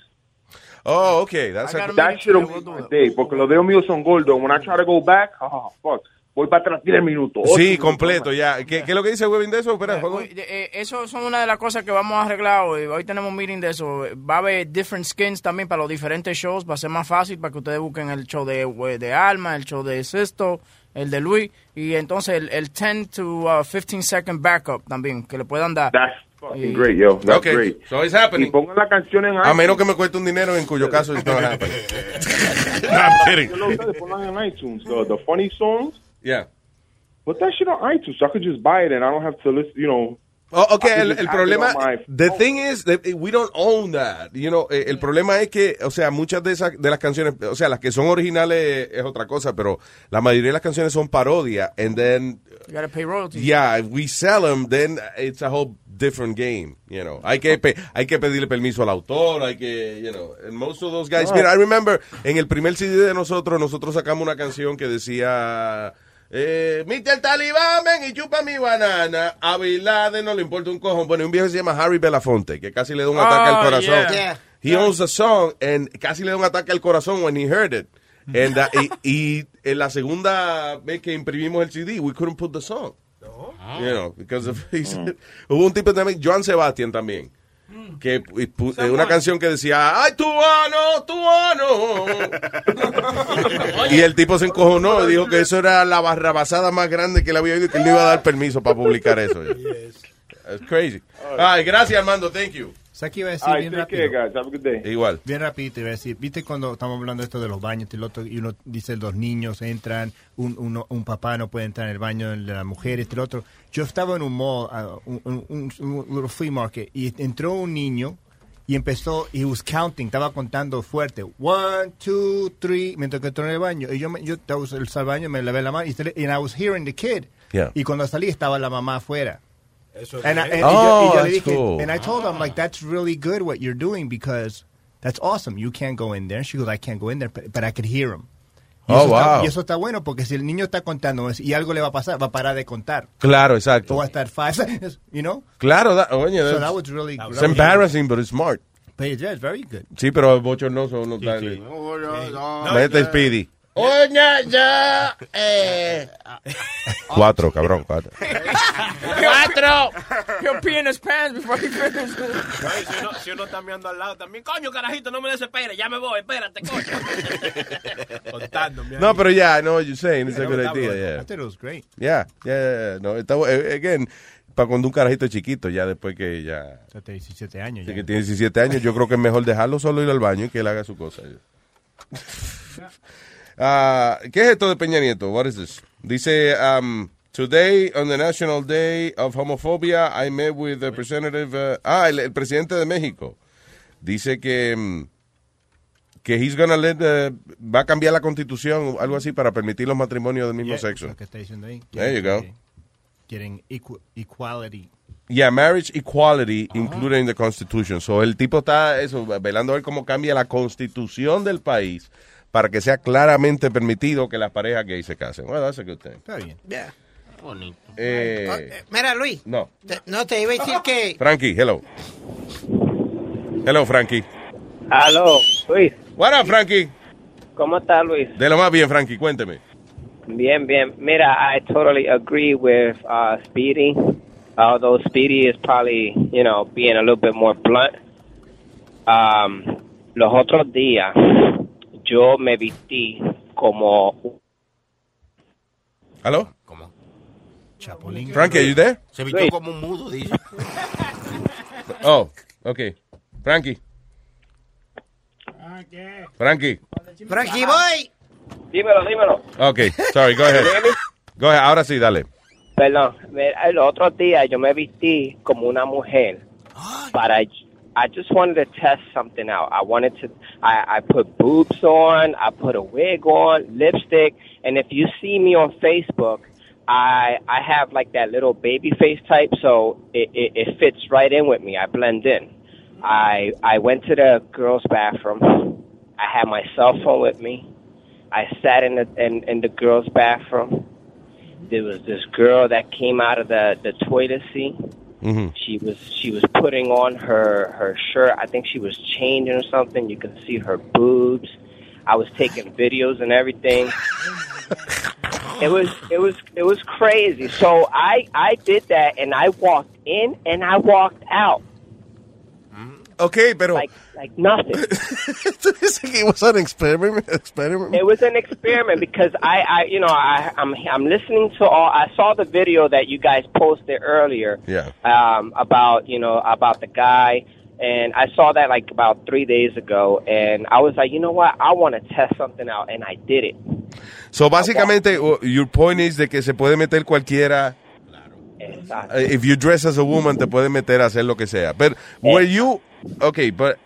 Oh, okay. That's a, That shit'll make my day, porque los dedos míos son gordos. When I try to go back, oh, fuck, voy para atrás 10 minutos. Sí, minutos. completo, ya. ¿Qué, qué es lo que dice Webin de eso? Espera, juego. Eh, eso son una de las cosas que vamos a arreglar hoy. Hoy tenemos un meeting de eso. Va a haber different skins también para los diferentes shows. Va a ser más fácil para que ustedes busquen el show de, de Alma, el show de Sisto, el de Luis. Y entonces el, el 10 to uh, 15 second backup también, que le puedan dar. That's fucking great, yo. That's Okay, great. so it's happening. Y pongan la canción en A menos que me cueste un dinero, en cuyo caso it's not happening. No, I'm kidding. Pongan en iTunes, the, the funny songs. Yeah. Put that shit on iTunes so I could just buy it and I don't have to listen, you know. Oh, okay, el, el problema, the thing is, that we don't own that, you know, eh, el problema es que, o sea, muchas de esas, de las canciones, o sea, las que son originales es otra cosa, pero la mayoría de las canciones son parodia, and then, You gotta pay royalties. yeah, if we sell them, then it's a whole different game, you know. Hay que, hay que pedirle permiso al autor, hay que, you know, and most of those guys, mira, I remember, en el primer CD de nosotros, nosotros sacamos una canción que decía... Eh, Mr. Talibán, ven y chupa mi banana. A Bin Laden no le importa un cojón. Bueno, un viejo se llama Harry Belafonte, que casi le da un ataque Oh, al corazón. yeah. He owns a song, and casi le da un ataque al corazón when he heard it. And, uh, y, y en la segunda vez que imprimimos el CD, we couldn't put the song. You know, because of, he said- hubo un tipo también, Joan Sebastian también, que pu- pu- una canción que decía, ¡ay, tuano, tuano! y el tipo se encojonó y dijo que eso era la barrabasada más grande que le había oído y que él no iba a dar permiso para publicar eso. It's crazy. Ay, gracias, Armando, thank you. ¿Sabes qué iba a decir right, bien rápido? guys. Have a good day. Igual. Bien rapidito iba a decir, viste cuando estamos hablando de esto de los baños y, el otro, y uno dice los niños entran, un, uno- un papá no puede entrar en el baño de la mujer, este y el otro. Yo estaba en un mall, uh, un, un, un- un little flea market, y entró un niño y empezó, he was counting, estaba contando fuerte, one, two, three, mientras que entró en el baño. Y yo, me, yo estaba en el baño, me lavé la mano, y, and I was hearing the kid. Yeah. Y cuando salí estaba la mamá afuera. Eso es And I, and- y yo- Oh, y yo le that's dije, cool. and I told him like that's really good what you're doing because that's awesome. You can't go in there. She goes, I can't go in there, but, but I could hear him. Y, Oh, eso está, wow. y eso está bueno porque si el niño está contando y algo le va a pasar, va a parar de contar. Claro, O exacto. va a estar seconds, you know? Claro, that, oye, So that's- that was really it's embarrassing, but it's smart. But yeah, it's very good. Sí, pero bochornoso no está. Vete, Speedy. Oye, ya, eh. Cuatro, cabrón, cuatro. ¡Cuatro! He'll pee in his pants before he finishes. Si, uno, si uno está mirando al lado también, coño, carajito, no me desesperes, ya me voy, espérate, coño. Contándome. No, pero yeah, I know what you're saying. It's a Pero good idea, bueno. I yeah. thought it was great. Yeah, yeah, yeah, no, está eh, again, para cuando un carajito es chiquito, ya después que ya, O sea, tiene 17 años ya. que tiene 17 años, yo creo que es mejor dejarlo solo ir al baño y que él haga su cosa. Ah, ¿Qué es esto de Peña Nieto? What is this? Dice, um, today on the National Day of Homophobia, I met with the representative, uh, ah, el, el presidente de México. Dice que, mm, que he's gonna let, uh, va a cambiar la constitución, algo así, para permitir los matrimonios del mismo Yeah, sexo. lo que está diciendo ahí. There you go. Getting equ- equality. Yeah, marriage equality included in the Constitution. So el tipo está eso, velando a ver cómo cambia la constitución del país para que sea claramente permitido que las parejas gays se casen. Well, that's a good thing. Está bien. Yeah. Bonito. Eh, Eh, Mira, Luis. no. te- no, te iba a decir que... Frankie, hello. Hello, Frankie. Aló, Luis. What up, Frankie? ¿Cómo está Luis? De lo más bien, Frankie, cuénteme. Bien, bien. Mira, I totally agree with uh, Speedy. Although Speedy is probably, you know, being a little bit more blunt. Um, los otros días yo me vestí como Hello? ¿Cómo? Chapulín. Frankie, are you there? Se vistió como un mudo, dice. Oh, okay. Frankie. Frankie. Frankie Boy. Dímelo, dímelo. Okay, sorry, go ahead. Go ahead, ahora sí, dale. Perdón, mira, los otros días yo me vestí como una mujer para I just wanted to test something out. I wanted to I, I put boobs on, I put a wig on, lipstick, and if you see me on Facebook, I I have like that little baby face type, so it, it, it fits right in with me. I blend in. I I went to the girls' bathroom I had my cell phone with me. I sat in the in, in the girls' bathroom. There was this girl that came out of the the toilet seat. Mhm. She was she was putting on her her shirt. I think she was changing or something. You could see her boobs. I was taking videos and everything. it was it was it was crazy. So I I did that and I walked in and I walked out Okay, pero... like like nothing. it was an experiment. experiment. It was an experiment because I, I you know, I, I'm I'm listening to all. I saw the video that you guys posted earlier Yeah. um, about you know about the guy, and I saw that like about three days ago, and I was like, you know what, I want to test something out, and I did it. So, básicamente, uh, your point is de que se puede meter cualquiera. Exacto. Uh, if you dress as a woman, te puede meter a hacer lo que sea. But were you, okay, but,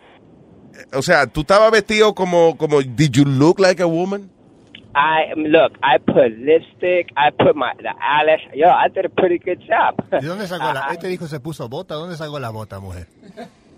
o sea, tú estabas vestido como, como, did you look like a woman? I look, I put lipstick, I put my the eyelash. Yo, I did a pretty good job. ¿De dónde sacó la? Este dijo se puso bota. ¿Dónde sacó la bota, mujer?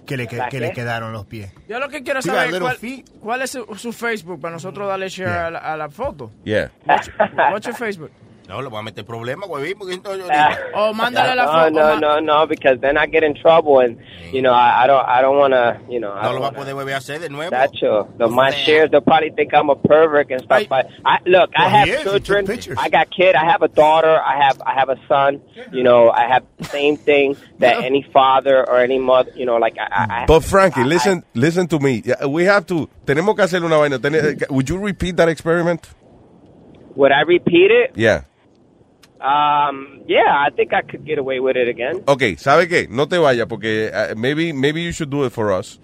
Que le, que, ¿La que le quedaron los pies. Yo lo que quiero saber es cuál, cuál es su, su Facebook para nosotros darle share a, la, a la foto. Yeah. What's, what's your Facebook? No, le voy a meter problemas, güey, porque entonces yo Ah. digo- O mándale la no, foto. no, no, no, because then I get in trouble, and you know, I, I don't, I don't want to, you know, I no don't lo va a wanna- poder volver a hacer de nuevo. Nacho, the, my shares, they'll probably think I'm a pervert and stuff. But I look, I have he is. He took children. I got kid. I have a daughter. I have, I have a son. You know, I have the same thing that any father or any mother. You know, like I, I I- But Frankie, listen, listen to me. We have to, tenemos que hacer una vaina. Would you repeat that experiment? would I repeat it? Yeah. Um, yeah, I think I could get away with it again. Okay, ¿sabe qué? No te vayas porque uh, maybe, maybe you should do it for us.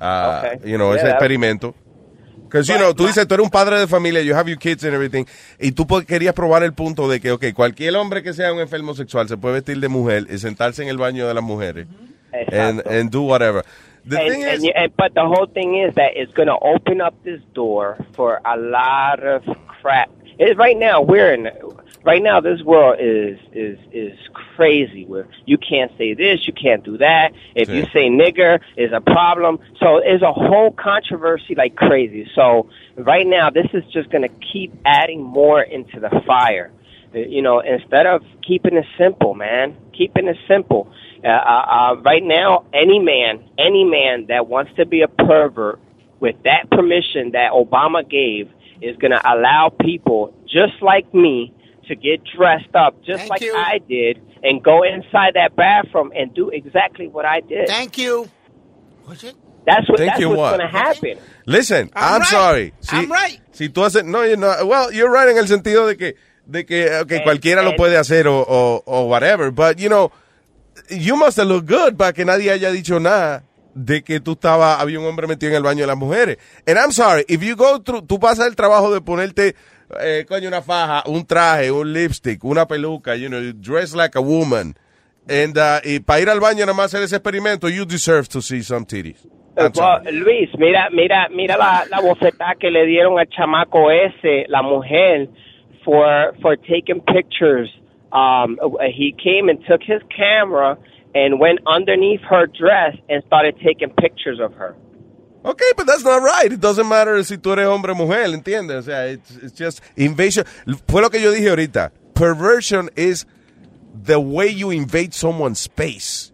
Uh, Okay. You know, ese Yeah, that- experimento. Because, you know, tú dices, tú eres un padre de familia, you have your kids and everything, y tú querías probar el punto de que, ok, cualquier hombre que sea un enfermo sexual se puede vestir de mujer y sentarse en el baño de las mujeres and, Exacto. and do whatever. The and, thing and, is, and- but the whole thing is that it's going to open up this door for a lot of crap. It, right now, we're in. Right now, this world is is is crazy. Where you can't say this, you can't do that. If you say nigger, is a problem. So it's a whole controversy like crazy. So right now, this is just going to keep adding more into the fire. Uh, You know, instead of keeping it simple, man, keeping it simple. Uh, uh, uh, right now, any man, any man that wants to be a pervert with that permission that Obama gave is going to allow people just like me to get dressed up just like I did and go inside that bathroom and do exactly what I did. Thank you. That's what Thank that's you what's what? going to happen. listen, I'm, I'm right. sorry. Si, I'm right. Si tú haces, no, you know, well, you're right en el sentido de que, de que, okay, And- cualquiera lo puede hacer o, o, o whatever, but, you know, you must have looked good para que nadie haya dicho nada de que tú estaba, había un hombre metido en el baño de las mujeres. And I'm sorry, if you go through, tú pasas el trabajo de ponerte, eh, coño, una faja, un traje, un lipstick, una peluca, you know, you dress like a woman, and, uh, y para ir al baño nada más hacer ese experimento, you deserve to see some titties. Luis, mira, mira, mira la, la bofetada que le dieron al chamaco ese, la mujer, for for taking pictures. Um, he came and took his camera and went underneath her dress and started taking pictures of her. Okay, but that's not right. It doesn't matter si tú eres hombre o mujer, ¿entiendes? O sea, it's, it's just invasion. Fue lo que yo dije ahorita. Perversion is the way you invade someone's space.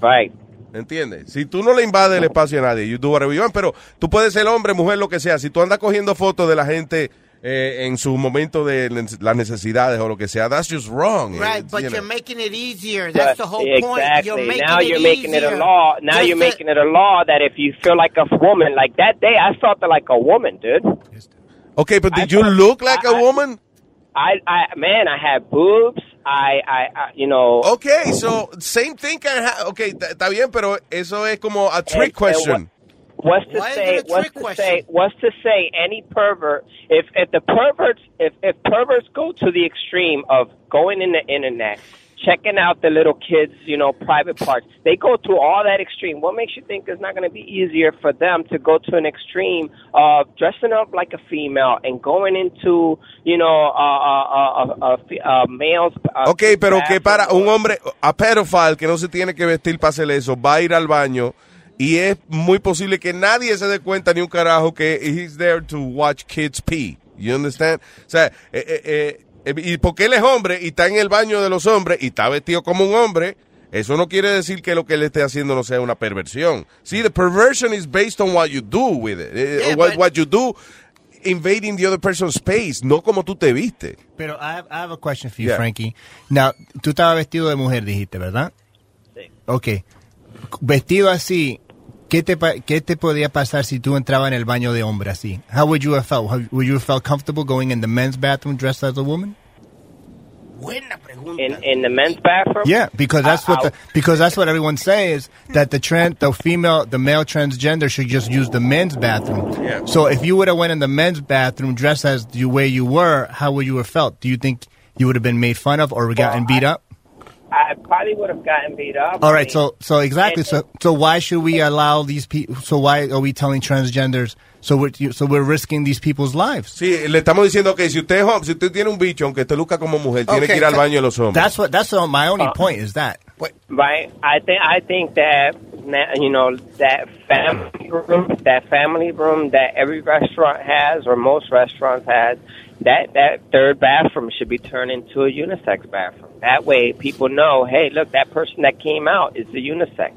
Right. ¿Entiendes? Si tú no le invades el espacio a nadie, you do whatever you want, pero tú puedes ser hombre, mujer, lo que sea. Si tú andas cogiendo fotos de la gente eh, en su momento de las necesidades o lo que sea, that's just wrong. Right, It's, but you you're know. making it easier. That's But- the whole point. exactly. You're making now it you're making it a law. Now Just you're making it a law that if you feel like a woman, like that day, I felt like a woman, dude. Okay, but did you look like a woman? I, I, man, I had boobs. I, I, I you know. Okay, so same thing can happen. Okay, está bien, pero eso es como a trick question. What's to Why say? What's to question? say? What's to say? Any pervert, if if the perverts, if if perverts go to the extreme of going in the internet, checking out the little kids, you know, private parts, they go to all that extreme. What makes you think it's not going to be easier for them to go to an extreme of dressing up like a female and going into, you know, uh, uh, uh, uh, uh, males? Uh, Ok, pero que para un hombre, a pedophile que no se tiene que vestir para hacer eso, va a ir al baño Y es muy posible que nadie se dé cuenta ni un carajo que he's there to watch kids pee. You understand? O sea, eh, eh, eh, eh, y porque él es hombre y está en el baño de los hombres y está vestido como un hombre, eso no quiere decir que lo que él esté haciendo no sea una perversión. See, the perversion is based on what you do with it. eh, Yeah, what, but- what you do invading the other person's space, no como tú te viste. Pero I have, I have a question for you, Yeah. Frankie. Now, tú estabas vestido de mujer, dijiste, ¿verdad? Sí. Ok. Vestido así, ¿qué te, ¿qué te podía pasar si tú entrabas en el baño de hombre así? How would you have felt? How- would you have felt comfortable going in the men's bathroom dressed as a woman? In in the men's bathroom. Yeah, because that's uh, what the, uh, because that's what everyone says that the trans the female the male transgender should just use the men's bathroom. Yeah. So if you would have went in the men's bathroom dressed as the way you were, how would you have felt? Do you think you would have been made fun of or gotten beat up? I probably would have gotten beat up. All right, so so exactly. So so why should we allow these people? So why are we telling transgenders? So we're so we're risking these people's lives. Sí, le estamos diciendo que si usted, si usted tiene un bicho, aunque te luzca como mujer, tiene que ir al baño de los hombres. That's what that's what my only Uh, point is that. Right. I think I think that you know that family room, that family room that every restaurant has or most restaurants has, that that third bathroom should be turned into a unisex bathroom. That way, people know, hey, look, that person that came out is the unisex.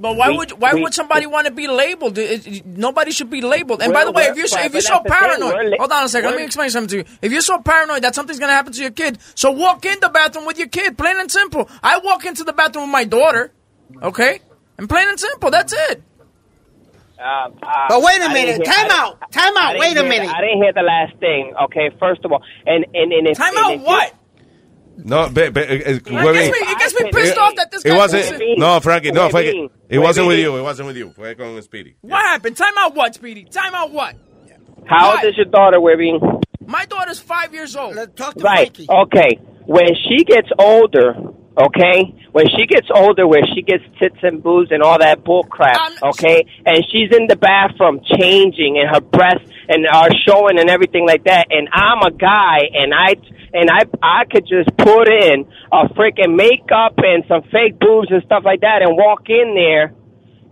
But why We- would why we- would somebody want to be labeled? It- it- nobody should be labeled. And by the way, if you're so- if you're so that's the thing, paranoid, we're la- hold on a second. Let me explain something to you. If you're so paranoid that something's gonna happen to your kid, so walk in the bathroom with your kid, plain and simple. I walk into the bathroom with my daughter, okay, and plain and simple. That's it. Um, uh, But wait a minute. hear- Time I out. Time out. Wait a hear- minute. I didn't hear the last thing. Okay, first of all, and and and if Time and out if you- what? No, be, be, eh, eh, It gets me, it gets me pissed off that this It guy. wasn't, no, Frankie, no, fue que, Huevín. it wasn't with you, it wasn't with you, fue con Speedy. What happened? Time out what, Speedy? Time out what? How old is your daughter, Webby? My daughter's five years old. Right. Okay. When she gets older, okay, when she gets older, where she gets tits and boobs and all that bull crap, um, okay, and she's in the bathroom changing and her breasts and are showing and everything like that, and I'm a guy and I and I I could just put in a freaking makeup and some fake boobs and stuff like that and walk in there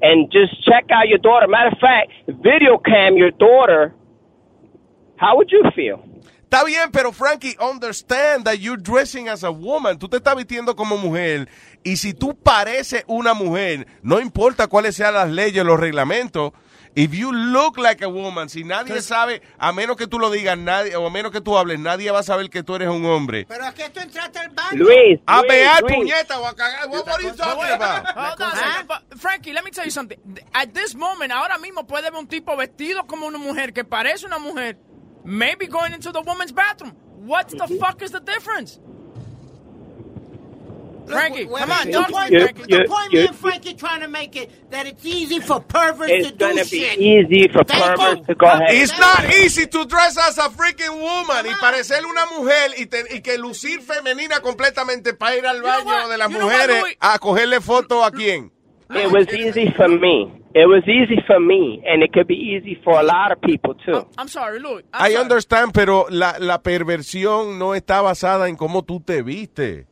and just check out your daughter. Matter of fact, video cam your daughter. How would you feel? Está bien, pero Frankie, understand that you're dressing as a woman. Tú te estás vistiendo como mujer. Y si tú pareces una mujer, no importa cuáles sean las leyes, los reglamentos. If you look like a woman, si nadie sabe, a menos que tú lo digas, nadie, o a menos que tú hables, nadie va a saber que tú eres un hombre. Pero es que tú entraste al baño. Luis, A pegar Luis. puñeta o a cagar. What, what are you talking about? Hold on Frankie, let me tell you something. At this moment, ahora mismo puede haber un tipo vestido como una mujer que parece una mujer, maybe going into the woman's bathroom. What the fuck is the difference? Frankie, Wait, come on, the don't point, you- the you- point you- me and Frankie trying to make it that it's easy for perverts It's to do gonna be shit. easy for Thank perverts you. to go ahead. It's not easy to dress as a freaking woman y parecer una mujer y, te- y que lucir femenina completamente para ir al baño de las You know what, mujeres Louis? a cogerle foto a quién. It was easy for me. It was easy for me, and it could be easy for a lot of people too. I'm sorry, Louis. I understand, pero la, la perversión no está basada en cómo tú te viste.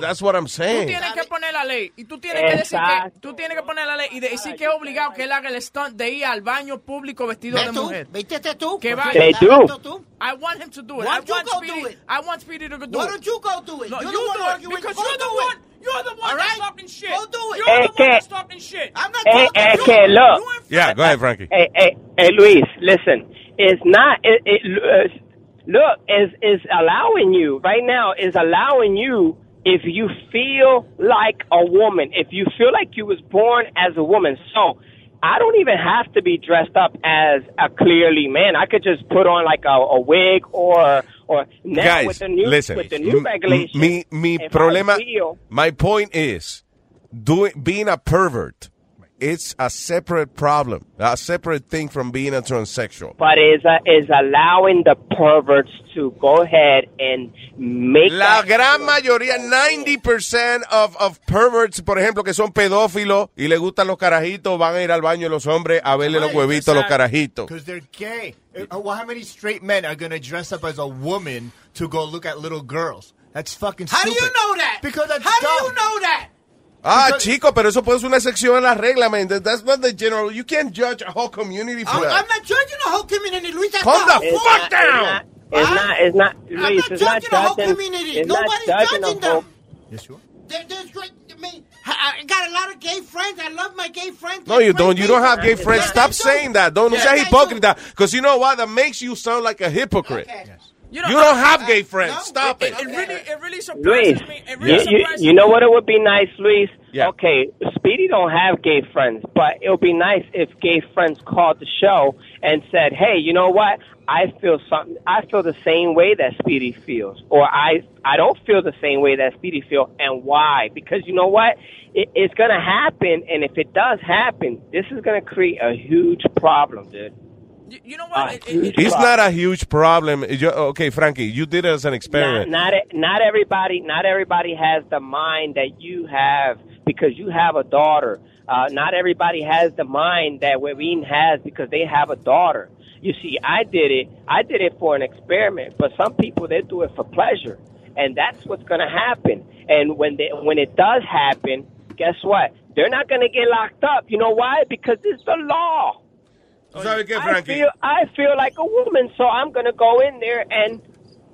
That's what I'm Tú saying. tienes que poner la ley y tú tienes que decir que Exacto. tú tienes que poner la ley y decir que es obligado que él haga el stunt de ir al baño público vestido ¿Ves de tú? mujer. ¿Viste tú? Que vaya. Tú. I want him to do it. Why I don't you want go Speedy. do it? I want Speedy to do Why it. don't you go do it? No, You're you the one do it because you're the one. You're the one All that's right? talking shit. Go do it. You're Eh, the one que- that's talking shit. I'm not talking eh, to que you. look. Yeah, go ahead, Frankie. Hey, hey, hey, Luis, listen. It's not. It, it uh, look is is allowing you right now is allowing you if you feel like a woman, if you feel like you was born as a woman. So I don't even have to be dressed up as a clearly man. I could just put on like a, a wig or or now Guys, with the new listen. with the new regulation. If I problema, my point is, doing, being a pervert, it's a separate problem, a separate thing from being a transsexual. but is uh, is allowing the perverts to go ahead and make La that- gran mayoría, 90% of, of perverts, por ejemplo, que son pedófilos y les gustan los carajitos, van a ir al baño los hombres a verle los huevitos a los carajitos. Because they're gay. Uh, well, how many straight men are going to dress up as a woman to go look at little girls? That's fucking stupid. How do you know that? Because that's How dumb. do you know that? Ah, chico, pero eso puede ser una excepción en la regla, man. That's not the general. You can't judge a whole community for I'm, that. I'm not judging a whole community, Luis. That's Calm the fuck down! It's not. It's not. I'm not it's not judging the whole judging. community. It's not Nobody's judging judging the whole. them. There- there's great. I mean, I I got a lot of gay friends. I love my gay friends. No, you don't. You don't have gay friends. Stop saying that. Don't Yeah, sea I hipócrita. Because you know what? That makes you sound like a hypocrite. You, don't have gay friends. Stop it. It really, it really Luis, surprises me. It you, really you, surprises you know what it would be nice, Luis? Yeah. Okay, Speedy don't have gay friends, but it would be nice if gay friends called the show and said, "Hey, you know what? I feel something. I feel the same way that Speedy feels, or I I don't feel the same way that Speedy feels, and why? Because you know what? It, it's gonna happen, and if it does happen, this is gonna create a huge problem, dude. You know what? It's not a huge problem. Yo- okay, Frankie, you did it as an experiment. not e- not everybody not everybody has the mind that you have because you have a daughter. Uh, not everybody has the mind that Webin has because they have a daughter. You see, I did it. I did it for an experiment, but some people they do it for pleasure, and that's what's going to happen. And when they when it does happen, guess what? They're not going to get locked up. You know why? Because it's the law. ¿Tú sabes qué, I Frankie? feel I feel like a woman, so I'm gonna go in there and,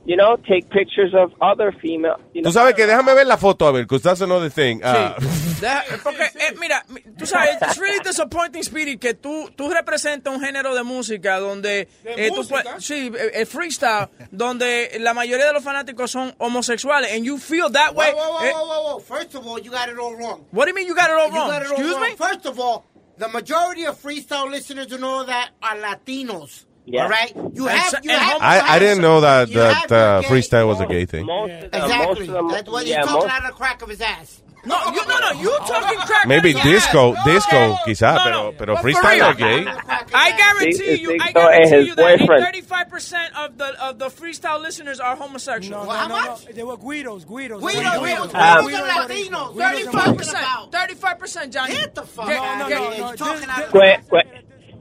you know, take pictures of other female. You know, Tú sabes que déjame ver la foto, a ver, because that's another thing. Ah, Deja- porque, eh, mira, mi- tú sabes, it's really disappointing, Speedy, que tú, tú representas un género de música donde... eh, tú música? puedes- sí, eh, el freestyle, donde la mayoría de los fanáticos son homosexuales, and you feel that way. Whoa, whoa, eh, whoa, whoa, whoa. First of all, you got it all wrong. What do you mean you got it all You wrong? got it all Excuse wrong. me? First of all, the majority of freestyle listeners who know that are Latinos. Yeah. All right? You And have, so- you have I, I didn't know that, that uh, freestyle was a gay thing. Exactly. That's what yeah, he's talking most- out of the crack of his ass. No, you, no, no, you talking crack. Maybe out of your disco, ass. disco, quizá, No, pero, no. pero But freestyle real. gay. I guarantee you, I Big Dog and guarantee you that boyfriend. thirty-five percent of the of the freestyle listeners are homosexual. No, no, no, no. They were Guidos, Guidos. Guidos, Guidos. Guidos. Um, Latinos. Thirty-five percent. Thirty-five percent, Johnny. Get the fuck Get- out of get- here.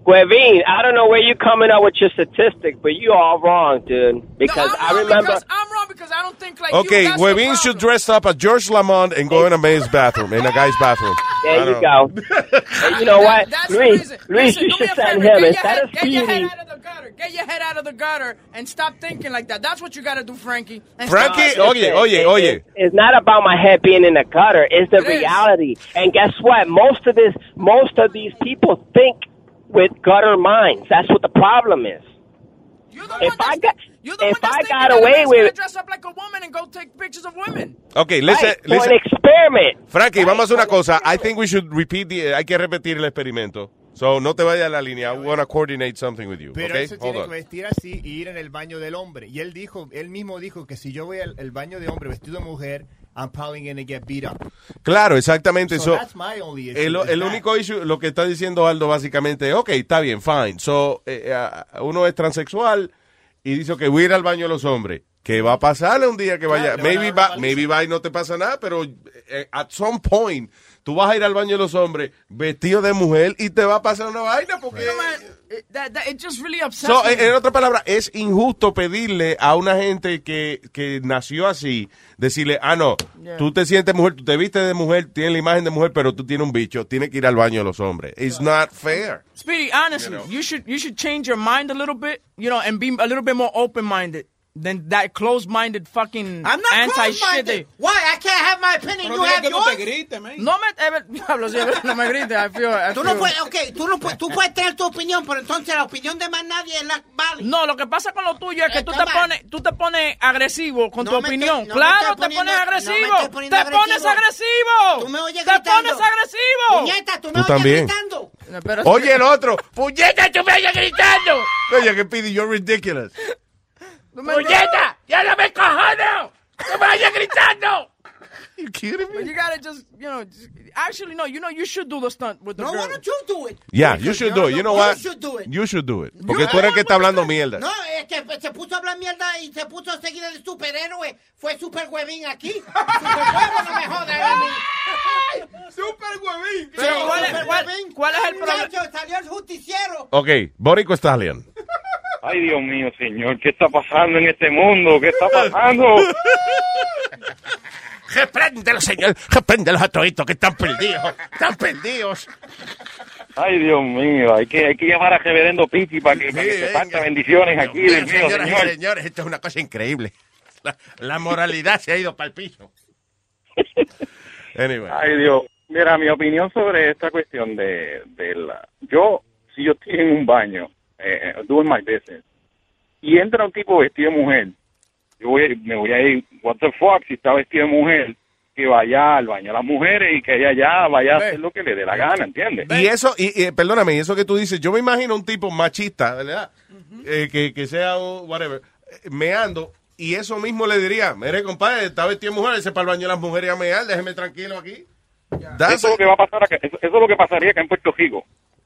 He's talking out of Que- que- Guevin, I don't know where you're coming up with your statistics, but you are wrong, dude. Because no, I'm I wrong remember. Because, I'm wrong because I don't think like Okay, you. That's the should dress up as George Lamont and go in a man's bathroom, in a guy's bathroom. There you go. And you know what, That's the Luis? reason. Luis, Listen, you do should a send favor. him Get your instead head- of Get your head out of the gutter. Get your head out of the gutter and stop thinking like that. That's what you got to do, Frankie. And Frankie, stop- oye, oye, oye. It's not about my head being in the gutter. It's the It is. reality. And guess what? Most of this, most of these people think with gutter minds. That's what the problem is. If I got, if I got away with it, dress up like a woman and go take pictures of women. Okay, listen, right, for listen. an experiment. Frankie, vamos a hacer una cosa. I think we should repeat the, hay que repetir el experimento. So, no te vayas a la línea. I want to coordinate something with you. Pero okay? Hold tiene on. que vestir así y ir en el baño del hombre. Y él dijo, él mismo dijo que si yo voy al el baño de hombre vestido de mujer, I'm probably going to get beat up. Claro, exactamente. So So, that's my only issue. el, único issue, lo que está diciendo Aldo básicamente, ok, está bien, fine. So, eh, eh, uno es transexual y dice que voy a ir al baño de los hombres. Que va a pasarle un día que vaya. Claro, a maybe va, maybe va y no te pasa nada, pero eh, at some point tú vas a ir al baño de los hombres vestido de mujer y te va a pasar una vaina porque... You know, that, that, it just really upsets So, me. en, en otras palabras, es injusto pedirle a una gente que, que nació así, decirle, ah, no, Yeah. tú te sientes mujer, tú te vistes de mujer, tienes la imagen de mujer, pero tú tienes un bicho, tienes que ir al baño de los hombres. It's not fair. Speedy, honestly, you, should you should change your mind a little bit, you know, and be a little bit more open minded than that closed minded fucking I'm not anti shit. close-minded. Why? I can't have my opinion. Pero you have que no te yours. grites, man. No me, eh, diablo, sí, no me grites. I feel, I Tú no puedes, okay, tú no puedes, tú puedes tener tu opinión, pero entonces la opinión de más nadie es la vale. No, lo que pasa con lo tuyo es que Eh, tú te pones, tú te pones agresivo con No tu opinión. estoy- no claro, te poniendo- pones no agresivo. te pones agresivo. Tú me oyes te gritando. pones agresivo. Puñeta, tú me Tú oyes también. gritando. Pero- Oye, el otro, puñeta, tú me oyes gritando. Oye, que pidi, you're ridiculous. ¡Puñeta! ¡Ya no me cojono! ¡No me oyes gritando! You kidding But you gotta just, you know, just- actually, no, you know, you should do the stunt with the No, girl. why don't you do it? Yeah, you should do it. You know You what? should do it. You should do it. Porque tú eres el que está hablando mierda. No, es que se puso a hablar mierda y se puso a seguir el superhéroe. Fue super huevín aquí. super huevo, no me jodas. Super huevín. Pero, ¿cuál es- Super cuál- huevín. cuál es el problema? Salió el justiciero. Ok, Borico Stallion. Ay, Dios mío, señor, ¿qué está pasando en este mundo? ¿Qué está pasando? Repréndelo, señor. Repréndelos a toditos que están perdidos. Están perdidos. Ay, Dios mío, hay que, hay que llamar a Reverendo Pichi para que, para que se pacta bendiciones aquí Dios del mío, mío, señoras y señor. señores, esto es una cosa increíble. La, la moralidad se ha ido para el piso. Anyway. Ay, Dios. Mira, mi opinión sobre esta cuestión de, de la... Yo, si yo estoy en un baño, eh, doing my business, y entra un tipo vestido de mujer, yo voy, me voy a ir, what the fuck, si está vestido de mujer, que vaya al baño a las mujeres y que ella ya vaya a hacer lo que le dé la gana, ¿entiendes? Y eso, y, y, perdóname, y eso que tú dices, yo me imagino un tipo machista, ¿verdad? Eh, que, que sea un whatever, eh, meando, y eso mismo le diría, mire, compadre, está vestido de mujer, ese para el baño de las mujeres a mear, déjeme tranquilo aquí. Eso es lo que va a pasar acá, eso, eso es lo que pasaría acá en Puerto Rico.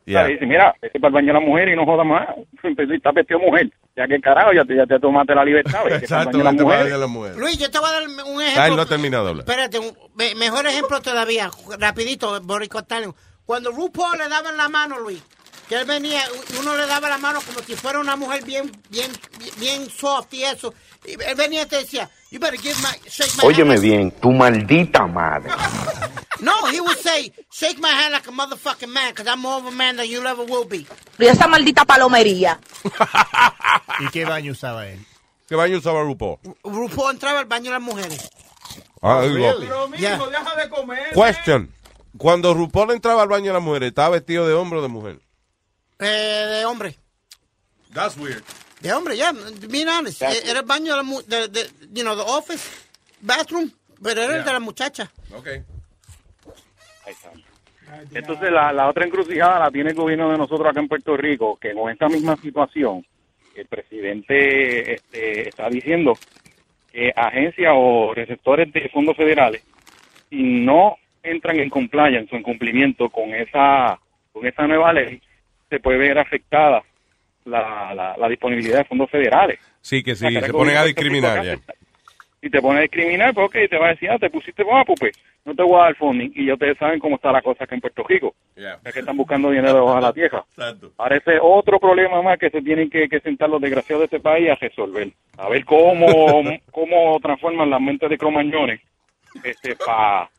Yeah. Sea, dice, mira, vete para el baño de la mujer y no jodas más. Estás vestido de mujer. Ya que carajo, ya te, ya te tomaste la libertad. vete para el Exacto, baño de la mujer. las mujeres. Luis, yo te voy a dar un Ah, él ejemplo. no ha terminado. Espérate, un me- mejor ejemplo todavía, rapidito, Boricotano. Cuando RuPaul le daban la mano, Luis, que él venía, uno le daba la mano como si fuera una mujer bien, bien, bien soft y eso. Y él venía y te decía, you better give my, shake my Óyeme hand. bien, tu maldita madre. No, he would say, shake my hand like a motherfucking man, because I'm more of a man than you ever will be. Y esa maldita palomería. ¿Y qué baño usaba él? ¿Qué baño usaba RuPaul? RuPaul entraba al baño de las mujeres. Ah, digo, Pero mismo, Yeah. deja de comer. Question. Cuando RuPaul entraba al baño de las mujeres, ¿estaba vestido de hombre o de mujer? Eh, de hombre. That's weird. De hombre, ya, being honest. Eh, Era el baño de, la mu- de, de- you know, the office, bathroom, pero era el de la muchacha. Ok. Ahí está. Entonces la, la otra encrucijada la tiene el gobierno de nosotros acá en Puerto Rico, que con esta misma situación, el presidente este, está diciendo que agencias o receptores de fondos federales, si no entran en compliance o en cumplimiento con esa, con esa nueva ley, se puede ver afectada la, la, la disponibilidad de fondos federales. Sí, que sí, se ponen a discriminar. ya. Y te pone a discriminar, pues ok, te va a decir, ah, te pusiste guapo, pues no te voy a dar funding. Y ya ustedes saben cómo está la cosa acá en Puerto Rico. Es que están buscando dinero de la tierra. Parece otro problema más que se tienen que, que sentar los desgraciados de este país a resolver. A ver cómo, cómo transforman las mentes de cromañones este, para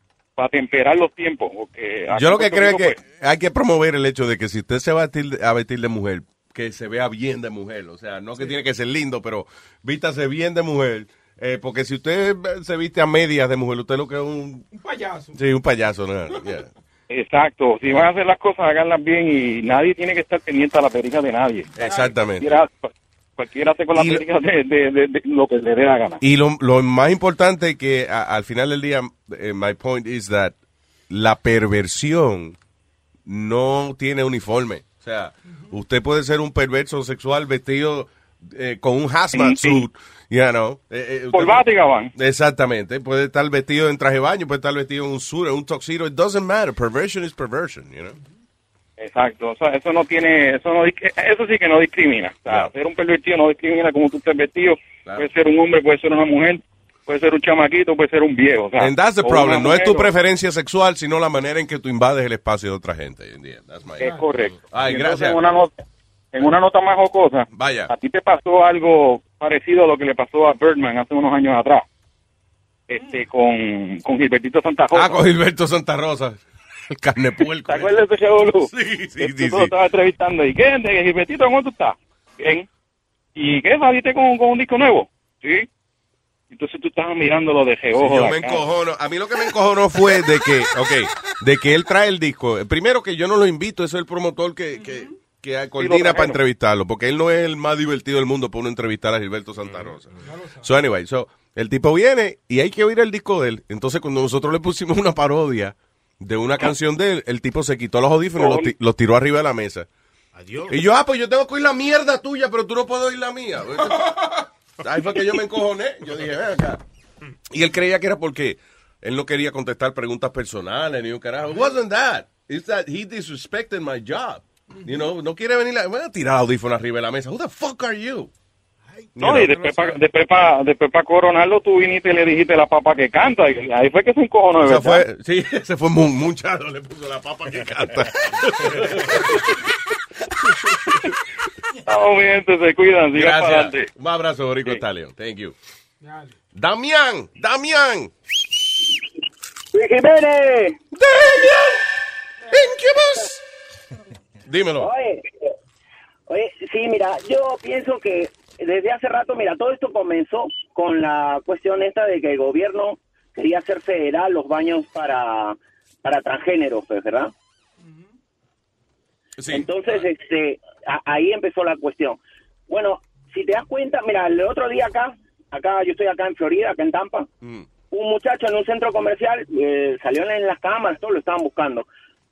temperar los tiempos. Porque Yo lo que creo es que pues, hay que promover el hecho de que si usted se va a vestir, a vestir de mujer, que se vea bien de mujer. O sea, no que tiene que ser lindo, pero vístase bien de mujer. Eh, porque si usted se viste a medias de mujer, usted lo que es un... Un payaso. Sí, un payaso. ¿no? Yeah. Exacto, si van a hacer las cosas, háganlas bien y nadie tiene que estar pendiente a la perija de nadie. Exactamente. Cualquiera, cualquiera hace con la perija de, de- de- de lo que le dé la gana. Y lo, lo más importante que a- al final del día, eh, my point is that la perversión no tiene uniforme. O sea, usted puede ser un perverso sexual vestido eh, con un hazmat Sí, sí. You know. eh, eh, gabán. Exactamente. Puede estar vestido en traje de baño, puede estar vestido en un suit, en un tuxedo. It doesn't matter. Perversion is perversion, you know. Exacto, o sea, eso no tiene, eso no, eso sí que no discrimina. O sea, ser un pervertido no discrimina como tú estés vestido. Puede ser un hombre, puede ser una mujer, puede ser un chamaquito, puede ser un viejo. O sea, And that's the problem. No es tu preferencia sexual, sino la manera en que tú invades el espacio de otra gente. That's my- Es correcto. Ay, Y gracias. En una, nota, en una nota más jocosa, Vaya. a ti te pasó algo parecido a lo que le pasó a Birdman hace unos años atrás, este, con, con Gilbertito Santa Rosa. Ah, con Gilberto Santa Rosa. El carne puerco. ¿Te acuerdas de ese revolú? Sí, sí, Que sí, tú sí. lo estabas entrevistando. ¿Y qué? De Gilbertito, ¿cómo tú estás? Bien. ¿Y qué? ¿Saliste con, con un disco nuevo? Sí. Entonces tú estabas mirándolo de Sí, reojo. yo de me encojono. A mí lo que me encojonó fue de que, ok, de que él trae el disco. Primero que yo no lo invito, eso es el promotor que, que, que coordina para entrevistarlo, porque él no es el más divertido del mundo para uno entrevistar a Gilberto Santa Rosa. So anyway, so, el tipo viene y hay que oír el disco de él. Entonces cuando nosotros le pusimos una parodia de una canción de él, el tipo se quitó los audífonos y los, ti- los tiró arriba de la mesa. Y yo, ah, pues yo tengo que oír la mierda tuya, pero tú no puedes oír la mía. Ahí fue que yo me encojoné. Yo dije, ven acá. Y él creía que era porque él no quería contestar preguntas personales ni un carajo. It wasn't that. It's that he disrespected my job. You know, no quiere venir a, voy a tirar audífono arriba de la mesa. Who the fuck are you? No, y después para después pa, después pa coronarlo tú viniste y le dijiste la papa que canta. Y ahí fue que se encojonó, Se verdad. fue, sí, se fue mu- muchado, le puso la papa que canta. Vamos bien, se cuidan, sigan para Gracias. adelante. Un abrazo, Rico Stallion. Thank you. Damián, Damián. Luis Jiménez. Incubus. Dímelo. Oye, oye, sí, mira, yo pienso que desde hace rato, mira, todo esto comenzó con la cuestión esta de que el gobierno quería hacer federal los baños para, para transgéneros, pues, ¿verdad? Entonces, este, a- ahí empezó la cuestión. Bueno, si te das cuenta, mira, el otro día acá, acá yo estoy acá en Florida, acá en Tampa, un muchacho en un centro comercial eh, salió en las cámaras, todo lo estaban buscando.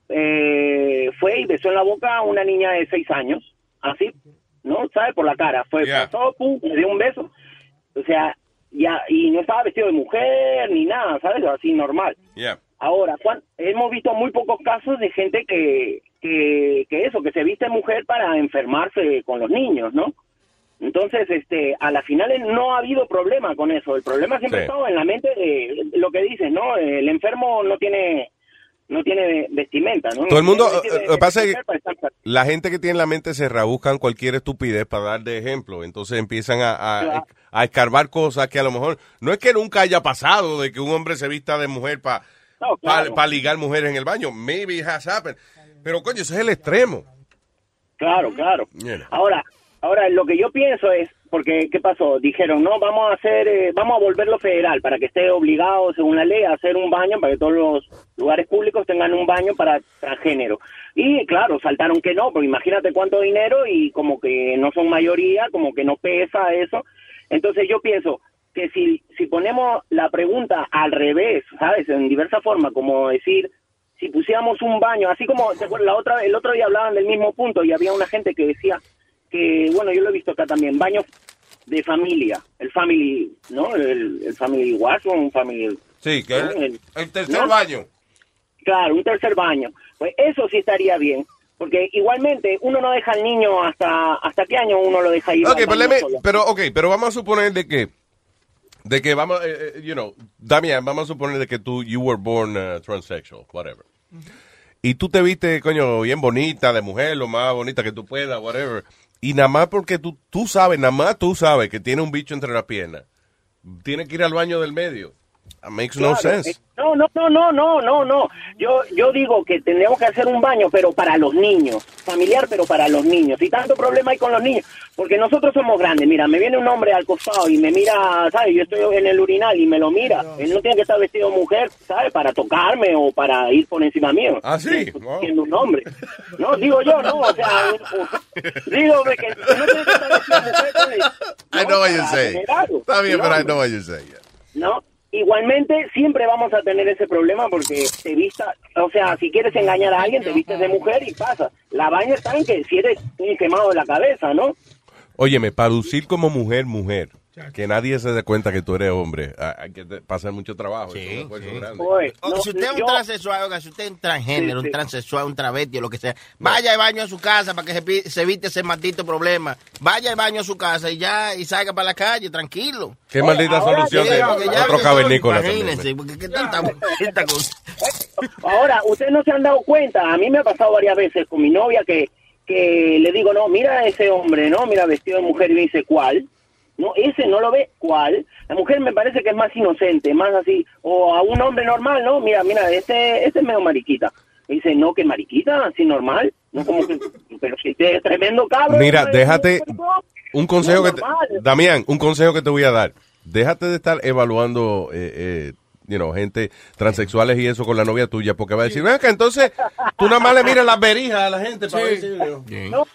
Eh, fue y besó en la boca a una niña de seis años, así, ¿no? ¿Sabes? Por la cara. Fue, pasó, pum, le dio un beso. O sea, ya, y no estaba vestido de mujer ni nada, ¿sabes? Así normal. Yeah. Ahora, Juan, hemos visto muy pocos casos de gente que, que, que eso, que se viste mujer para enfermarse con los niños, ¿no? Entonces, este, a las finales no ha habido problema con eso. El problema siempre Sí. ha estado en la mente de lo que dicen, ¿no? El enfermo no tiene no tiene vestimenta, ¿no? Todo el mundo, No tiene eh, lo que pasa es que la gente que tiene la mente cerrada buscan cualquier estupidez para dar de ejemplo. Entonces empiezan a, a, escarbar cosas que a lo mejor no es que nunca haya pasado de que un hombre se vista de mujer para No, claro. ligar mujeres en el baño. Maybe it has happened. Pero coño, ese es el extremo. Claro, claro. Yeah. Ahora, ahora lo que yo pienso es, porque ¿qué pasó? Dijeron, no, vamos a hacer, eh, vamos a volverlo federal para que esté obligado, según la ley, a hacer un baño para que todos los lugares públicos tengan un baño para transgénero. Y claro, saltaron que no, porque imagínate cuánto dinero y como que no son mayoría, como que no pesa eso. Entonces yo pienso que si, si ponemos la pregunta al revés, ¿sabes? En diversa forma, como decir, si pusiéramos un baño, así como la otra, el otro día hablaban del mismo punto y había una gente que decía que, bueno, yo lo he visto acá también, baños de familia, el family, ¿no? El, el family washroom, un family... Sí, que ¿no? el, el tercer ¿no? baño. Claro, un tercer baño. Pues eso sí estaría bien, porque igualmente uno no deja al niño hasta hasta qué año uno lo deja ir. Ok, al pero, baño let me- solo? pero, ok, pero vamos a suponer de que, de que vamos, eh, eh, you know, Damián, vamos a suponer de que tú, you were born uh, transsexual, whatever. Y tú te viste, coño, bien bonita, de mujer, lo más bonita que tú puedas, whatever. Y nada más porque tú, tú sabes, nada más tú sabes que tiene un bicho entre las piernas. Tiene que ir al baño del medio. That makes no Claro, sense. eh, No, no, no, no, no, no, no. Yo, yo digo que tendríamos que hacer un baño, pero para los niños, familiar, pero para los niños. Y tanto problema hay con los niños, porque nosotros somos grandes. Mira, me viene un hombre al costado y me mira, ¿sabes? Yo estoy en el urinal y me lo mira. Él no tiene que estar vestido de mujer, ¿sabes? Para tocarme o para ir por encima mío. Ah, sí. Siendo un hombre. No, digo yo, no, o sea, digo que no tiene que estar vestido de mujer. ¿sabes? I know what you're saying. Está bien, No, pero I know what you're saying. ¿no? Igualmente, siempre vamos a tener ese problema porque te vista, o sea, si quieres engañar a alguien, te vistes de mujer y pasa. La vaina está que si eres un quemado de la cabeza, ¿no? Óyeme, para lucir como mujer, mujer, que nadie se dé cuenta que tú eres hombre, hay hay que pasar mucho trabajo. eso es un esfuerzo grande. O si usted es un transexual, oiga, si usted es un transgénero, Sí, sí. un transexual, un travesti o lo que sea, vaya al baño a su casa para que se, se evite ese maldito problema. Vaya al baño a su casa y ya, y salga para la calle, tranquilo. Qué maldita solución sí, de otro eso- cavernícola. Imagínense, porque qué tanta, tanta cosa. Ahora, ustedes no se han dado cuenta, a mí me ha pasado varias veces con mi novia que, que le digo, no, mira a ese hombre, ¿no? Mira vestido de mujer y me dice, ¿cuál? No, ese no lo ve, ¿cuál? La mujer me parece que es más inocente, más así, o a un hombre normal, ¿no? Mira, mira, este, este es medio mariquita. Me dice, no, que mariquita, así normal. No como que, pero si este es tremendo cabrón. Mira, ¿no? déjate, un consejo No, que te. Damián, un consejo que te voy a dar. Déjate de estar evaluando, eh, eh, you know, gente transexuales y eso con la novia tuya, porque va a decir, ven que entonces tú nada más le miras las berijas a la gente para ver si... No, no,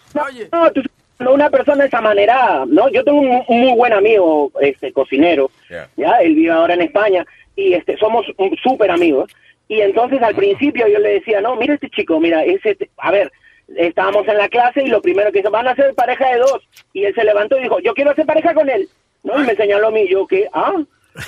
no, tú- no, una persona de esa manera, ¿no? Yo tengo un, un muy buen amigo, este, cocinero, ya, él vive ahora en España, y este, somos un- súper amigos, y entonces al principio yo le decía, no, mira este chico, mira, ese, a ver, estábamos en la clase y lo primero que dice, van a ser pareja de dos, y él se levantó y dijo, yo quiero hacer pareja con él, ¿no? Y me señaló a mí, yo, que, ah,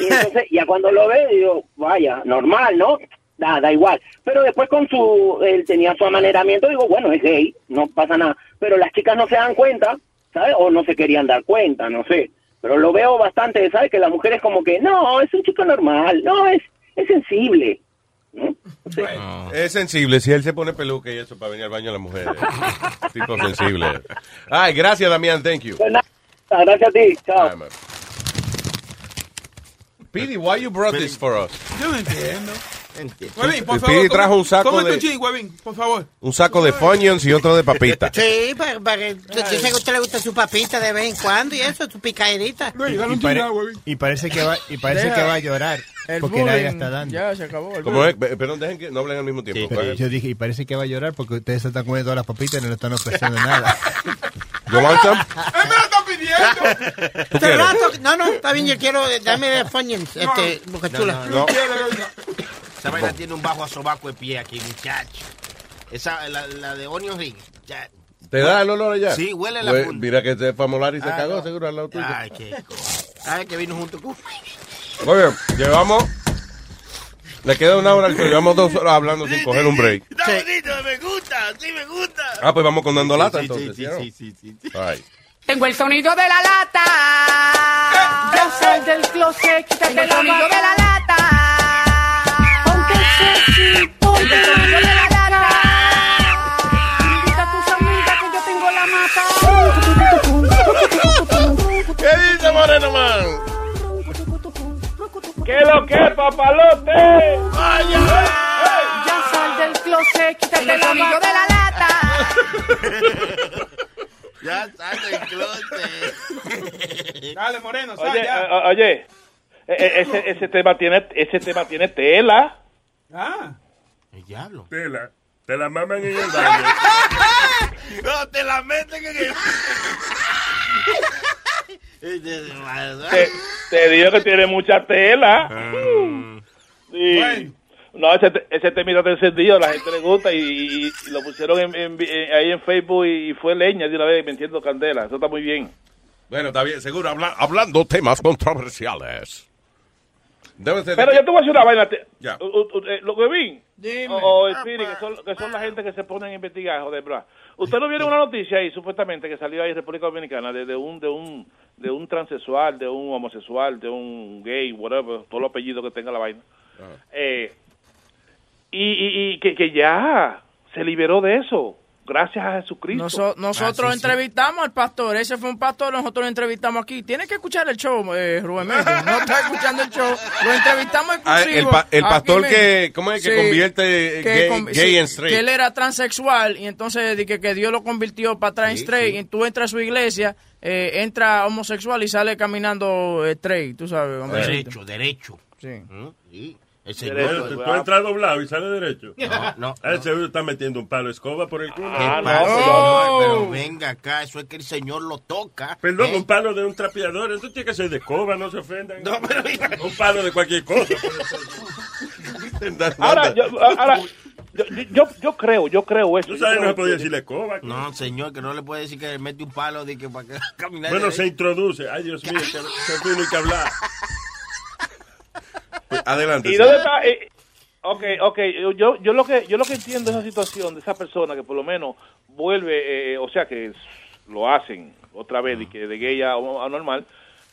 y entonces, ya cuando lo ve, digo, vaya, normal, ¿no? Da, da igual. Pero después con su, él tenía su amaneramiento, digo, bueno, es gay, no pasa nada. Pero las chicas no se dan cuenta, ¿sabes? O no se querían dar cuenta, no sé. Pero lo veo bastante, ¿sabes? Que la mujer es como que, no, es un chico normal, no, es, es sensible. Es sensible, si él se pone peluca y eso para venir al baño a la mujer. eh. tipo sensible. Ay, gracias, Damián, thank you. Pues nada, gracias a ti, chao. Speedy, why you brought this for us? Yo no entiendo. Huevín, por favor. trajo un saco de- chin, Huevín, por favor. Un saco de Funyuns y otro de papita. Sí, para, para que yo sé que a usted le gusta su papita de vez en cuando y eso, su picaderita. Y, pare- y parece que va y parece Deja. que va a llorar El porque nadie la bullying está dando. Ya se acabó. el ¿Cómo bullying. es? Pe- Perdón, dejen que no hablen al mismo tiempo. Pero yo dije, y parece que va a llorar porque ustedes se están comiendo todas las papitas y no le están ofreciendo nada. ¿You want some? ¡Él me lo está pidiendo! No, no, está bien, yo quiero, eh, dame de Funyuns, este, boca No, chula. no, no. Esa vaina tiene un bajo a sobaco de pie aquí, muchacho. Esa, la, la de Onion Ring. Ya. ¿Te da el olor allá? Sí, huele la punta. Mira que se fue a molar y se Ah, cagó no. seguro al lado tuyo. Ay, qué. Ay, que vino junto con... Muy bien, llevamos... Le queda una hora al show. Llevamos dos horas hablando sin coger un break. Está bonito, me gusta, sí me gusta. Ah, pues vamos con dando lata Sí, entonces. sí, ¿sí sí, sí. Tengo el sonido de la lata. Ya sal del closet, quítate el sonido de la lata. Sexy, la. Invita a tus amigas que yo tengo la mata. ¿Qué dice Moreno Man? ¿Qué lo que, papalote? Ya sal del closet, quítate de la lata. Ya sale el closet. Dale, Moreno, sal Oye, ya. oye, eh, eh, ese, ese tema tiene, ese tema tiene tela. Ah. El diablo. Tela. Te la maman en el baño. No, te la meten en el... Te, te digo que tiene mucha tela. Sí. No, ese, te- ese temita está encendido, a la gente le gusta y, y- y lo pusieron en, en- en- ahí en Facebook y fue leña de una vez metiendo candela. Eso está muy bien. Bueno, está bien, seguro. habla- hablando temas controversiales. Debe ser de Pero que- yo te voy a decir una vaina. te- Ya. u- u- u- eh, Lo que vi, o, o el Spirit, que son, que son la gente que se ponen a investigar, joder, bra. ¿Usted no vieron una noticia ahí, supuestamente, que salió ahí en República Dominicana, de, de un de un de un transexual, de un homosexual, de un gay, whatever, todos los apellidos que tenga la vaina? Eh, y y, y que, que ya se liberó de eso, gracias a Jesucristo. Noso- nosotros entrevistamos al pastor, ese fue un pastor, nosotros lo entrevistamos aquí. Tienes que escuchar el show, eh, Rubén Méndez. No está escuchando el show. Lo entrevistamos Ah, exclusivo. el pa- el pastor que- ¿cómo es? Que convierte gay- con- gay en straight. Que él era transexual y entonces que, que Dios lo convirtió para Sí, straight. sí. Y tú entras a su iglesia, eh, entra homosexual y sale caminando eh, straight, tú sabes. Derecho, derecho. Sí. ¿Mm? El Pero señor... tú, tú entras doblado y sale derecho. No, no, A ese seguro está metiendo un palo de escoba por el culo. ¿Qué Ah, no, pasa, pero- señor? Pero venga acá, eso es que el señor lo toca. Perdón, ¿eh? un palo de un trapeador. Eso tiene que ser de escoba, no se ofendan. Un palo de cualquier cosa. Ahora, yo, ahora yo, yo, yo creo, yo creo eso. Tú sabes, no se podía que- decirle escoba. No, señor, que no le puede decir que le mete un palo de que para que caminar. Bueno, se introduce. Ay, Dios mío, que, que tiene que hablar. Pues, Adelante. ¿Y dónde está? Eh, ok, ok. Yo, yo, lo que, yo lo que entiendo de esa situación, de esa persona que por lo menos vuelve, eh, o sea, que es- lo hacen otra vez, y que de gay a, a normal.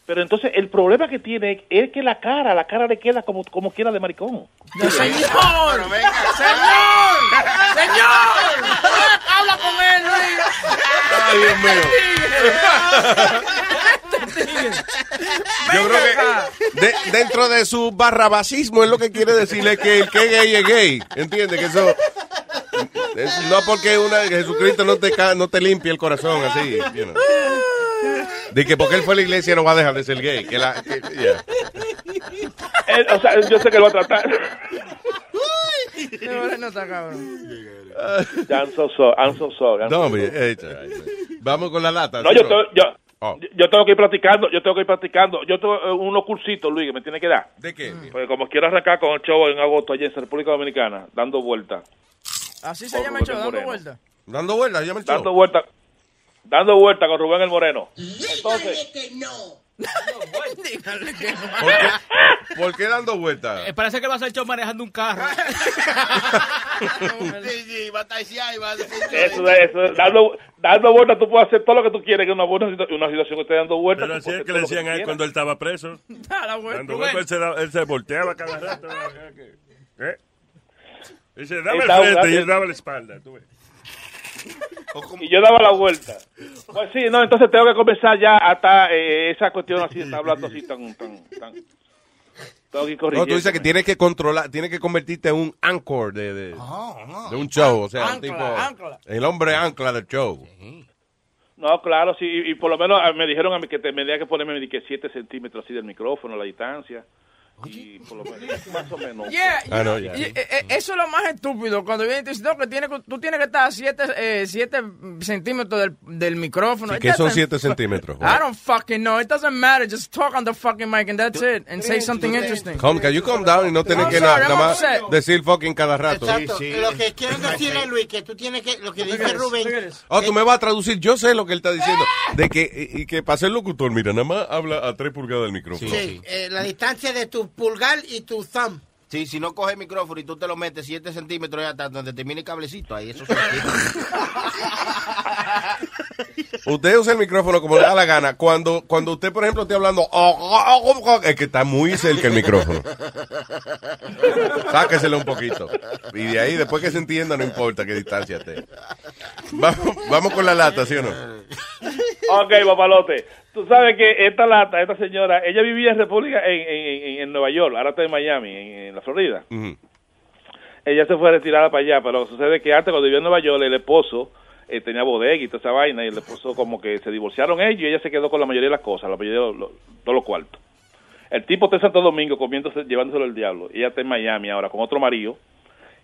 Pero entonces el problema que tiene es que la cara, la cara le queda como, como quiera de maricón. ¡Señor! ¡Señor! ¡Señor! ¡Habla con él, Luis! Ay, Dios mío. Yo creo que de- dentro de su barrabasismo es lo que quiere decirle que el que es gay es gay. ¿Entiendes? Que eso. es- no porque una, Jesucristo no te, no te limpie el corazón así. you know. De que porque él fue a la iglesia no va a dejar de ser gay. Que la, que- yeah. Él- o sea, yo sé que lo va a tratar. Moreno está cabrón. I'm so sorry, I'm so sorry, I'm No, so hombre, sorry. it's all right, man. Vamos con la lata. No, ¿sí yo, no? to- yo, Oh. yo tengo que ir practicando, yo tengo que ir practicando. Yo tengo eh, unos cursitos, Luis, que me tiene que dar. ¿De qué? Porque como quiero arrancar con el show en agosto allá en República Dominicana, dando vueltas. Así se llama el show, dando vueltas. Dando vueltas, llama el show. Dando vueltas. Dando vueltas con Rubén el Moreno. Entonces, Dígale que no. ¿Por qué, por qué dando vueltas? Eh, parece que va a ser show manejando un carro. Sí, sí, va a taxiar y va a decir... eso es, eso es, dando, dando vueltas tú puedes hacer todo lo que tú quieres, que una buena situ- una situación que esté dando vueltas. Pero así es que le decían a él cuando él estaba preso. Da la vuelta. Cuando Rubén. él se, él se volteaba cada rato. ¿Eh? Dice, dame el frente y él daba la espalda. tú ves. Y yo daba la vuelta. Pues sí, no, entonces tengo que comenzar ya hasta eh, esa cuestión así, está hablando así tan, tan, tan. Tengo que ir No, tú dices que tienes que controlar, tienes que convertirte en un anchor de, de, de un show, o sea, Ancla, tipo, ancla. el hombre ancla del show. No, claro, sí, y, y por lo menos ah, me dijeron a mí que tenía que ponerme me que 7 centímetros así del micrófono, la distancia. Y por lo menos, más o menos. Yeah, Ah, no, ya. y- eh, eh, eso es lo más estúpido. Cuando viene y te dice, no, que tiene, que- tú tienes que estar a 7 eh, siete centímetros del, del micrófono. Sí, que son doesn't 7 fu- centímetros. I don't fucking know. It doesn't matter. Just talk on the fucking mic and that's it. And say something interesting. Calm, can you calm down y no tienes I'm que nada más decir fucking cada rato. Exacto. Lo que quieren decirle, Luis, que tú tienes que, lo que dice Rubén, Oh, tú me vas a traducir. Yo sé lo que él está diciendo. De que, y, y que para ser locutor, mira, nada más habla a 3 pulgadas del micrófono. sí, eh, la distancia de tu pulgar y tu thumb. Sí, si no coge el micrófono y tú te lo metes 7 centímetros ya hasta donde termine el cablecito, ahí eso se Usted usa el micrófono como le da la gana. Cuando, cuando usted, por ejemplo, esté hablando, es que está muy cerca el micrófono. Sáqueselo un poquito. Y de ahí, después que se entienda, no importa qué distancia esté. Vamos, vamos con la lata, ¿sí o no? Ok, papalote. Tú sabes que esta lata, esta señora, ella vivía en República, en, en, en- Nueva York, ahora está en Miami, en, en la Florida. Ella se fue retirada para allá, pero sucede que antes cuando vivía en Nueva York, el esposo eh, tenía bodega y toda esa vaina, y el esposo como que se divorciaron ellos y ella se quedó con la mayoría de las cosas, la mayoría de los, todos los cuartos. El tipo está en Santo Domingo comiéndose, llevándoselo el diablo. Ella está en Miami ahora con otro marido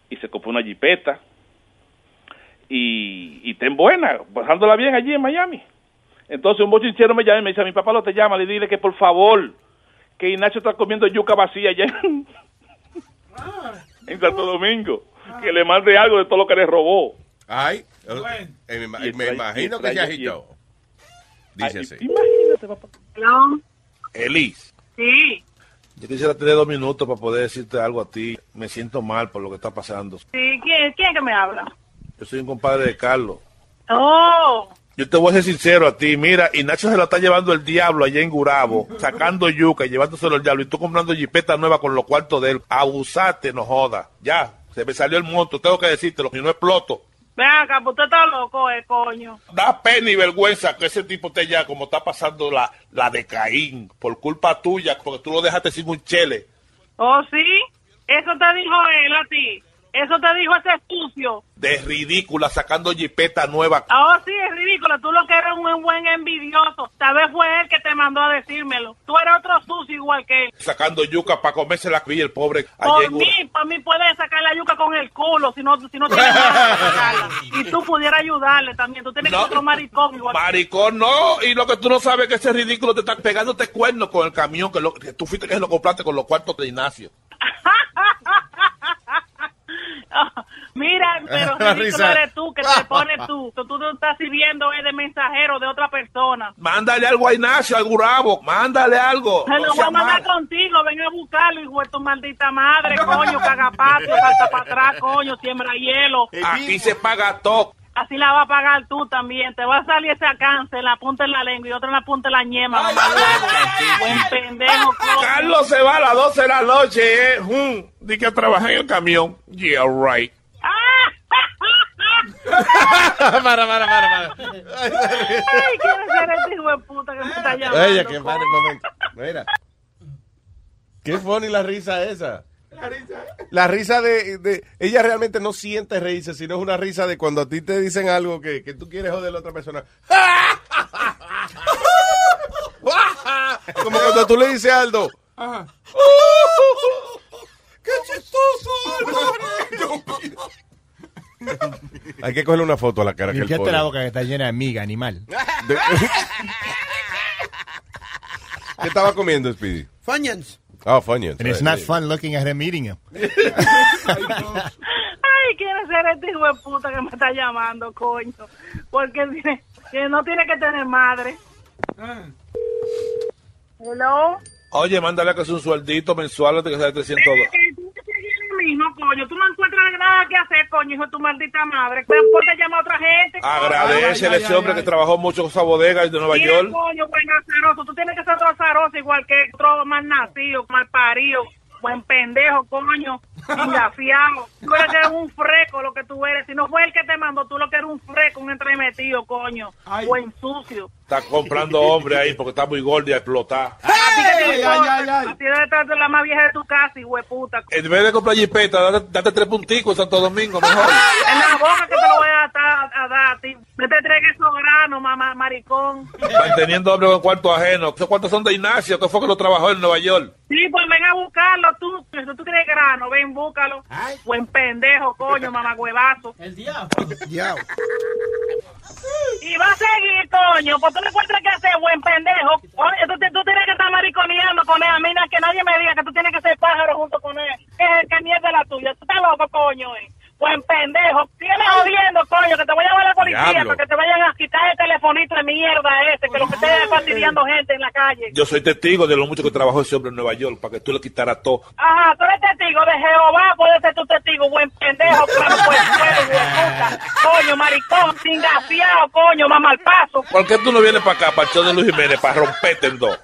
y se compró una jipeta y, y está en buena, pasándola bien allí en Miami. Entonces un bochinchero me llama y me dice, mi papá lo te llama, le dile que por favor, que Ignacio está comiendo yuca vacía allá en, en Santo Domingo, que le mande algo de todo lo que le robó. Ay, eh, me, Y me imagino y que se agitó. Dice así. Imagínate, papá. Elis, Sí, yo quisiera tener dos minutos para poder decirte algo a ti. Me siento mal por lo que está pasando. sí, ¿quién, quién que me habla? Yo soy un compadre de Carlos. Oh, Yo te voy a ser sincero a ti. Mira, Ignacio se lo está llevando el diablo allá en Gurabo, sacando yuca y llevándoselo el diablo. Y tú comprando jipeta nueva con los cuartos de él. Abusate, no joda. Ya, se me salió el monto. Tengo que decírtelo, si no exploto. Ven acá, pues usted está loco, eh, coño. Da pena y vergüenza que ese tipo esté ya como está pasando la, la de Caín por culpa tuya, porque tú lo dejaste sin un chele. Oh, sí, eso te dijo él a ti. Eso te dijo ese sucio. De ridícula, sacando jipeta nueva. Oh, sí, es ridículo. Tú lo que eres un buen envidioso. Tal vez fue él que te mandó a decírmelo. Tú eres otro sucio igual que él. Sacando yuca para comerse la y el pobre Por mí, por mí puedes sacar la yuca con el culo si no, si no tienes nada que sacarla. Y tú pudieras ayudarle también. Tú tienes que ser otro maricón igual. Maricón, no. Y lo que tú no sabes es que ese ridículo te está pegándote cuernos con el camión que, lo, que tú fuiste que se lo compraste con los cuartos de Ignacio. Mira, pero ridículo eres tú que te pones tú. Tú no estás sirviendo eh, de mensajero de otra persona. Mándale algo a Ignacio, al Gurabo. Mándale algo. Se lo No voy a mandar contigo, ven a buscarlo, hijo de tu maldita madre, coño, cagapatio, salta para atrás, coño, siembra hielo. Aquí se paga todo. Así la va a pagar tú también. Te va a salir ese cáncer en la punta de la lengua y otra en la punta de la ñema. Buen pendejo. Carlos se va a las 12 de la noche, eh. Hmm, Di que trabaja en el camión. Yeah, right. para, para, para, para. Ay, quiero ser este hijo de puta que me está llamando. Ella, que momento. Mira. Qué funny la risa esa. La risa de, de- Ella realmente no siente reírse, sino es una risa de cuando a ti te dicen algo que, que tú quieres joder a la otra persona. Como cuando tú le dices a Aldo. ¡Qué chistoso, Hay que cogerle una foto a la cara que él pone. la boca que está llena de miga, animal. ¿Qué estaba comiendo, Speedy? Funyuns. Ah, Funyuns. And it's right, not right. fun looking at him eating him. Ay, quiero ser este hijo de puta que me está llamando, coño. Porque tiene- que no tiene que tener madre. Hello. Oye, mándale que es un sueldito mensual de que sea 300 dólares. Lo mismo, coño. Tú no encuentras nada que hacer, coño, hijo de tu maldita madre. Pero ponte a llamar a otra gente. coño. Agradecele a ese hombre que trabajó mucho con esa bodega de Nueva York. coño, buen azaroso. Tú tienes que ser otro azaroso igual que otro mal nacido, mal parido. Buen pendejo, coño. Engafiado. Tú eres que eres un freco lo que tú eres. Si no fue el que te mandó, tú lo que eres un freco, un entremetido, coño. Buen sucio. Está comprando hombre ahí porque está muy gordo y a explotar. A Ay, ay, ay, ay. A ti debe estar de la más vieja de tu casa, hueputa. En vez de comprar jipeta, date, date tres punticos en Santo Domingo, mejor. En la boca que te lo voy a, dar- a dar a ti. No te entregues esos granos, mamá, maricón. Manteniendo hombre con cuarto ajeno. ¿Esos cuartos son de Ignacio? que fue que lo trabajó en Nueva York? Sí, pues ven a buscarlo tú. Si tú tienes grano, ven, búscalo. Buen pendejo, coño, mamá huevazo. El diablo. Y va a seguir, coño, porque tú no encuentras que hacer buen pendejo. Oye, tú, tienes que estar mariconeando con él. A mí no- que nadie me diga que tú tienes que ser pájaro junto con él. ¿Qué, qué mierda la tuya? Tú estás loco, coño, eh. Buen pendejo. Tienes jodiendo, coño, que te voy a llamar a la policía para que te vayan a quitar el telefonito de mierda ese, que lo que esté fastidiando gente en la calle. Yo soy testigo de lo mucho que trabajó ese hombre en Nueva York para que tú le quitaras todo. Ajá, tú eres testigo de Jehová, puede ser tu testigo, buen pendejo, claro, pues, puta. Coño, maricón, sin gafiado, coño, mamá al paso. ¿Por qué tú no vienes para acá, para el show de Luis Jiménez, para romperte en dos?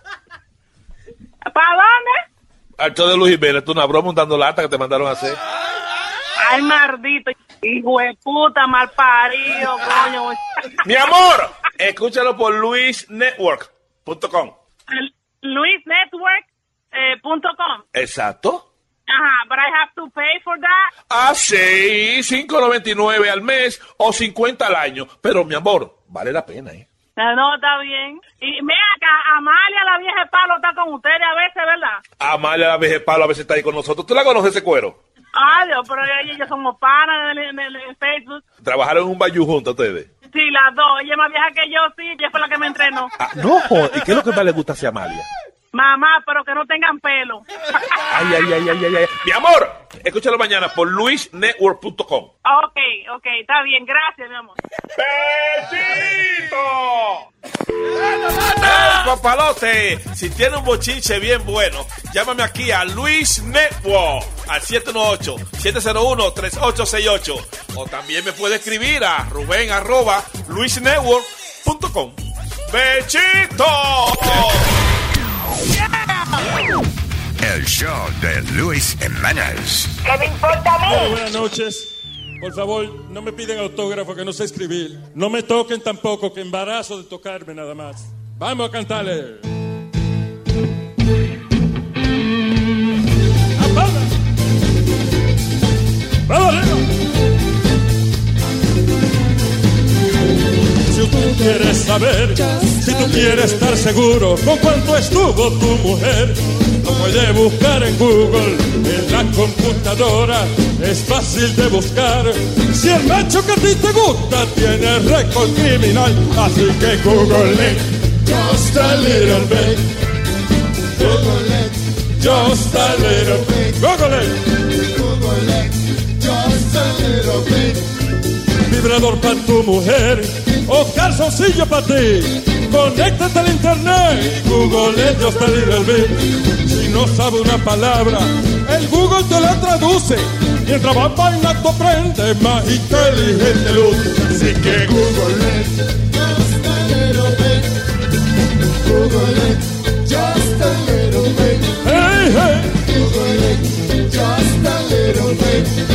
¿Para dónde? Al show de Luis Jiménez, tú una broma un dando lata que te mandaron a hacer. Ay, maldito, hijo de puta, mal parido, coño. Mi amor, escúchalo por luisnetwork.com. LuisNetwork.com. Exacto. Ajá, but I have to pay for that. Ah, sí, 5.99 al mes o 50 al año. Pero, mi amor, vale la pena, ¿eh? No, está bien. Y mira acá, Amalia, la vieja palo, está con ustedes a veces, ¿verdad? Amalia la vieja palo a veces está ahí con nosotros. ¿Tú la conoces ese cuero? Ay, Dios, pero ella y yo somos panas en, en- en Facebook. Trabajaron en un bayou juntos ustedes. Sí, las dos. Ella es más vieja que yo, sí. Ella fue la que me entrenó. Ah, no, joder. ¿y qué es lo que más le gusta hacia Amalia? Mamá, pero que no tengan pelo. Ay, ay, ay, ay, ay, ay. Mi amor, escúchalo mañana por luisnetwork.com. Ok, ok, está bien. Gracias, mi amor. ¡Eh, papalote! Si tiene un bochinche bien bueno, llámame aquí a Luis Network al 718-701-3868. O también me puede escribir a Rubén arroba luisnetwork.com. ¡Bechito! El show de Luis Jiménez. ¿Qué me importa a Bueno, buenas noches. Por favor, no me piden autógrafo que no sé escribir. No me toquen tampoco, que embarazo de tocarme nada más. Vamos a cantarle. ¡Apaga! ¡Vamos Si tú quieres saber, si tú quieres estar seguro con cuánto estuvo tu mujer, lo puedes buscar en Google, en la computadora, es fácil de buscar. Si el macho que a ti te gusta tiene récord criminal, así que Google it, just a little bit. Google it, just a little bit. Google it. Vibrador para tu mujer o calzoncillo para ti. Conéctate al internet y Google ellos te el bit. Si no sabe una palabra, el Google te la traduce. Mientras va bailando aprende más inteligente luz. Así que Google it, just a little bit. Google it, just a little bit. Hey, hey. Google it, just a little bit.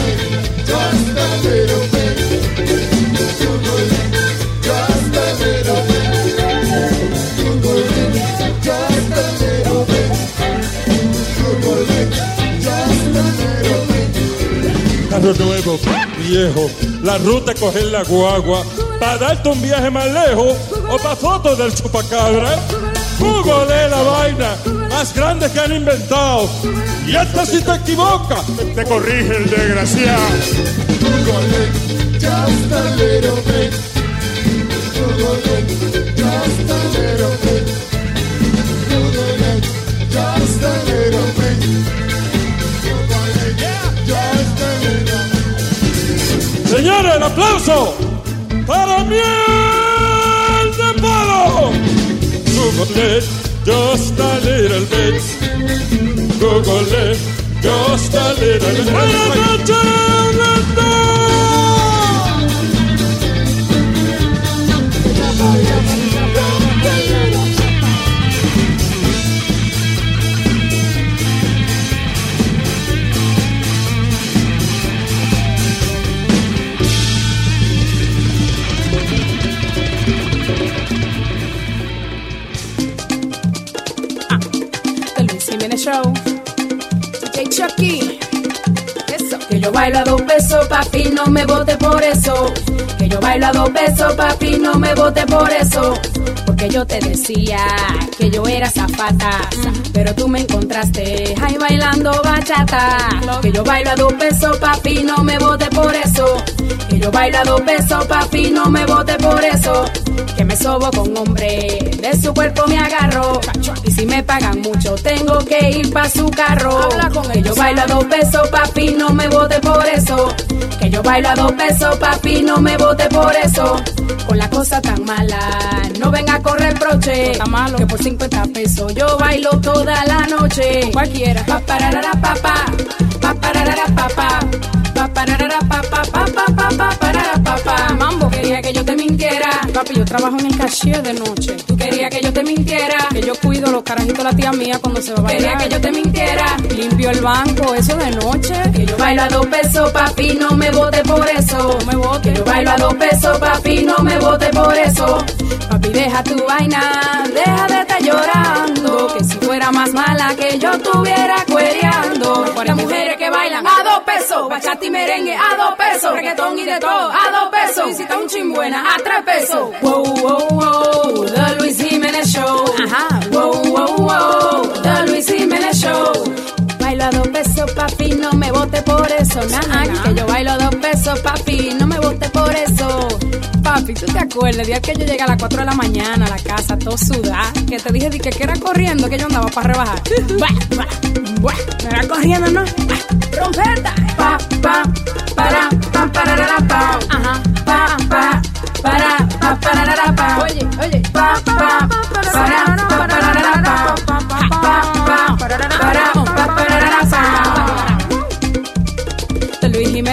Nuevo, viejo, la ruta es coger la guagua para darte un viaje más lejos o para fotos del chupacabra. Google es la vaina más grande que han inventado. Y hasta si te equivocas, te corrige el desgraciado. Google just a little bit. Google just a little bit. Señores, el aplauso para Miel de Palo. Google it, just a little bit. Google it, just a little bit. Buenas noches. Bailo a dos pesos, papi, no me vote por eso. Que yo bailo a dos pesos, papi, no me vote por eso. Porque yo te decía que yo era zafata. Pero tú me encontraste ahí bailando bachata. Que yo bailo a dos pesos, papi, no me vote por eso. Yo dos pesos, papi, no me vote por eso. Que me sobo con hombre, de su cuerpo me agarro. Y si me pagan mucho, tengo que ir pa' su carro. Que yo dos pesos, papi, no me vote por eso. Que yo dos pesos, papi, no me vote por eso. Con la cosa tan mala, no venga a correr broche. Que por 50 pesos yo bailo toda la noche. Cualquiera. Pa pararara pa pa, pa pararara pa pa, pa pararara pa pa pa pa pa pa parara pa pa. Mambo quería que yo te mintiera. Papi, yo trabajo en el cashier de noche. Tú querías que yo te mintiera. Que yo cuido los carajitos de la tía mía cuando se va a bailar. Quería que yo te mintiera. Limpio el banco, eso de noche. Que yo bailo a dos pesos, papi, no me vote por eso. No me vote. Que yo bailo a dos pesos, papi, no me vote por eso. Papi, deja tu vaina, deja de estar llorando. Que si fuera más mala que yo estuviera cuereando. Las mujeres que bailan a dos pesos, bachata y merengue a dos pesos, reggaetón y de todo a dos pesos. Está un chimbuena a tres pesos. Wow, wow, wow, The Luis Jiménez Show. Ajá. Wow, wow, wow, The Luis Jiménez Show. Dos pesos, papi, no me vote por eso. Nah, que yo bailo dos pesos, papi, no me vote por eso. Papi, ¿tú te acuerdas? El día que yo llegué a las 4 de la mañana a la casa, todo sudada, que te dije di que, que era corriendo que yo andaba para rebajar. Buah, buah, buah, me era corriendo, ¿no? Trompeta. Pa, pa, para, pa, pararara, pa. Ajá, pa, pa, para, pa, pararara, pa. Oye, oye, pa, pa, para, pa,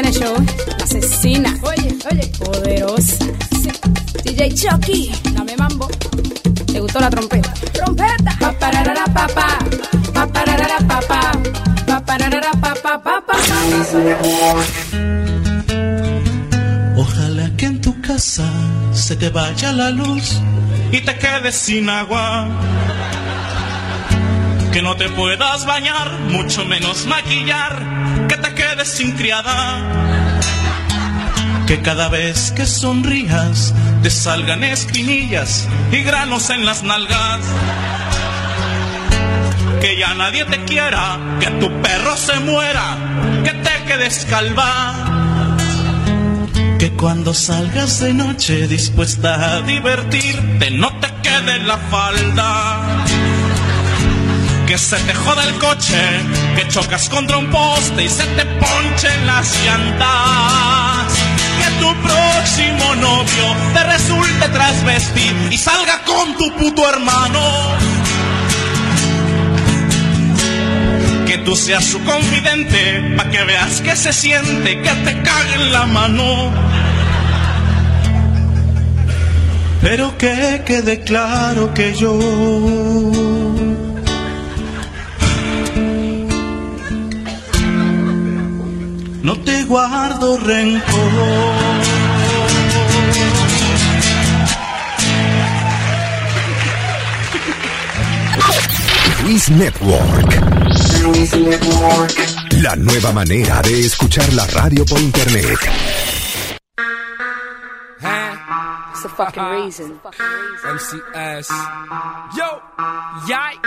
Jiménez Show, asesina. Oye, oye, poderosa. DJ Chucky, dame mambo. ¿Te gustó la trompeta? Trompeta. Pa pararara pa pa. Pa pararara pa pa. Pa pararara pa pa pa pa. Ojalá que en tu casa se te vaya la luz y te quedes sin agua. Que no te puedas bañar, mucho menos maquillar, que te sin criada. Que cada vez que sonrías te salgan espinillas y granos en las nalgas. Que ya nadie te quiera, que tu perro se muera, que te quedes calva. Que cuando salgas de noche dispuesta a divertirte no te quede la falda. Que se te joda el coche, que chocas contra un poste y se te ponchen las llantas. Que tu próximo novio te resulte trasvestir y salga con tu puto hermano. Que tú seas su confidente, pa' que veas que se siente que te cague en la mano. Pero que quede claro que yo no te guardo rencor. Luis Network. La nueva manera de escuchar la radio por internet. It's the fucking reason. MCS. Yo, yay.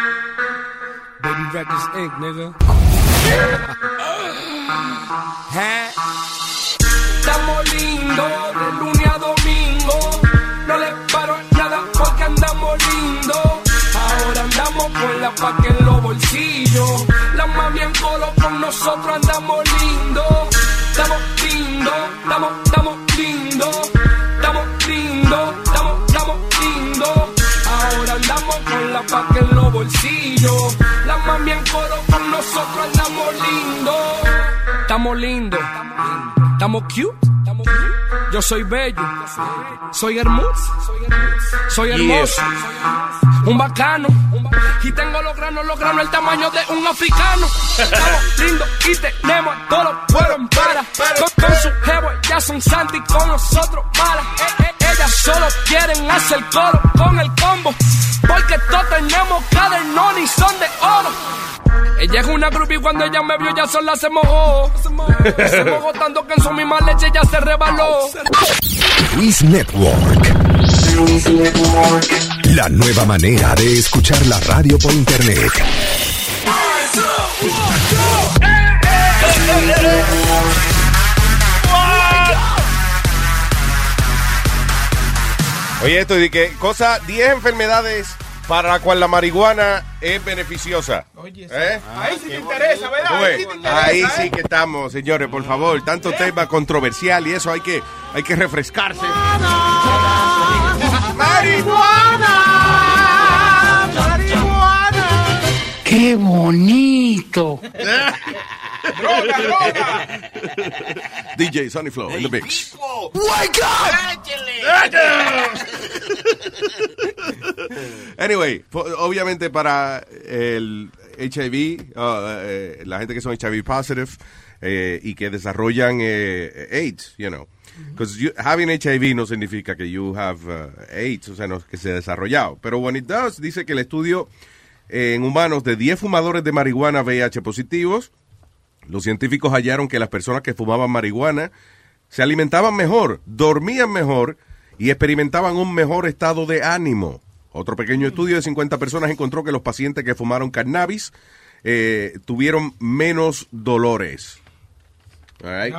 Baby Records Inc., nigga. Estamos lindos de lunes a domingo. No le paro nada porque andamos lindos. Ahora andamos con la paca en los bolsillos. La mami en colo con nosotros andamos lindos. Estamos lindos, estamos, estamos lindos. con la paca en los bolsillos. La mami en coro con nosotros andamos lindo. Estamos lindo, estamos cute. Yo soy bello, soy hermoso, soy hermoso, un bacano. Y tengo los granos, los granos, el tamaño de un africano. Estamos lindos y tenemos todos los pueblos en para. Con, con su jevo, ya son santi, con nosotros para. Eh, eh, ellas solo quieren hacer coro con el combo. Porque todos tenemos cadernón y son de oro. Ella es una groupie y cuando ella me vio ya sola se mojó. Se mojó tanto que en su misma leche ya se rebaló. Luis Network. La nueva manera de escuchar la radio por internet. Oye, esto de que cosa, 10 enfermedades para la cual la marihuana es beneficiosa. ¿Eh? Ahí sí te interesa, ¿verdad? Ahí ves, sí te interesa. Ahí ¿eh? sí que estamos, señores, por favor. Tanto tema controversial y eso hay que, hay que refrescarse. ¡Marihuana! ¡Marihuana! ¡Qué bonito! ¡Droga, droga! DJ Sonny Flow in the mix. ¡Wake up! Anyway, obviamente para el HIV, uh, eh, la gente que son HIV positive eh, y que desarrollan eh, AIDS, you know. Because having HIV no significa que you have uh, AIDS, o sea, no es que se ha desarrollado. Pero when it does, dice que el estudio eh, en humanos de 10 fumadores de marihuana VIH positivos, los científicos hallaron que las personas que fumaban marihuana se alimentaban mejor, dormían mejor y experimentaban un mejor estado de ánimo. Otro pequeño estudio de 50 personas encontró que los pacientes que fumaron cannabis eh, tuvieron menos dolores. All right?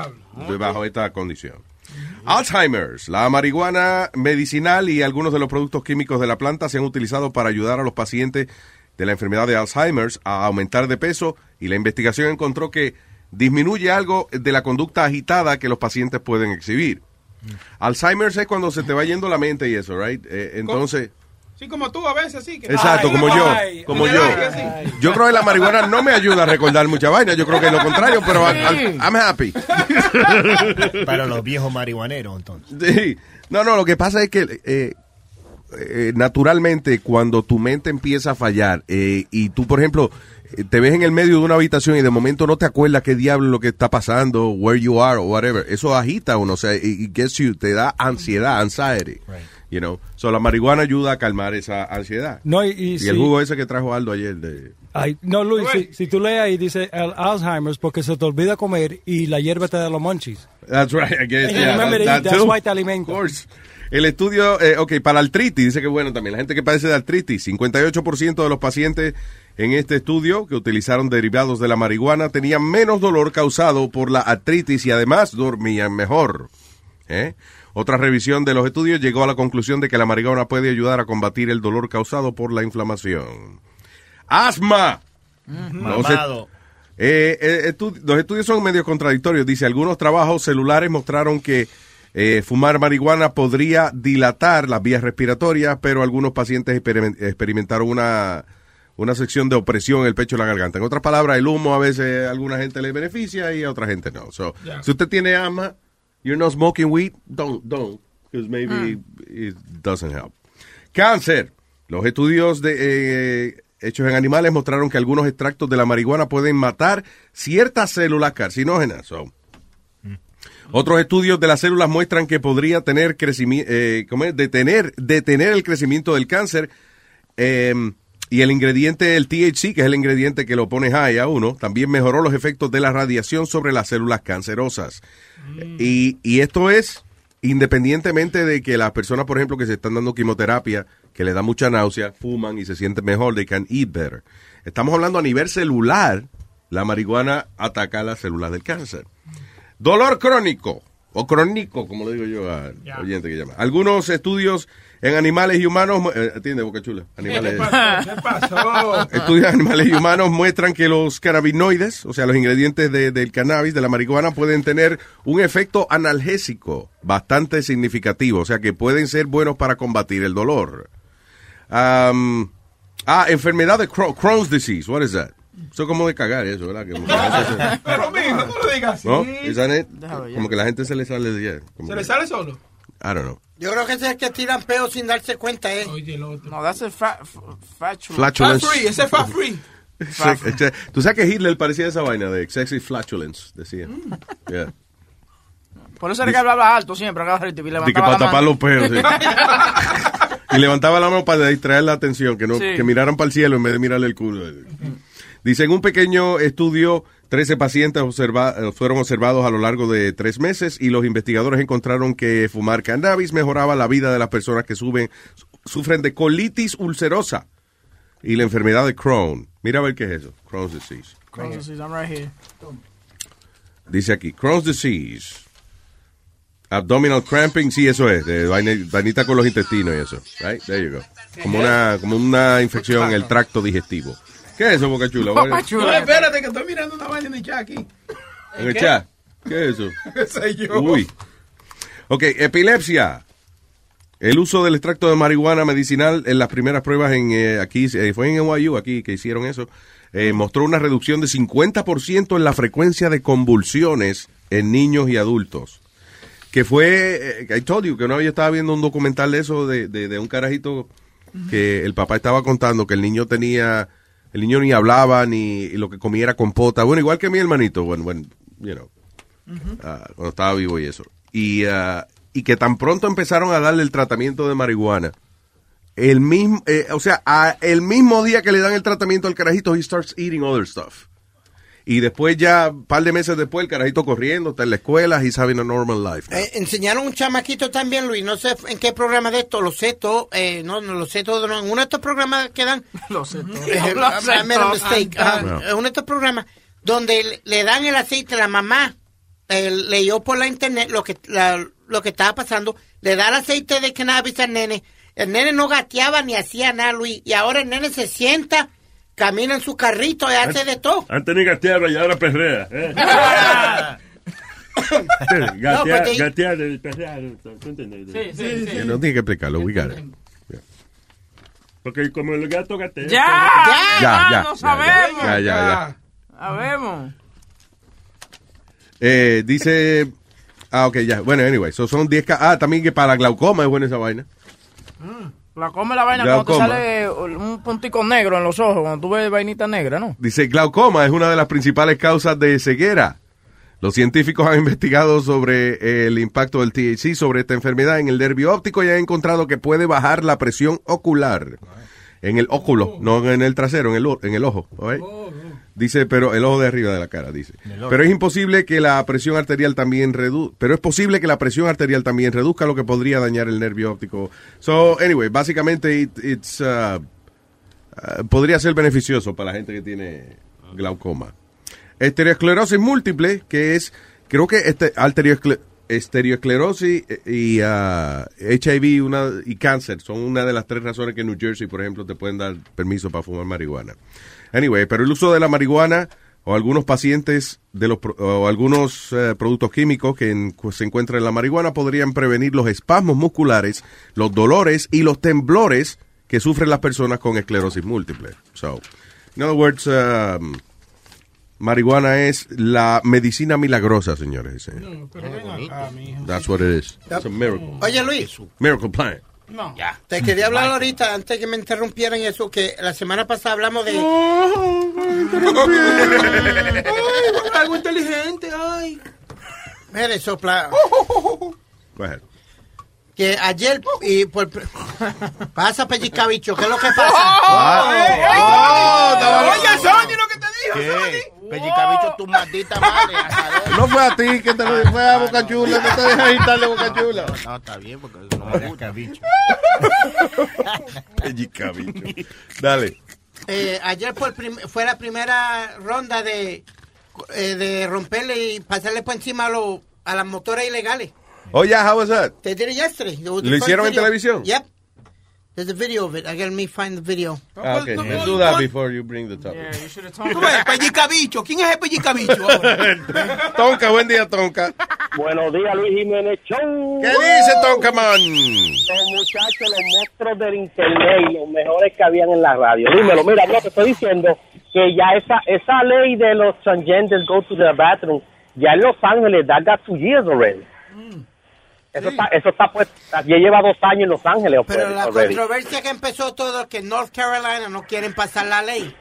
Bajo esta condición. Alzheimer's, la marihuana medicinal y algunos de los productos químicos de la planta se han utilizado para ayudar a los pacientes de la enfermedad de Alzheimer's a aumentar de peso y la investigación encontró que disminuye algo de la conducta agitada que los pacientes pueden exhibir. Alzheimer's es cuando se te va yendo la mente y eso, right? Eh, entonces, Sí, como tú a veces, sí. que- exacto, Ay, como yo, ay, como ay, yo. ay. Yo creo que la marihuana no me ayuda a recordar mucha vaina, yo creo que es lo contrario, pero I- I- I'm happy. Para los viejos marihuaneros, entonces. Sí. No, no, lo que pasa es que eh, eh, naturalmente cuando tu mente empieza a fallar eh, y tú, por ejemplo, eh, te ves en el medio de una habitación y de momento no te acuerdas qué diablo lo que está pasando, where you are o whatever, eso agita a uno, o sea, y, gets you, te da ansiedad, anxiety. You know, so la marihuana ayuda a calmar esa ansiedad. No, y, y Y si- el jugo ese que trajo Aldo ayer de... Ay, no, Luis, si, si tú lees ahí, dice el Alzheimer's porque se te olvida comer y la hierba te da los munchies. That's right, I guess, yeah, that- that that's too. why te alimenta. Of course. El estudio, eh, ok, para artritis, dice que bueno también, la gente que padece de artritis, 58% de los pacientes en este estudio que utilizaron derivados de la marihuana tenían menos dolor causado por la artritis y además dormían mejor. ¿Eh? Otra revisión de los estudios llegó a la conclusión de que la marihuana puede ayudar a combatir el dolor causado por la inflamación. Asma. Mamado. eh, eh, estu- los estudios son medio contradictorios. Dice, algunos trabajos celulares mostraron que eh, fumar marihuana podría dilatar las vías respiratorias, pero algunos pacientes experimen- experimentaron una, una sección de opresión en el pecho y la garganta. En otras palabras, el humo a veces a alguna gente le beneficia y a otra gente no. So, Yeah. Si usted tiene asma, you're not smoking weed, don't, don't, because maybe it doesn't help. Cáncer. Los estudios de, eh, hechos en animales mostraron que algunos extractos de la marihuana pueden matar ciertas células carcinógenas. So, Otros estudios de las células muestran que podría tener crecimiento, detener, detener el crecimiento del cáncer. eh, y el ingrediente, el THC, que es el ingrediente que lo pone high a uno, también mejoró los efectos de la radiación sobre las células cancerosas. Y, y esto es independientemente de que las personas, por ejemplo, que se están dando quimioterapia, que le da mucha náusea, fuman y se sienten mejor, they can eat better. Estamos hablando a nivel celular, la marihuana ataca las células del cáncer. Dolor crónico, o crónico, como le digo yo al oyente que llama. Algunos estudios en animales y humanos, eh, atiende, Boca Chula, animales. ¿Qué pasó? Estudios en animales y humanos muestran que los cannabinoides, o sea, los ingredientes de- del cannabis, de la marihuana, pueden tener un efecto analgésico bastante significativo, o sea, que pueden ser buenos para combatir el dolor. Am, ah, enfermedad de Crohn- Crohn's disease, what is that? Eso es como de cagar eso, ¿verdad? Que como que la gente se- Pero mijo, no lo digas así. ¿No? It? Como que la gente se le sale de... como ¿Se que- le sale solo? I don't know. Yo creo que ese es el que tiran peo sin darse cuenta, ¿eh? No, that's a fa flatulence. Flatulence. Fat free, ese es fat free. Sex- ex- Tú sabes que Hitler parecía esa vaina de sexy flatulence, decía. Mm. Yeah. Por eso era que hablaba alto siempre, cada ratito, y De que levantaba para la tapar mano. los pelos. sí. y levantaba la mano para distraer la atención, que no Sí. que miraran para el cielo en vez de mirarle el culo. Dice, en un pequeño estudio, 13 pacientes observa- eh, fueron observados a lo largo de tres meses y los investigadores encontraron que fumar cannabis mejoraba la vida de las personas que suben, su- sufren de colitis ulcerosa y la enfermedad de Crohn. Mira a ver qué es eso, Crohn's disease. Crohn's disease, I'm right here. Dice aquí, Crohn's disease. Abdominal cramping, sí, eso es, de vainita con los intestinos y eso. Right? There you go. Como una, como una infección en el tracto digestivo. ¿Qué es eso, Boca Chula? No, espérate, que estoy mirando una vaina en el chat aquí. En el chat. ¿Qué es eso? ¿Qué sé yo? Uy. Ok, epilepsia. El uso del extracto de marihuana medicinal en las primeras pruebas en eh, aquí, eh, fue en NYU aquí que hicieron eso, eh, mostró una reducción de 50% en la frecuencia de convulsiones en niños y adultos. Que fue, eh, I told you, que no, yo estaba viendo un documental de eso, de, de, de un carajito que el papá estaba contando que el niño tenía, el niño ni hablaba, ni lo que comía era compota. Bueno, igual que mi hermanito, bueno, bueno, you know, ah, cuando estaba vivo y eso. Y, ah, y que tan pronto empezaron a darle el tratamiento de marihuana, el mismo, eh, o sea, a- el mismo día que le dan el tratamiento al carajito, he starts eating other stuff. Y después ya, un par de meses después, el carajito corriendo, está en la escuela, he's having a normal life. Eh, enseñaron un chamaquito también, Luis, no sé en qué programa de esto, lo sé todo, eh, no, no lo sé todo, no, en uno de estos programas que dan, Lo sé todo. eh, Lo sé I made a mistake, No. en uno de estos programas donde le- dan el aceite, la mamá eh, leyó por la internet lo que, la- lo que estaba pasando, le da el aceite de cannabis al nene, el nene no gateaba ni hacía nada, Luis, y ahora el nene se sienta, camina en su carrito y hace de todo. Antes ni gateaba y ahora perrea. ¿eh? No, gatear, y perrear. ¿tú entiendes? Que No tiene que explicarlo, we got it. Porque como el gato gatea. ¡Ya! Ya, ya, no ya, ya, sabemos! ya, ya, ya. Sabemos. Eh, dice, ah, ok, ya, bueno, anyway, so son 10, ca- ah, también que para glaucoma es buena esa vaina. La come la vaina Glaucoma. cuando te sale un puntico negro en los ojos, cuando tú ves vainita negra, ¿no? Dice, glaucoma es una de las principales causas de ceguera. Los científicos han investigado sobre el impacto del THC sobre esta enfermedad en el nervio óptico y han encontrado que puede bajar la presión ocular en el óculo, no en el trasero, en el, en el ojo. ¿ok? Dice, pero el ojo de arriba de la cara, dice. Pero es imposible que la presión arterial también reduzca, pero es posible que la presión arterial también reduzca lo que podría dañar el nervio óptico. So, anyway, básicamente it- it's, uh, uh, podría ser beneficioso para la gente que tiene glaucoma. Estereosclerosis múltiple, que es, creo que este, arterioescle- estereosclerosis y uh, HIV una, y cáncer son una de las tres razones que en New Jersey, por ejemplo, te pueden dar permiso para fumar marihuana. Anyway, pero el uso de la marihuana o algunos pacientes de los o algunos eh, productos químicos que en- se encuentran en la marihuana podrían prevenir los espasmos musculares, los dolores y los temblores que sufren las personas con esclerosis múltiple. So, in other words, um, marihuana es la medicina milagrosa, señores. dice. That's what it is. It's a miracle. Oye, Luis. Miracle plant. No. Ya. Te quería hablar ahorita, antes que me interrumpieran eso, que la semana pasada hablamos de... Ay, algo inteligente, ay. Mire, sopla. Go ahead. Que ayer, y por... Pasa pellizcabicho, ¿qué es lo que pasa? Oh, Oye, Sony, lo que te dijo, ¿Qué? Pellicabicho, tu maldita madre. No fue a ti que te lo fue a Boca Chula, no te dejas agitarle Boca Chula. No, no, está bien, porque no me gusta. Pellicabicho. Dale. Eh, ayer fue, el prim- fue la primera ronda de, eh, de romperle y pasarle por encima a, los a las motoras ilegales. Oh, yeah, how was that? They did it yesterday. ¿Lo hicieron en televisión? Yep. There's a video of it. I gotta me find the video. Ah, okay. Let's do that before you bring the topic. Tú ves, Pellicabicho. ¿Quién es el Pellicabicho? Tonka, buen día, Tonka. Buenos días, Luis Jiménez Show. ¿Qué dice Tonka Man? Los muchachos, los monstruos del internet y los mejores que habían en la radio. Dímelo, mira, no te estoy diciendo que ya esa esa ley de los transgenders go to the bathroom, ya en Los Ángeles, that got two years already. Eso está, eso está pues, ya lleva dos años en Los Ángeles Pero la already. controversia que empezó todo es que North Carolina no quieren pasar la ley.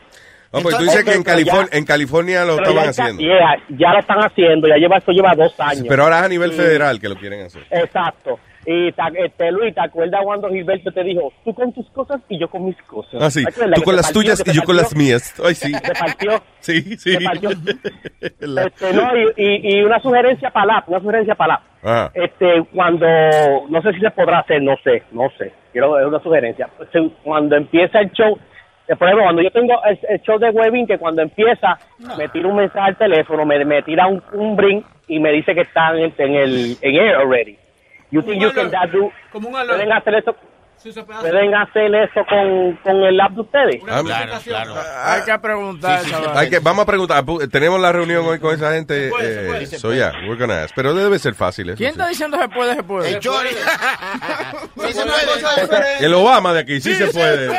Oh, pues tú Entonces- dices que en ya- California, en California lo estaban ya está- haciendo. yeah, ya lo están haciendo, ya lleva, eso lleva dos años. Pero ahora es a nivel federal que lo quieren hacer. Exacto. Y ta- este, Luis, ¿te acuerdas cuando Gilberto te dijo, tú con tus cosas y yo con mis cosas? Ah, sí. ¿Te acuerdas Tú con las partió, tuyas y yo con las mías. Ay, sí. Te partió. Sí, sí. Te partió. La- Este, no, y, y, y una sugerencia para la, una sugerencia para la. Ajá. Este, cuando, no sé si se podrá hacer, no sé, no sé. Quiero es una sugerencia. Cuando empieza el show, eh, por ejemplo, cuando yo tengo el, el show de Webin, que cuando empieza, me tira un mensaje al teléfono, me, me tira un, un brin y me dice que están en, en el en air already. You think you can that do, Como un pueden hacer eso, Sí, se puede pueden hacer eso con, con el app de ustedes. Ah, Hay que preguntar, Sí, sí, chaval. hay que, vamos a preguntar. Tenemos la reunión hoy con esa gente. eh, so yeah, we're gonna ask. Pero debe ser fácil eso. ¿Quién sí. está diciendo se puede, se puede? El Obama de aquí, sí, se puede.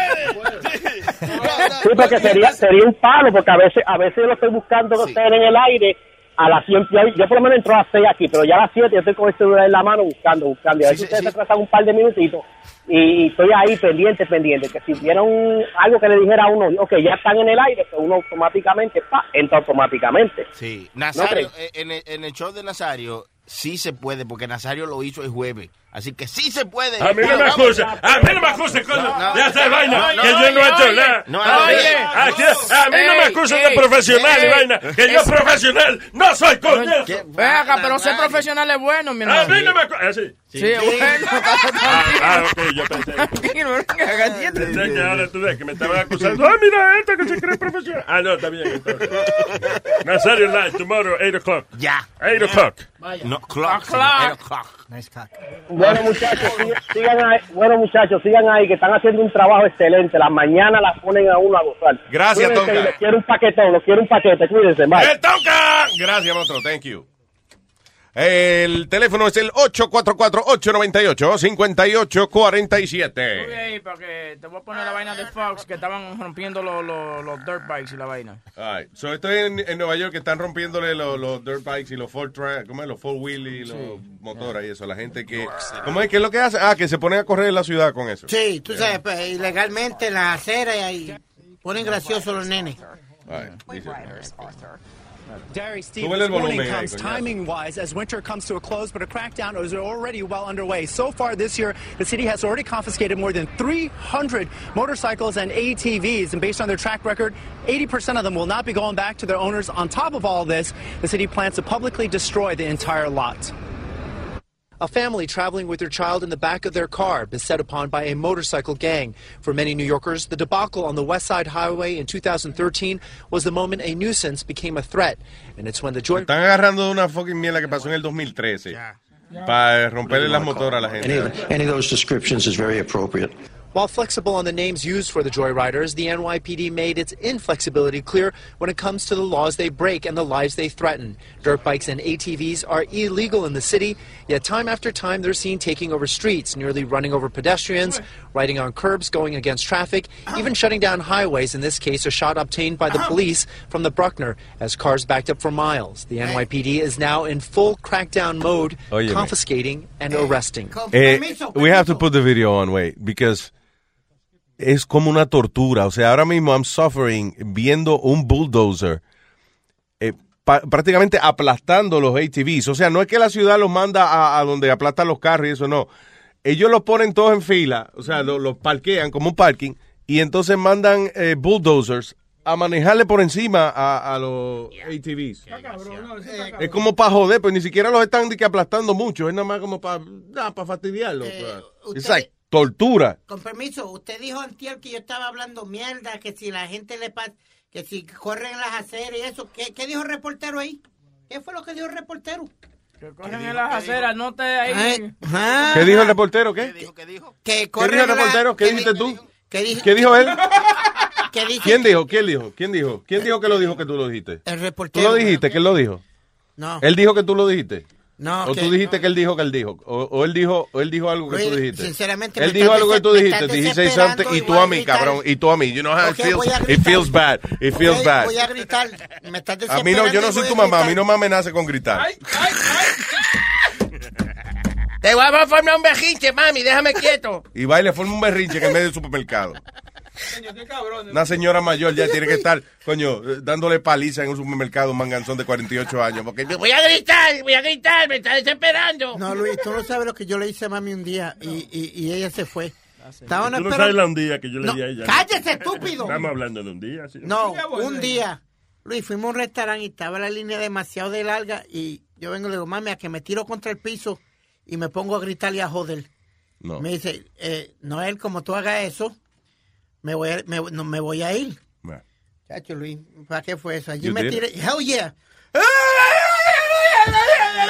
Sí, porque sería, sería un palo, porque a veces a veces yo lo estoy buscando ustedes en el aire a las 100, yo, yo por lo menos entro a las 6 aquí, pero ya a las 7 yo estoy con el celular en la mano buscando, buscando, y a veces ustedes se un par de minutitos y, estoy ahí pendiente, pendiente, que si un, algo que le dijera a uno, ok, ya están en el aire, pues uno automáticamente, pa, entra automáticamente. Sí, ¿No Nazario, eh, en, el, en el show de Nazario sí se puede, porque Nazario lo hizo el jueves. Así que sí se puede. A mí no me acusa, a mí no me No, de hacer no, vaina, que yo no he hecho oye, nada. a mí no me ey, de profesional y vaina, que yo Es- profesional no soy con eso. Ven acá, pero ser profesional es bueno, mi hermano. A mí no me acusa, ¿ah, sí? Sí, bueno. Ah, ah, ok, yo pensé. Pensé que ahora tú ves que me estaban acusando. Ah, mira esta que se cree profesional. Ah, no, está bien. Nazario Live, tomorrow, 8 o'clock. Ya. 8 o'clock. No, clock. Clock. eight o'clock. Nice cock. Bueno muchachos, sigan, sigan ahí, bueno muchachos, sigan ahí, que están haciendo un trabajo excelente, las mañanas las ponen a uno a gozar. Gracias, Tonka. Quiero un paquetón, los quiero un paquete, cuídense, bye. ¡El Tonka! Gracias, monstruo. Thank you. El teléfono es el 844-898-5847. Ey, porque te voy a poner la vaina de Fox que estaban rompiendo los, los, los dirt bikes y la vaina. All right. So, estoy en, en Nueva York que están rompiéndole los, los dirt bikes y los four track, ¿cómo es? Los four wheel y los motores y eso. La gente que, ¿cómo es? ¿Qué es lo que hace? Ah, que se pone a correr en la ciudad con eso. Sí, tú sabes, pues, ilegalmente en la acera y ahí ponen graciosos los nenes. All right. Derry, Steve, this el warning volumen ahí, comes timing wise as winter comes to a close, but a crackdown is already well underway. So far this year, the city has already confiscated more than 300 motorcycles and ATVs, and based on their track record, 80% of them will not be going back to their owners. On top of all this, the city plans to publicly destroy the entire lot. A family traveling with their child in the back of their car beset upon by a motorcycle gang. For many New Yorkers, the debacle on the West Side Highway in 2013 was the moment a nuisance became a threat. And it's when the joy Están agarrando una fucking mierda que pasó en el 2013 para romperle las motoras a la Any, gente. any of those descriptions is very appropriate. While flexible on the names used for the joyriders, the NYPD made its inflexibility clear when it comes to the laws they break and the lives they threaten. Dirt bikes and ATVs are illegal in the city, yet time after time they're seen taking over streets, nearly running over pedestrians, riding on curbs, going against traffic, even shutting down highways. In this case, a shot obtained by the police from the Bruckner as cars backed up for miles. The NYPD is now in full crackdown mode, confiscating and arresting. Eh, we have to put the video on, wait, because es como una tortura. O sea, ahora mismo I'm suffering viendo un bulldozer eh, pa- prácticamente aplastando los ATVs. O sea, no es que la ciudad los manda a, a donde aplastan los carros y eso, no. Ellos los ponen todos en fila, o sea, lo- los parquean como un parking y entonces mandan eh, bulldozers a manejarle por encima a, a los ATVs. Es como para joder, pues ni siquiera los están aplastando mucho, es nada más como para fastidiarlos. pa- Es like tortura. Con permiso, usted dijo antier que yo estaba hablando mierda, que si la gente le pasa, que si corren las aceras y eso. ¿Qué, qué dijo el reportero ahí? ¿Qué fue lo que dijo el reportero? Corren en las aceras, no te ahí. Ay, ah. ¿Qué dijo el reportero? ¿Qué? Que ¿Qué corren dijo el reportero? ¿Qué que dijiste di- tú? que dijo- ¿Qué dijo él? que dice ¿Quién dijo? ¿Quién dijo? ¿Quién dijo? ¿Quién dijo que lo dijo que tú lo dijiste? El ¿Tú reportero. lo dijiste? que él lo dijo? No. ¿Él dijo que tú lo dijiste? No, o que- tú dijiste que él dijo que él dijo. O, o él dijo o él dijo algo que Luis, tú dijiste. sinceramente, Él me dijo algo que tú dijiste. Dijiste something y tú a mí, cabrón. Y tú a mí. You know how it feels. voy a It gritar. feels bad. It feels bad. Voy a gritar. Me estás A mí no, yo no soy tu mamá. A mí no me amenace con gritar. Te voy a formar un berrinche, mami, déjame quieto. Y va y le forma un berrinche en medio del supermercado. Una señora mayor ya tiene que estar, coño, eh, dándole paliza en un supermercado un manganzón de 48 años. Porque Voy a gritar, voy a gritar, me está desesperando. No, Luis, tú no sabes lo que yo le hice a mami un día y, y, y ella se fue. Estaban Tú no sabes la un día que yo le No, di a ella. cállese, estúpido. Estamos hablando de un día. ¿sí? No, un día, Luis, fuimos a un restaurante y estaba la línea demasiado de larga y yo vengo y le digo, mami, a que me tiro contra el piso y me pongo a gritar y a joder. No. Me dice, eh, Noel, como tú hagas eso, me voy a, me, no, me voy a ir. Bueno. Chacho, Luis, ¿para qué fue eso? Allí me tiré, hell yeah.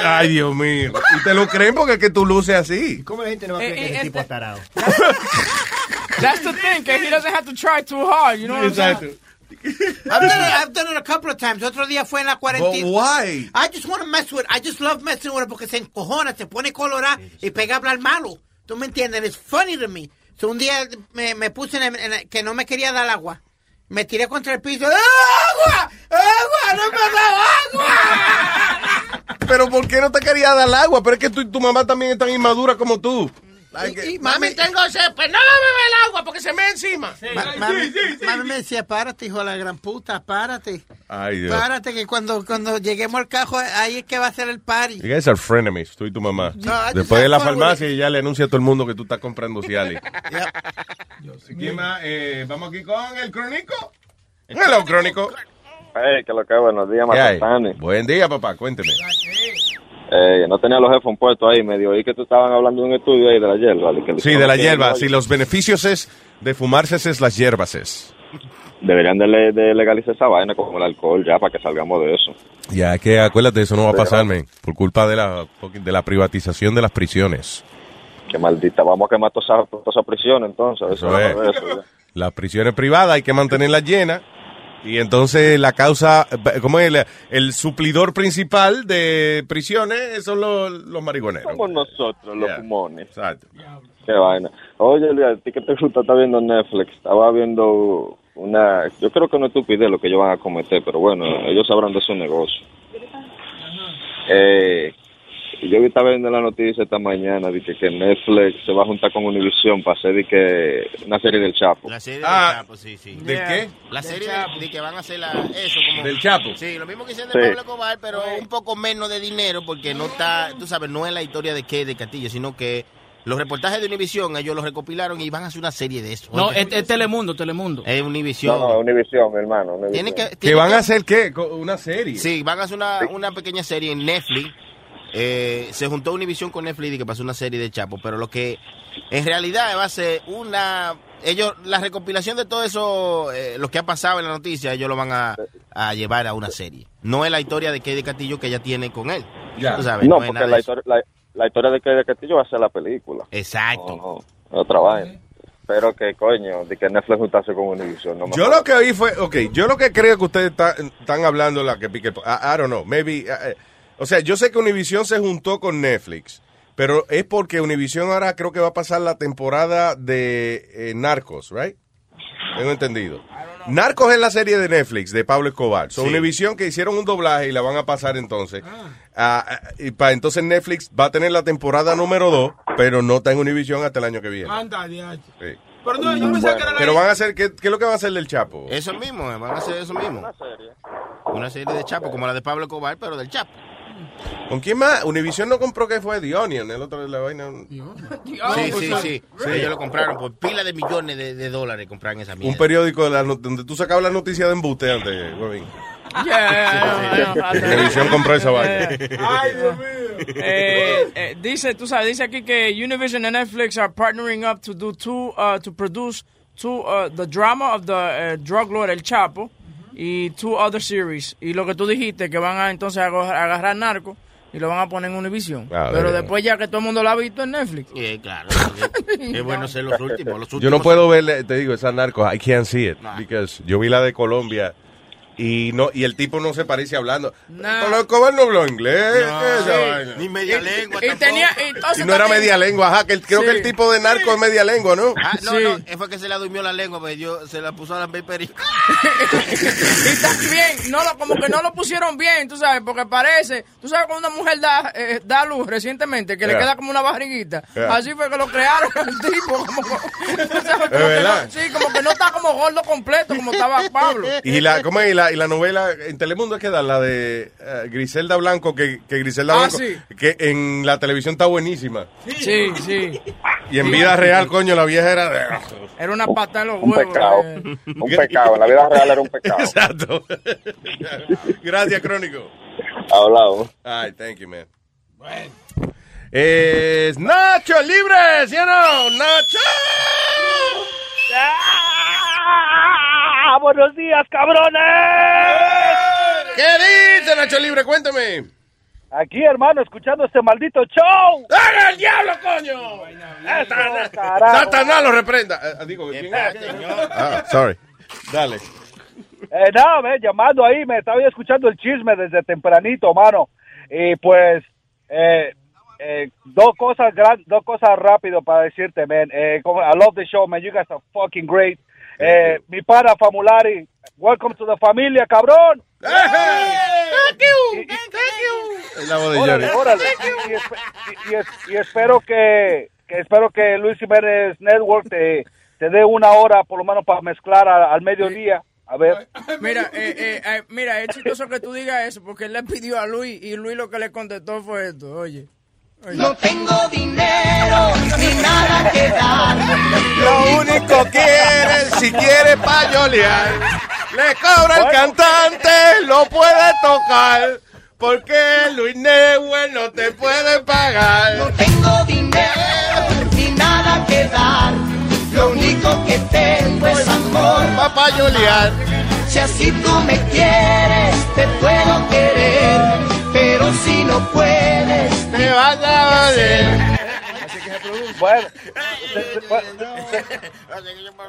Ay, Dios mío. Y te lo creen porque es que tú luces así. ¿Cómo la gente no va a creer Eh, que eh, ese tipo este- es tarado? That's the thing, que he doesn't have to try too hard, you know what I'm saying? I've done, it, I've done it a couple of times. Otro día fue en la cuarentena. But why? I just want to mess with I just love messing with it porque se encojona, se pone colorada y pega a hablar malo. ¿Tú me entiendes? It's funny to me. Un día me, puse en, en que no me quería dar agua. Me tiré contra el piso. ¡Agua! ¡Agua! ¡No me da agua! Pero ¿por qué no te quería dar agua? Pero es que tú y tu mamá también es tan inmadura como tú. Y, y Mami, tengo sed, pues no me bebe el agua porque se me encima. Ma- mami, mami me decía, párate, hijo de la gran puta, párate. Ay, Dios. Párate, que cuando, cuando lleguemos al cajo, ahí es que va a ser el party. You guys are frenemies, tú y tu mamá. No, Después de la farmacia y ya le anuncia a todo el mundo que tú estás comprando Cialis. ¿Quién más? Eh, vamos aquí con el crónico. Hello, crónico. Hey, que lo que buenos días. Buen día, papá, cuénteme. Eh, no tenía los headphones puestos ahí, medio oí que tú estaban hablando de un estudio ahí de la hierba. que- Sí, de la hierba. Si los beneficios es de fumarse es las hierbas es. Deberían de, le- de legalizar esa vaina como el alcohol ya para que salgamos de eso. Ya que acuérdate, eso no va a pasar, men, por culpa de la, de la privatización de las prisiones. Que maldita, vamos a quemar toda esa, toda esa prisión entonces. Eso Eso es. eso. Las prisiones privadas hay que mantenerlas llenas. Y entonces la causa, ¿cómo es? El, el suplidor principal de prisiones son los, los marihuaneros. Somos nosotros, los Yeah. pulmones. Exacto. Qué vaina. Oye, Luis, ¿a ti qué te gusta estar viendo Netflix? Estaba viendo una... Yo creo que no es estupidez lo que ellos van a cometer, pero bueno, ellos sabrán de su negocio. Eh, yo estaba viendo la noticia esta mañana de que, que Netflix se va a juntar con Univision para hacer de que una serie del Chapo. La serie Ah, del Chapo, sí, sí. ¿del qué? La serie de, de que van a hacer la, eso como... ¿Del Chapo? Sí, lo mismo que hicieron Sí. de Pablo Escobar, pero un poco menos de dinero porque no está, tú sabes, no es la historia de qué de Castillo, sino que los reportajes de Univision ellos los recopilaron y van a hacer una serie de eso. No, es, es Telemundo, Telemundo. es Univision. No, no, Univision, mi hermano. Univision. Tiene que, ¿Que van que- a hacer qué? ¿Una serie? Sí, van a hacer una, una pequeña serie en Netflix. Eh, se juntó Univision con Netflix y que pasó una serie de Chapo, pero lo que en realidad va a ser una... Ellos, la recopilación de todo eso, eh, lo que ha pasado en la noticia, ellos lo van a, a llevar a una serie. No es la historia de Kay de Castillo que ella tiene con él. Ya. Sabes, No, porque la historia, la, la historia de que de Castillo va a ser la película. Exacto. No, no, otra vaina. Pero que coño, de que Netflix juntarse con Univision. No Yo lo que oí fue, ok, yo lo que creo que ustedes está- están hablando, la que pique, I, I don't know, maybe, eh, eh, o sea, yo sé que Univision se juntó con Netflix, pero es porque Univision ahora creo que va a pasar la temporada de eh, Narcos, right? Tengo entendido. Narcos es la serie de Netflix de Pablo Escobar. Son Sí. Univision que hicieron un doblaje y la van a pasar entonces. Ah, ah, y para entonces Netflix va a tener la temporada número 2, pero no está en Univision hasta el año que viene. Anda, diache. Sí. Pero no, yo pensaba que era la Pero van a hacer, ¿qué, qué es lo que van a hacer del Chapo? Eso mismo, eh, van a hacer eso mismo. Una serie de Chapo, como la de Pablo Escobar, pero del Chapo. ¿Con quién más? Univision no compró que fue The Onion, el otro de la vaina. Sí, sí, sí. Ellos lo compraron por pila de millones de, de dólares, compraron esa mierda. Un periódico de la no- donde tú sacabas las noticias de embuste antes, huevín. Univision compró esa vaina. Ay, Dios mío. Eh, eh, dice, tú sabes, dice aquí que Univision and Netflix are partnering up to do two, uh, to produce two, uh, the drama of the uh, drug lord El Chapo y two other series. Y lo que tú dijiste, que van a entonces a agarrar, narco y lo van a poner en Univision. Ah, Pero de- después ya que todo el mundo lo ha visto en Netflix. Sí, claro. Es bueno ser los últimos. Los Yo no últimos puedo ver, te digo, esa narcos, I can't see it. Because yo vi la de Colombia Y no y el tipo no se parece hablando. Con Escobar no habló inglés. No, ¿qué es sí. Ni media lengua Y tenía, y no era media lengua, ajá, que el- creo Sí. que el tipo de narco es media lengua, ¿no? Ah, no, Sí. no, fue que se le durmió la lengua, pues yo se la puso a la perico. Y también, no lo, como que no lo pusieron bien, tú sabes, porque parece, tú sabes cuando una mujer da, eh, da luz recientemente, que le queda como una barriguita. Yeah. Así fue que lo crearon el tipo, como, tú sabes, como que verdad? no- sí, como que no está como gordo completo, como estaba Pablo. Y la, ¿cómo es? Y la, y la novela en Telemundo es que da la de eh, Griselda Blanco, que, que Griselda Ah, Blanco, sí. que en la televisión está buenísima. Sí, sí. Y en vida real, coño, la vieja era de... Era una pata en los Un huevos. pecado. eh. Un pecado. En la vida real era un pecado. Exacto. Gracias, Crónico. Hablado. Ay, thank you, man. Es Nacho Libre, ¿sí o no? Nacho. ¡Ah! ¡Buenos días, cabrones! ¿Qué dice Nacho Libre? Cuéntame. Aquí, hermano, escuchando este maldito show. ¡Haga el diablo, coño! Satanás lo reprenda. Eh, digo, ¿quién es? Ah, sorry. Dale. Eh, nada, ve, llamando ahí, me estaba escuchando el chisme desde tempranito, mano. Y pues, eh, eh, dos cosas gran, dos cosas rápido para decirte, man. Eh, como- I love the show, man. You guys are fucking great. Eh, mi para Famulari, welcome to the familia, cabrón. Es la voz de Órale. Y, y espe- y- y es- y espero que, que espero que Luis Jiménez Network te, te dé una hora por lo menos para mezclar a- al mediodía. A ver. Mira, eh, eh, eh, mira, es chistoso que tú digas eso, porque él le pidió a Luis y Luis lo que le contestó fue esto, oye. No tengo dinero ni nada que dar. Lo único que eres, si quiere payolear, le cobra el cantante, lo puede tocar, porque Luis Neuer no te puede pagar. No tengo dinero ni nada que dar. Lo único que tengo es amor Pa' payolear. Si así tú me quieres, te puedo querer. Pero si no puedes, te vas a joder. Bueno, se- se- bueno,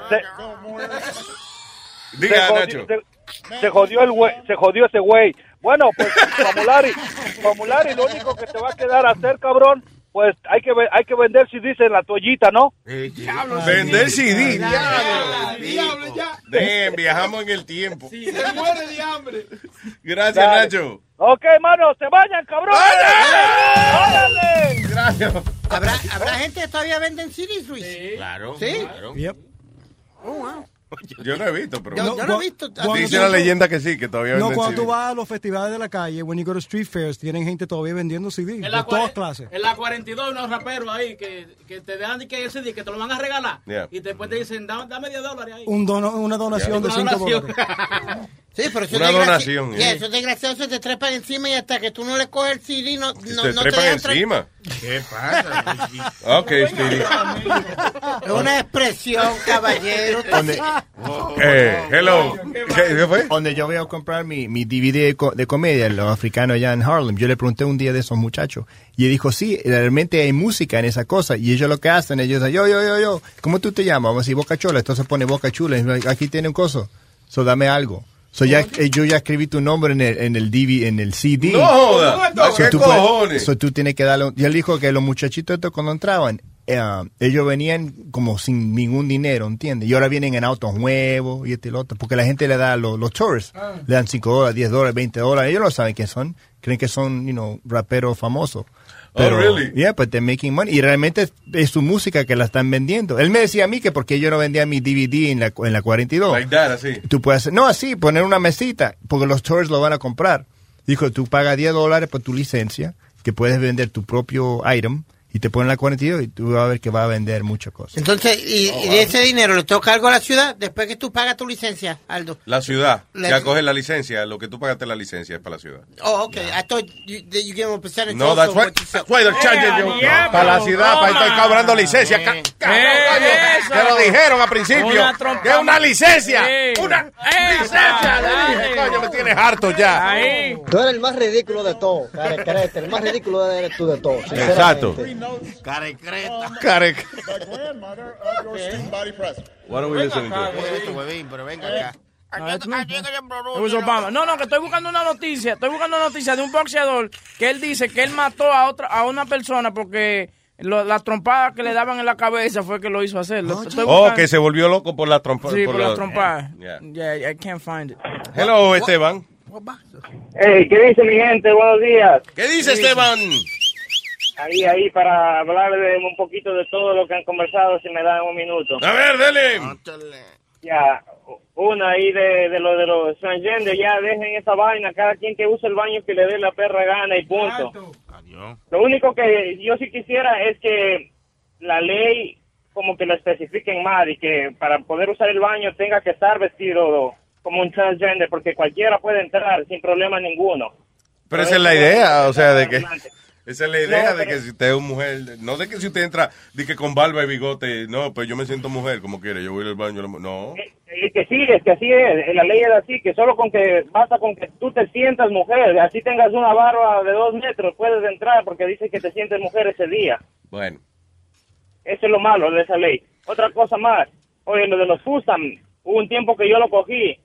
se- Diga, Nacho. Se, se jodió el güey, se jodió ese güey. Bueno, pues Famulari, Famulari, lo único que te va a quedar a hacer, cabrón, pues hay que hay que vender si dice en la toallita, ¿no? Vender CD. Diablo, ya. Damn, viajamos en el tiempo. Se muere de hambre. Gracias, Dale. Nacho. Ok, mano, se vayan, cabrón. ¡Órale! Gracias. ¿Habrá, ¿Habrá gente que todavía venden CDs, Luis? Claro. ¿Sí? Yep. Yo no he visto, pero Yo, yo no he visto. Cuando dice la leyenda que sí, que todavía No, cuando CD. tú vas a los festivales de la calle, when you go to street fairs, tienen gente todavía vendiendo CD de En la, todas clases. en la 42 hay unos raperos ahí que, que te dejan de que el CD, que te lo van a regalar. Yeah. Y después te dicen, dame, dame 10 dólares ahí. Un dono- una donación de Una 5 donación. dólares. Sí, pero eso Una donación, eh. eso es desgraciado, se te trepan encima y hasta que tú no le coges el CD no, no, te no te trepan encima. ¿Qué pasa? Ok, Speedy. Es una expresión, caballero. Donde, Eh, hello. ¿Qué, qué fue? Donde yo voy a comprar mi, mi DVD de, co- de comedia, los africanos allá en Harlem. Yo le pregunté un día de esos muchachos. Y él dijo, sí, realmente hay música en esa cosa. Y ellos lo que hacen, ellos dicen, yo, yo, yo, yo, ¿cómo tú te llamas? Vamos a decir Boca Chula. Entonces pone Boca Chula. Y aquí tiene un coso. So dame algo. So ya, eh, yo ya escribí tu nombre en el, en el DVD, en el CD. No joda. So ¿Qué tú cojones? so tú tienes que darle. un- Y él dijo que los muchachitos estos cuando entraban, eh, ellos venían como sin ningún dinero, ¿entiendes? Y ahora vienen en autos nuevos y este y lo otro, porque la gente le da los, los tours, le dan 5 dólares, 10 dólares, 20 dólares. Ellos no saben quién son, creen que son, you know, raperos famosos. Oh, really? Yeah, but they're making money. Y realmente es, es su música que la están vendiendo. Él me decía a mí que porque yo no vendía mi DVD en la, en la 42. Like that, así. Tú puedes no así, poner una mesita, porque los tours lo van a comprar. Dijo, tú pagas 10 dólares por tu licencia, que puedes vender tu propio item, y te ponen la 42 y tú vas a ver que va a vender muchas cosas. Entonces, y, y de ese dinero le toca algo a la ciudad después que tú pagas tu licencia, Aldo. La ciudad. La- Ya coge la licencia. Lo que tú pagaste la licencia es para la ciudad. Oh, okay. I thought you, that you give them a percentage No, that's what that's why they're charging you. diablo! Para la ciudad, para estar cobrando licencia. Coño, eso. Te lo dijeron al principio. Una trompa- Que es una licencia. Sí. Una licencia. Le dije, dale. coño, me tienes harto ya. Ahí. Tú eres el más ridículo de todo, carecrete. El más ridículo eres tú de todo. Exacto. Carecreta. Carec. The grandmother of your student body president. What are we listening to? Esto, huevín, pero venga acá. No, Obama. No, no, que estoy buscando una noticia. Estoy buscando una noticia de un boxeador que él dice que él mató a otra a una persona porque lo- las trompadas que le daban en la cabeza fue que lo hizo hacer. Lo- estoy Oh, que se volvió loco por la trompa. Sí, por, la- las trompadas. Yeah. Yeah, I can't find it. Hello, Esteban. Hey, ¿qué dice mi gente? Buenos días. ¿Qué dice Esteban? Ahí, ahí, para hablar de un poquito de todo lo que han conversado, si me dan un minuto. A ver, dele. Ya, una ahí de, de lo de los transgender, ya dejen esa vaina, cada quien que use el baño que le dé la perra gana y punto. Lo único que yo sí quisiera es que la ley como que lo especifiquen más y que para poder usar el baño tenga que estar vestido como un transgender, porque cualquiera puede entrar sin problema ninguno. Pero esa es la idea, o sea, de que... Esa es la idea No, de que si usted es mujer, no de que si usted entra, de que con barba y bigote, no, pues yo me siento mujer, como quiere, yo voy al baño, no. Es que sí, es que así es, la ley es así, que solo con que basta con que tú te sientas mujer, así tengas una barba de dos metros, puedes entrar porque dice que te sientes mujer ese día. Bueno. Eso es lo malo de esa ley. Otra cosa más, oye, lo de los Fusam, hubo un tiempo que yo lo cogí,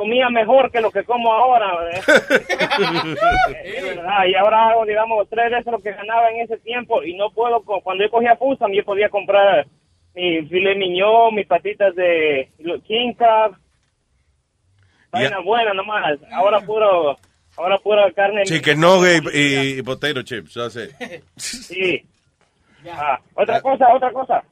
comía mejor que lo que como ahora. ¿eh? Es verdad, y ahora hago, digamos, tres veces lo que ganaba en ese tiempo y no puedo, cuando yo cogía Fusam, yo podía comprar mi filet mignon, mis patitas de king crab, vaina buena nomás. Ahora puro, ahora pura carne. Chicken nugget y, y potato chips, ya sé. Sí. Ah, otra cosa, otra cosa.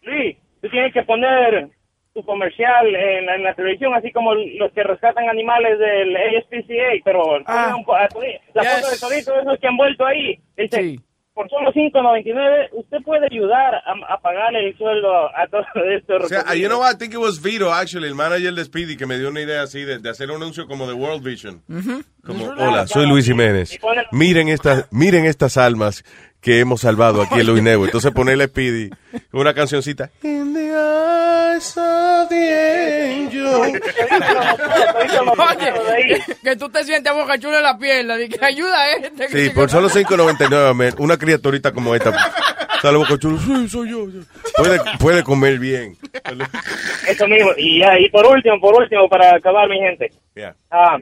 Luis, tú tienes que poner tu comercial en la, en la televisión, así como los que rescatan animales del ASPCA, pero ponle un po- a todi- la Yes. foto de toditos esos que han vuelto ahí. Dice, por solo 5.99 usted puede ayudar a, a pagarle el sueldo a todos estos O sea, you know what, I think it was Vito, actually, el manager de Speedy, que me dio una idea así de, de hacer un anuncio como de World Vision. Como, hola, soy Luis Jiménez. Miren estas, miren estas almas que hemos salvado aquí en Luis Nebo. Entonces ponerle Speedy una cancioncita. In the eyes of the angel. Oye, que tú te sientes boca chula en la pierna. y que ayuda a este. Sí, por solo 5.99, man, una criaturita como esta. Sale boca chulo. Sí, soy yo. Puede, puede comer bien. Eso mismo. Y ya, y por último, por último, para acabar, mi gente. Yeah. Ah,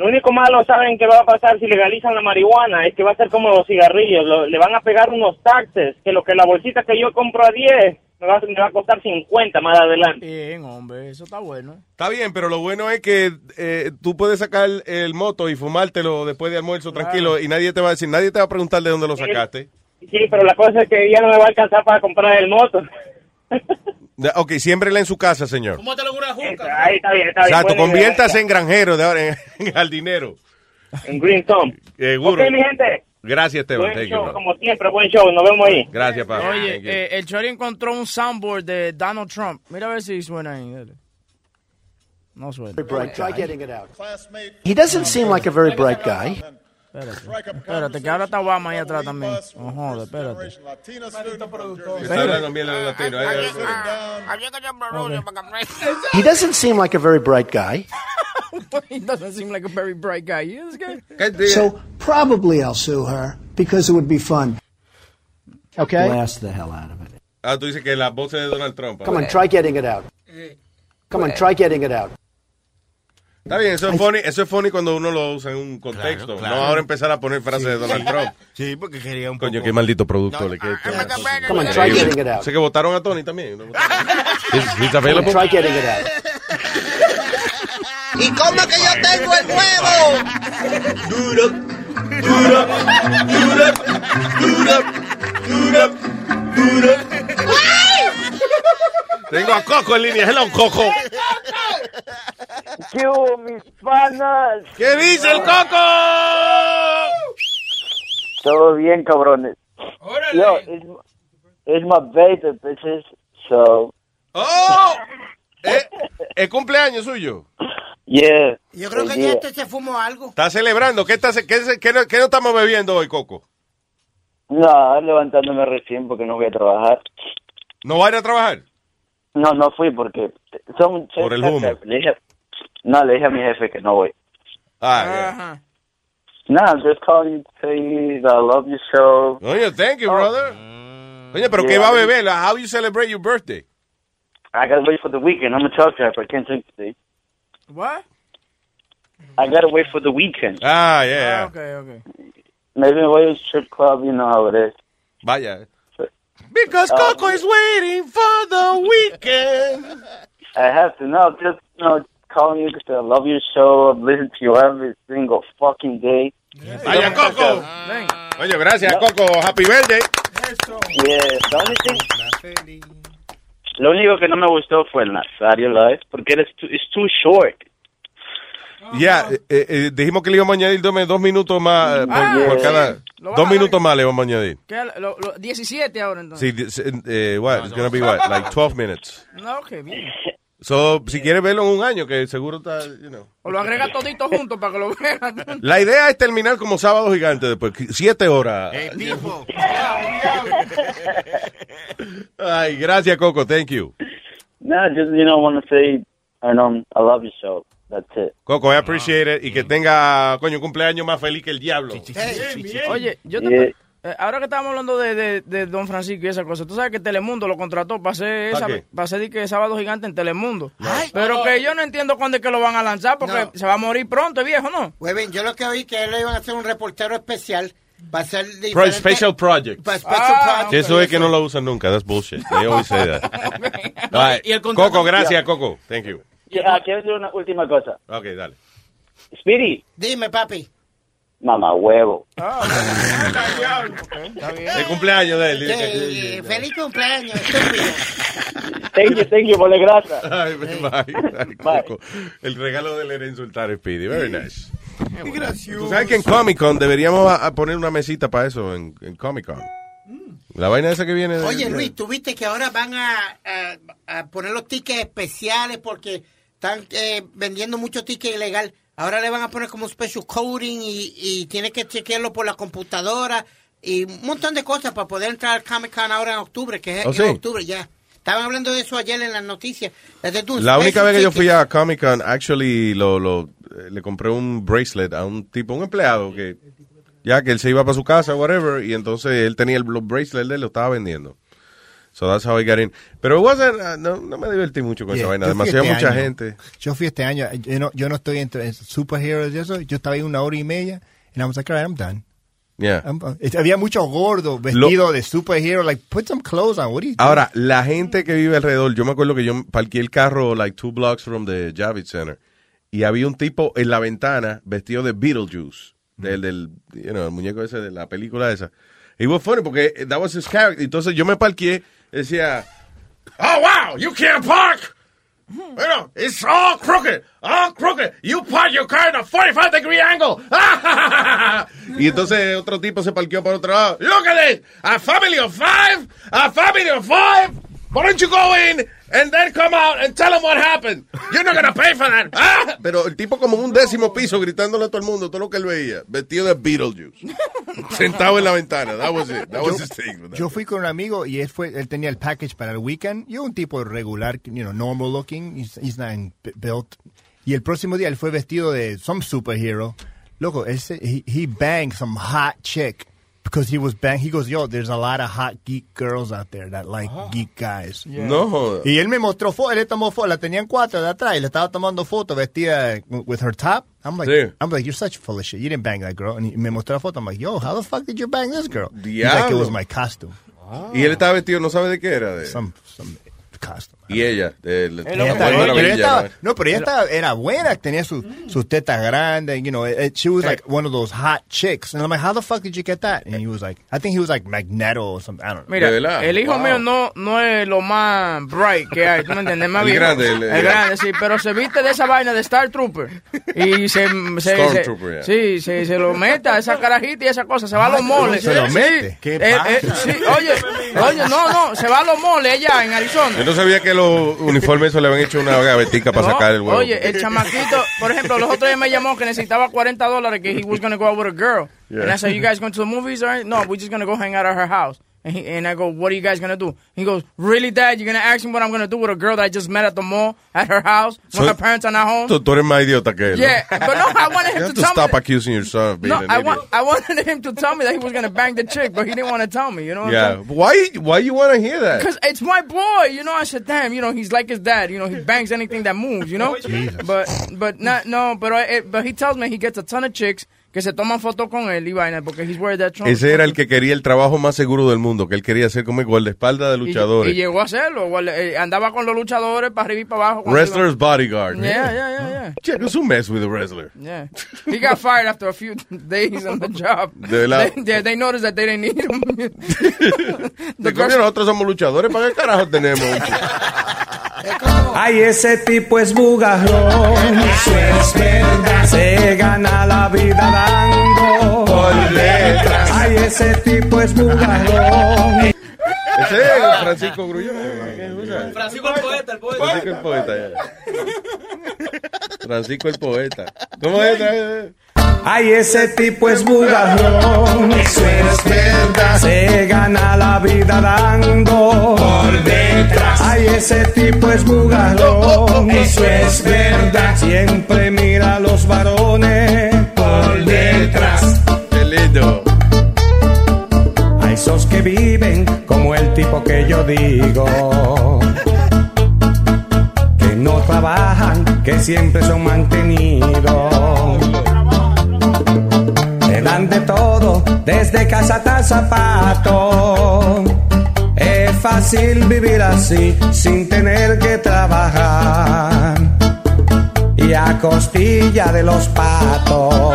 lo único malo, ¿saben qué va a pasar si legalizan la marihuana? Es que va a ser como los cigarrillos. lo- le van a pegar unos taxes, que lo que la bolsita que yo compro a 10 me va, a- me va a costar 50 más adelante. Bien, hombre, eso está bueno. Está bien, pero lo bueno es que eh, tú puedes sacar el moto y fumártelo después de almuerzo tranquilo y nadie te va a decir, nadie te va a preguntar de dónde lo sacaste. Sí, pero la cosa es que ya no me va a alcanzar para comprar el moto. Ok, siémbrela en su casa, señor. Ahí está bien, está bien. Exacto, Buena idea. conviértase en granjero de ahora, en, en jardinero. En Green Thumb. Seguro. Ok, mi gente. Gracias, Esteban. Buen show, como siempre, buen show. Nos vemos ahí. Gracias, papá. Oye, eh, el Chori encontró un soundboard de Donald Trump. Mira a ver si suena ahí. dale. No suena. Very bright guy. Try getting it out. He doesn't seem like a very bright guy. Espérate, espérate, que ahora está Obama ahí atrás también. No joder, espérate. Está hablando bien el latino. eh. He doesn't seem like a very bright guy. He doesn't seem like a very bright guy. He is good. So probably I'll sue her because it would be fun. Okay? Blast the hell out of it. Ah, tú dices que la voz es de Donald Trump. Come on, try getting it out. Eh, Come on, eh. try getting it out. Está bien, eso es, funny, eso es funny cuando uno lo usa en un contexto. claro. No ahora empezar a poner frases de Donald Trump. Sí, porque quería un poco... Coño, qué maldito producto le queda. Come on, try getting it out. Sé que votaron a Tony también. ¿no? He's- available. try getting it out. ¿Y cómo que yo tengo el huevo? Duro, duro, duro, duro, duro, duro. Tengo a Coco en línea. Hello, Coco. ¿Qué hubo, mis panas? ¿Qué dice el Coco? Todo bien, cabrones. Yo, it's, it's my birthday, bitches. So, ¡Oh! ¿Eh? ¿Es cumpleaños suyo? yeah. Yo creo que yeah. ya este se fumó algo. ¿Está celebrando? ¿Qué, está, qué, qué no, qué no estamos bebiendo hoy, Coco? No, levantándome recién porque no voy a trabajar. ¿No va a ir a trabajar? No, no fui porque son... Por el humo. Le dije- no, le dije a mi jefe que no voy. Ah, No, I'm just calling you to tell you that I love your show. Oye, thank you, brother. Oye, pero ¿qué Yeah. va a beber? How you celebrate your birthday? I gotta wait for the weekend. I'm a truck driver. I can't drink today. What? I gotta wait for the weekend. Ah, yeah. Okay, okay. Maybe voy a strip club, you know how it is. Vaya. Because Coco is waiting for the weekend. I have to know, just, you know, calling you because I love your show. I've listened to you every single fucking day. Vaya, Coco. Oye, gracias, Coco. Happy birthday. Yeah, the only thing... Lo único que no me gustó fue el Nazario Live, porque eres too, it's too short. Ya, eh, eh, dijimos que le íbamos a añadir dos, dos minutos más eh, por, Ah. por cada... Lo vas Dos minutos más le vamos a añadir. ¿Qué? Lo, lo- 17 ahora entonces. Sí, eh, what? It's gonna be what? Like 12 minutes. No, qué bien. So, si quieres verlo en un año, que seguro está, you know. O lo agrega todito juntos para que lo vean. La idea es terminar como sábado gigante después, siete horas. Ay, gracias, Coco. Thank you. No, just, you know, want to say, I know, I love your show. That's it. Coco, I appreciate it. Y que tenga, coño, un cumpleaños más feliz que el diablo. Oye, yo te... Yeah. Eh, ahora que estábamos hablando de, de, de Don Francisco y esa cosa, tú sabes que Telemundo lo contrató para hacer, ¿Para esa, qué? para hacer que sábado gigante en Telemundo. Pero que yo no entiendo cuándo es que lo van a lanzar porque No. se va a morir pronto, viejo, ¿no? Huevín, yo lo que oí que él le iban a hacer un reportero especial para hacer Pro diferente- Special Project. special project. Que eso es que no lo usan nunca. That's bullshit. They always say that. All right. Y el Coco, gracias, Coco. Thank you. Ah, quiero decir una última cosa. Ok, dale. Speedy, Dime, papi. Mamá huevo. El cumpleaños de él. Sí, feliz cumpleaños, estúpido. Thank you, thank you, por la grasa. Ay, bye. Ay, Coco. El regalo de él era insultar a Speedy. Very nice. Tú sabes que en Comic Con deberíamos a- a poner una mesita para eso en, en Comic Con. La vaina esa que viene de... Oye, Luis, ¿tú viste que ahora van a, a- a poner los tickets especiales porque están eh, vendiendo mucho ticket ilegal? Ahora le van a poner como un special coding y, y tienes que chequearlo por la computadora y un montón de cosas para poder entrar al Comic Con ahora en octubre, que es ¿Oh, en sí? octubre ya. Estaban hablando de eso ayer en las noticias. La única vez que yo fui a Comic Con, actually, lo, lo, eh, le compré un bracelet a un tipo, un empleado, que ya que él se iba para su casa, whatever, y entonces él tenía el, los bracelets de él, lo estaba vendiendo. So that's how I got in. Pero it wasn't, uh, no, no me divertí mucho con Yeah, esa vaina, demasiada este mucha año. gente. Yo fui este año, yo no, yo no estoy entre superheroes y eso, yo estaba ahí una hora y media, and I was like, all right, I'm done. Yeah. I'm- uh, había mucho gordo vestido de superhero, like, put some clothes on, what are you doing? Ahora, la gente que vive alrededor, yo me acuerdo que yo parqué el carro like two blocks from the Javits Center y había un tipo en la ventana vestido de Beetlejuice, del, del you know, el muñeco ese de la película esa. Y fue funny porque that was his character. Entonces yo me parqué, decía, oh wow, you can't park. You know, it's all crooked, all crooked. You park your car in a 45 degree angle. y entonces otro tipo se parqueó por otro lado. Look at this, a family of five, a family of five. Why don't you go in and then come out and tell them what happened? You're not gonna pay for that. Ah! Pero el tipo como en un décimo piso gritándole a todo el mundo todo lo que él veía, vestido de Beetlejuice, sentado en la ventana. That was it. That was his thing. Yo fui con un amigo y él fue, él tenía el package para el weekend. Yo un tipo regular, you know, normal looking. He's, he's not in- built. Y el próximo día él fue vestido de some superhero. Loco, él se- he, he banged some hot chick because he was bang. He goes, yo, there's a lot of hot geek girls out there that like ah. geek guys. Yeah. No joda. Y él me mostró foto, él le tomó fotos, la tenían cuatro de atrás y le estaba tomando fotos vestida with her top. I'm like, Sí. I'm like, you're such full of shit. You didn't bang that girl. And he me mostró la foto. I'm like, yo, how the fuck did you bang this girl? He's like, it was my costume. Y él estaba vestido, no sabe de qué era. De... Some, some costume. Y ella, estaba- la pero ella estaba- ¿no? pero ella estaba, era buena, tenía sus sus tetas grandes, you know, it- she was like one of those hot chicks. And I'm like, how the fuck did you get that? And he was like, I think he was like Magneto or something, I don't know. Mira, el hijo mío no, no es lo más bright que hay, ¿tú me entiendes? Más El bien- grande, el- el grande, sí, pero se viste de esa vaina de Star Trooper. Y se, se, Stormtrooper, se- ya. sí, se, se lo mete a esa carajita y esa cosa, se va a los moles. se lo Sí, mete. ¿Qué eh, pasa? eh, sí, oye, oye, no, no, se va a los moles allá en Arizona. Yo no sabía que los uniformes eso le habían hecho una gavetica para No, sacar el huevo. Oye, el chamaquito, por ejemplo, los otros días me llamó que necesitaba 40 dólares que he was going to go out with a girl. Yeah. And I said, you guys going to the movies? Or no, we're just going to go hang out at her house. And, he, and I go, what are you guys gonna do? He goes, really, Dad? You're gonna ask me what I'm gonna do with a girl that I just met at the mall at her house when So- her parents are not home? Tú, tú eres más idiota que él. ¿no? Yeah, but no, I wanted You him have to to tell stop me. accusing your son of being No, an I idiot. want I wanted him to tell me that he was gonna bang the chick, but he didn't want to tell me. You know what yeah. I'm saying? Why, why you want to hear that? Because it's my boy, you know. I said, damn, you know, he's like his dad. You know, he bangs anything that moves, you know. But but not no, but I, but he tells me he gets a ton of chicks que se toman fotos con él y vaina porque he's wearing that Trump. Ese era el que quería el trabajo más seguro del mundo, que él quería ser como el guardaespaldas de Y- luchadores. Y, llegó a hacerlo. eh, andaba con los luchadores para arriba y para abajo. Wrestler's bodyguard. Yeah, yeah, yeah, yeah. Chico, es un mess with a wrestler. Yeah. He got fired after a few days on the job. De la- They, they, they noticed that they didn't need him. De coño, nosotros somos luchadores, ¿para qué carajo tenemos? Ay, ese tipo es bugarrón. Eso es verdad. Se gana la vida dando por letras. Ay, ese tipo es bugarrón. Ese es Francisco Grullón. Francisco el poeta, el poeta. Francisco el poeta. ya. Francisco el poeta. ¿Cómo es? Ay, ese tipo es bugarrón. Eso es verdad. Se gana la vida dando por detrás. Ay, ese tipo es bugarrón. Eso es verdad. Siempre mira a los varones por detrás. Qué lindo. A esos que viven como el tipo que yo digo. Que no trabajan, que siempre son mantenidos. Dan de todo, desde casa hasta zapato. Es fácil vivir así, sin tener que trabajar. Y a costilla de los patos.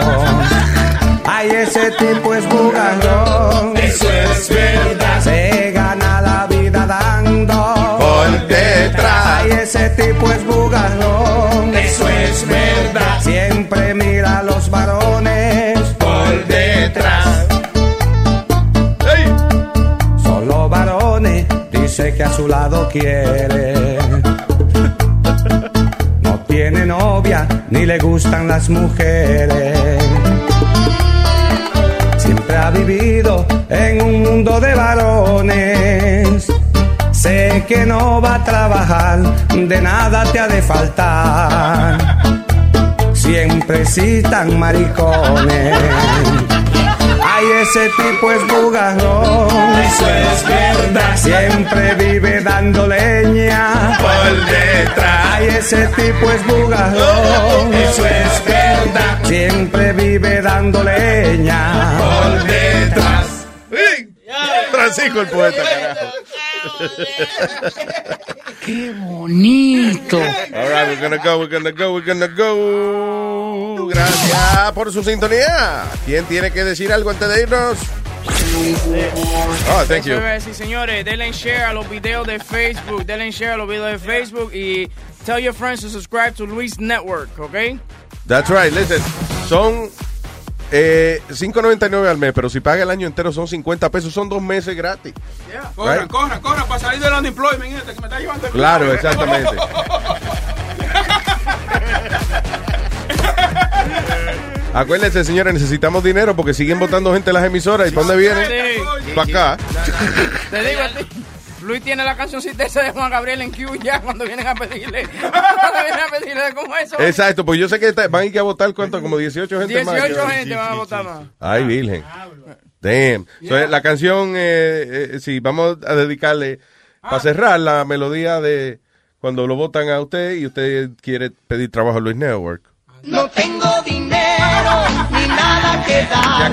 Ay, ese tipo es bugarrón. Eso es verdad. Se gana la vida dando por detrás. Ay, ese tipo es bugarrón. Eso es verdad. Siempre mira que a su lado quiere. No tiene novia ni le gustan las mujeres. Siempre ha vivido en un mundo de varones. Sé que no va a trabajar, de nada te ha de faltar. Siempre citan maricones. Ay, ese tipo es bugarrón. Eso es verdad. Siempre vive dando leña por detrás. Ay, ese tipo es bugarrón. Eso es verdad. Siempre vive dando leña por detrás. Francisco el poeta, carajo. Qué bonito. All right, we're gonna go, we're gonna go, we're gonna go. Gracias por su sintonía. ¿Quién tiene que decir algo antes de irnos? Oh, thank you. decir, señores, denle share a los videos de Facebook, denle share a los videos de Facebook y tell your friends to subscribe to Luis Network, ¿ok? That's right, listen. Son eh, 5.99 al mes, pero si paga el año entero son 50 pesos, son dos meses gratis. Corra, Right. corra, corra, para salir del unemployment este que me está llevando el Claro, exactamente. Acuérdense, señores, necesitamos dinero porque siguen votando gente en las emisoras. ¿Y para dónde vienen? Sí. Para acá. Te digo a ti. Luis tiene la cancioncita esa de Juan Gabriel en Q ya cuando vienen a pedirle. Cuando vienen a pedirle como eso. Exacto, pues yo sé que está- van a ir a votar cuánto, como 18 gente más. 18 gente van a votar más. Ay, virgen. Damn. So, la canción, eh, eh, sí, vamos a dedicarle, para cerrar, la melodía de cuando lo votan a usted y usted quiere pedir trabajo a Luis Network. No tengo dinero ni nada que dar.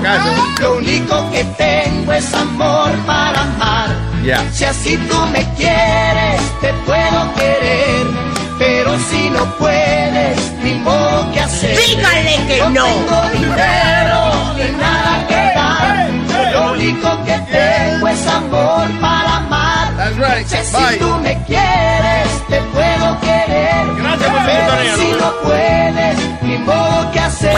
Lo único que tengo es amor para amar. Ya. Si así tú me quieres, te puedo querer. Pero si no puedes, ni modo que hacer. Dígale que no. No tengo dinero ni nada que dar. Lo único que tengo es amor para amar. That's right. Si así tú me quieres, te puedo querer. Gracias por Pero si no puedes, ni modo que hacer.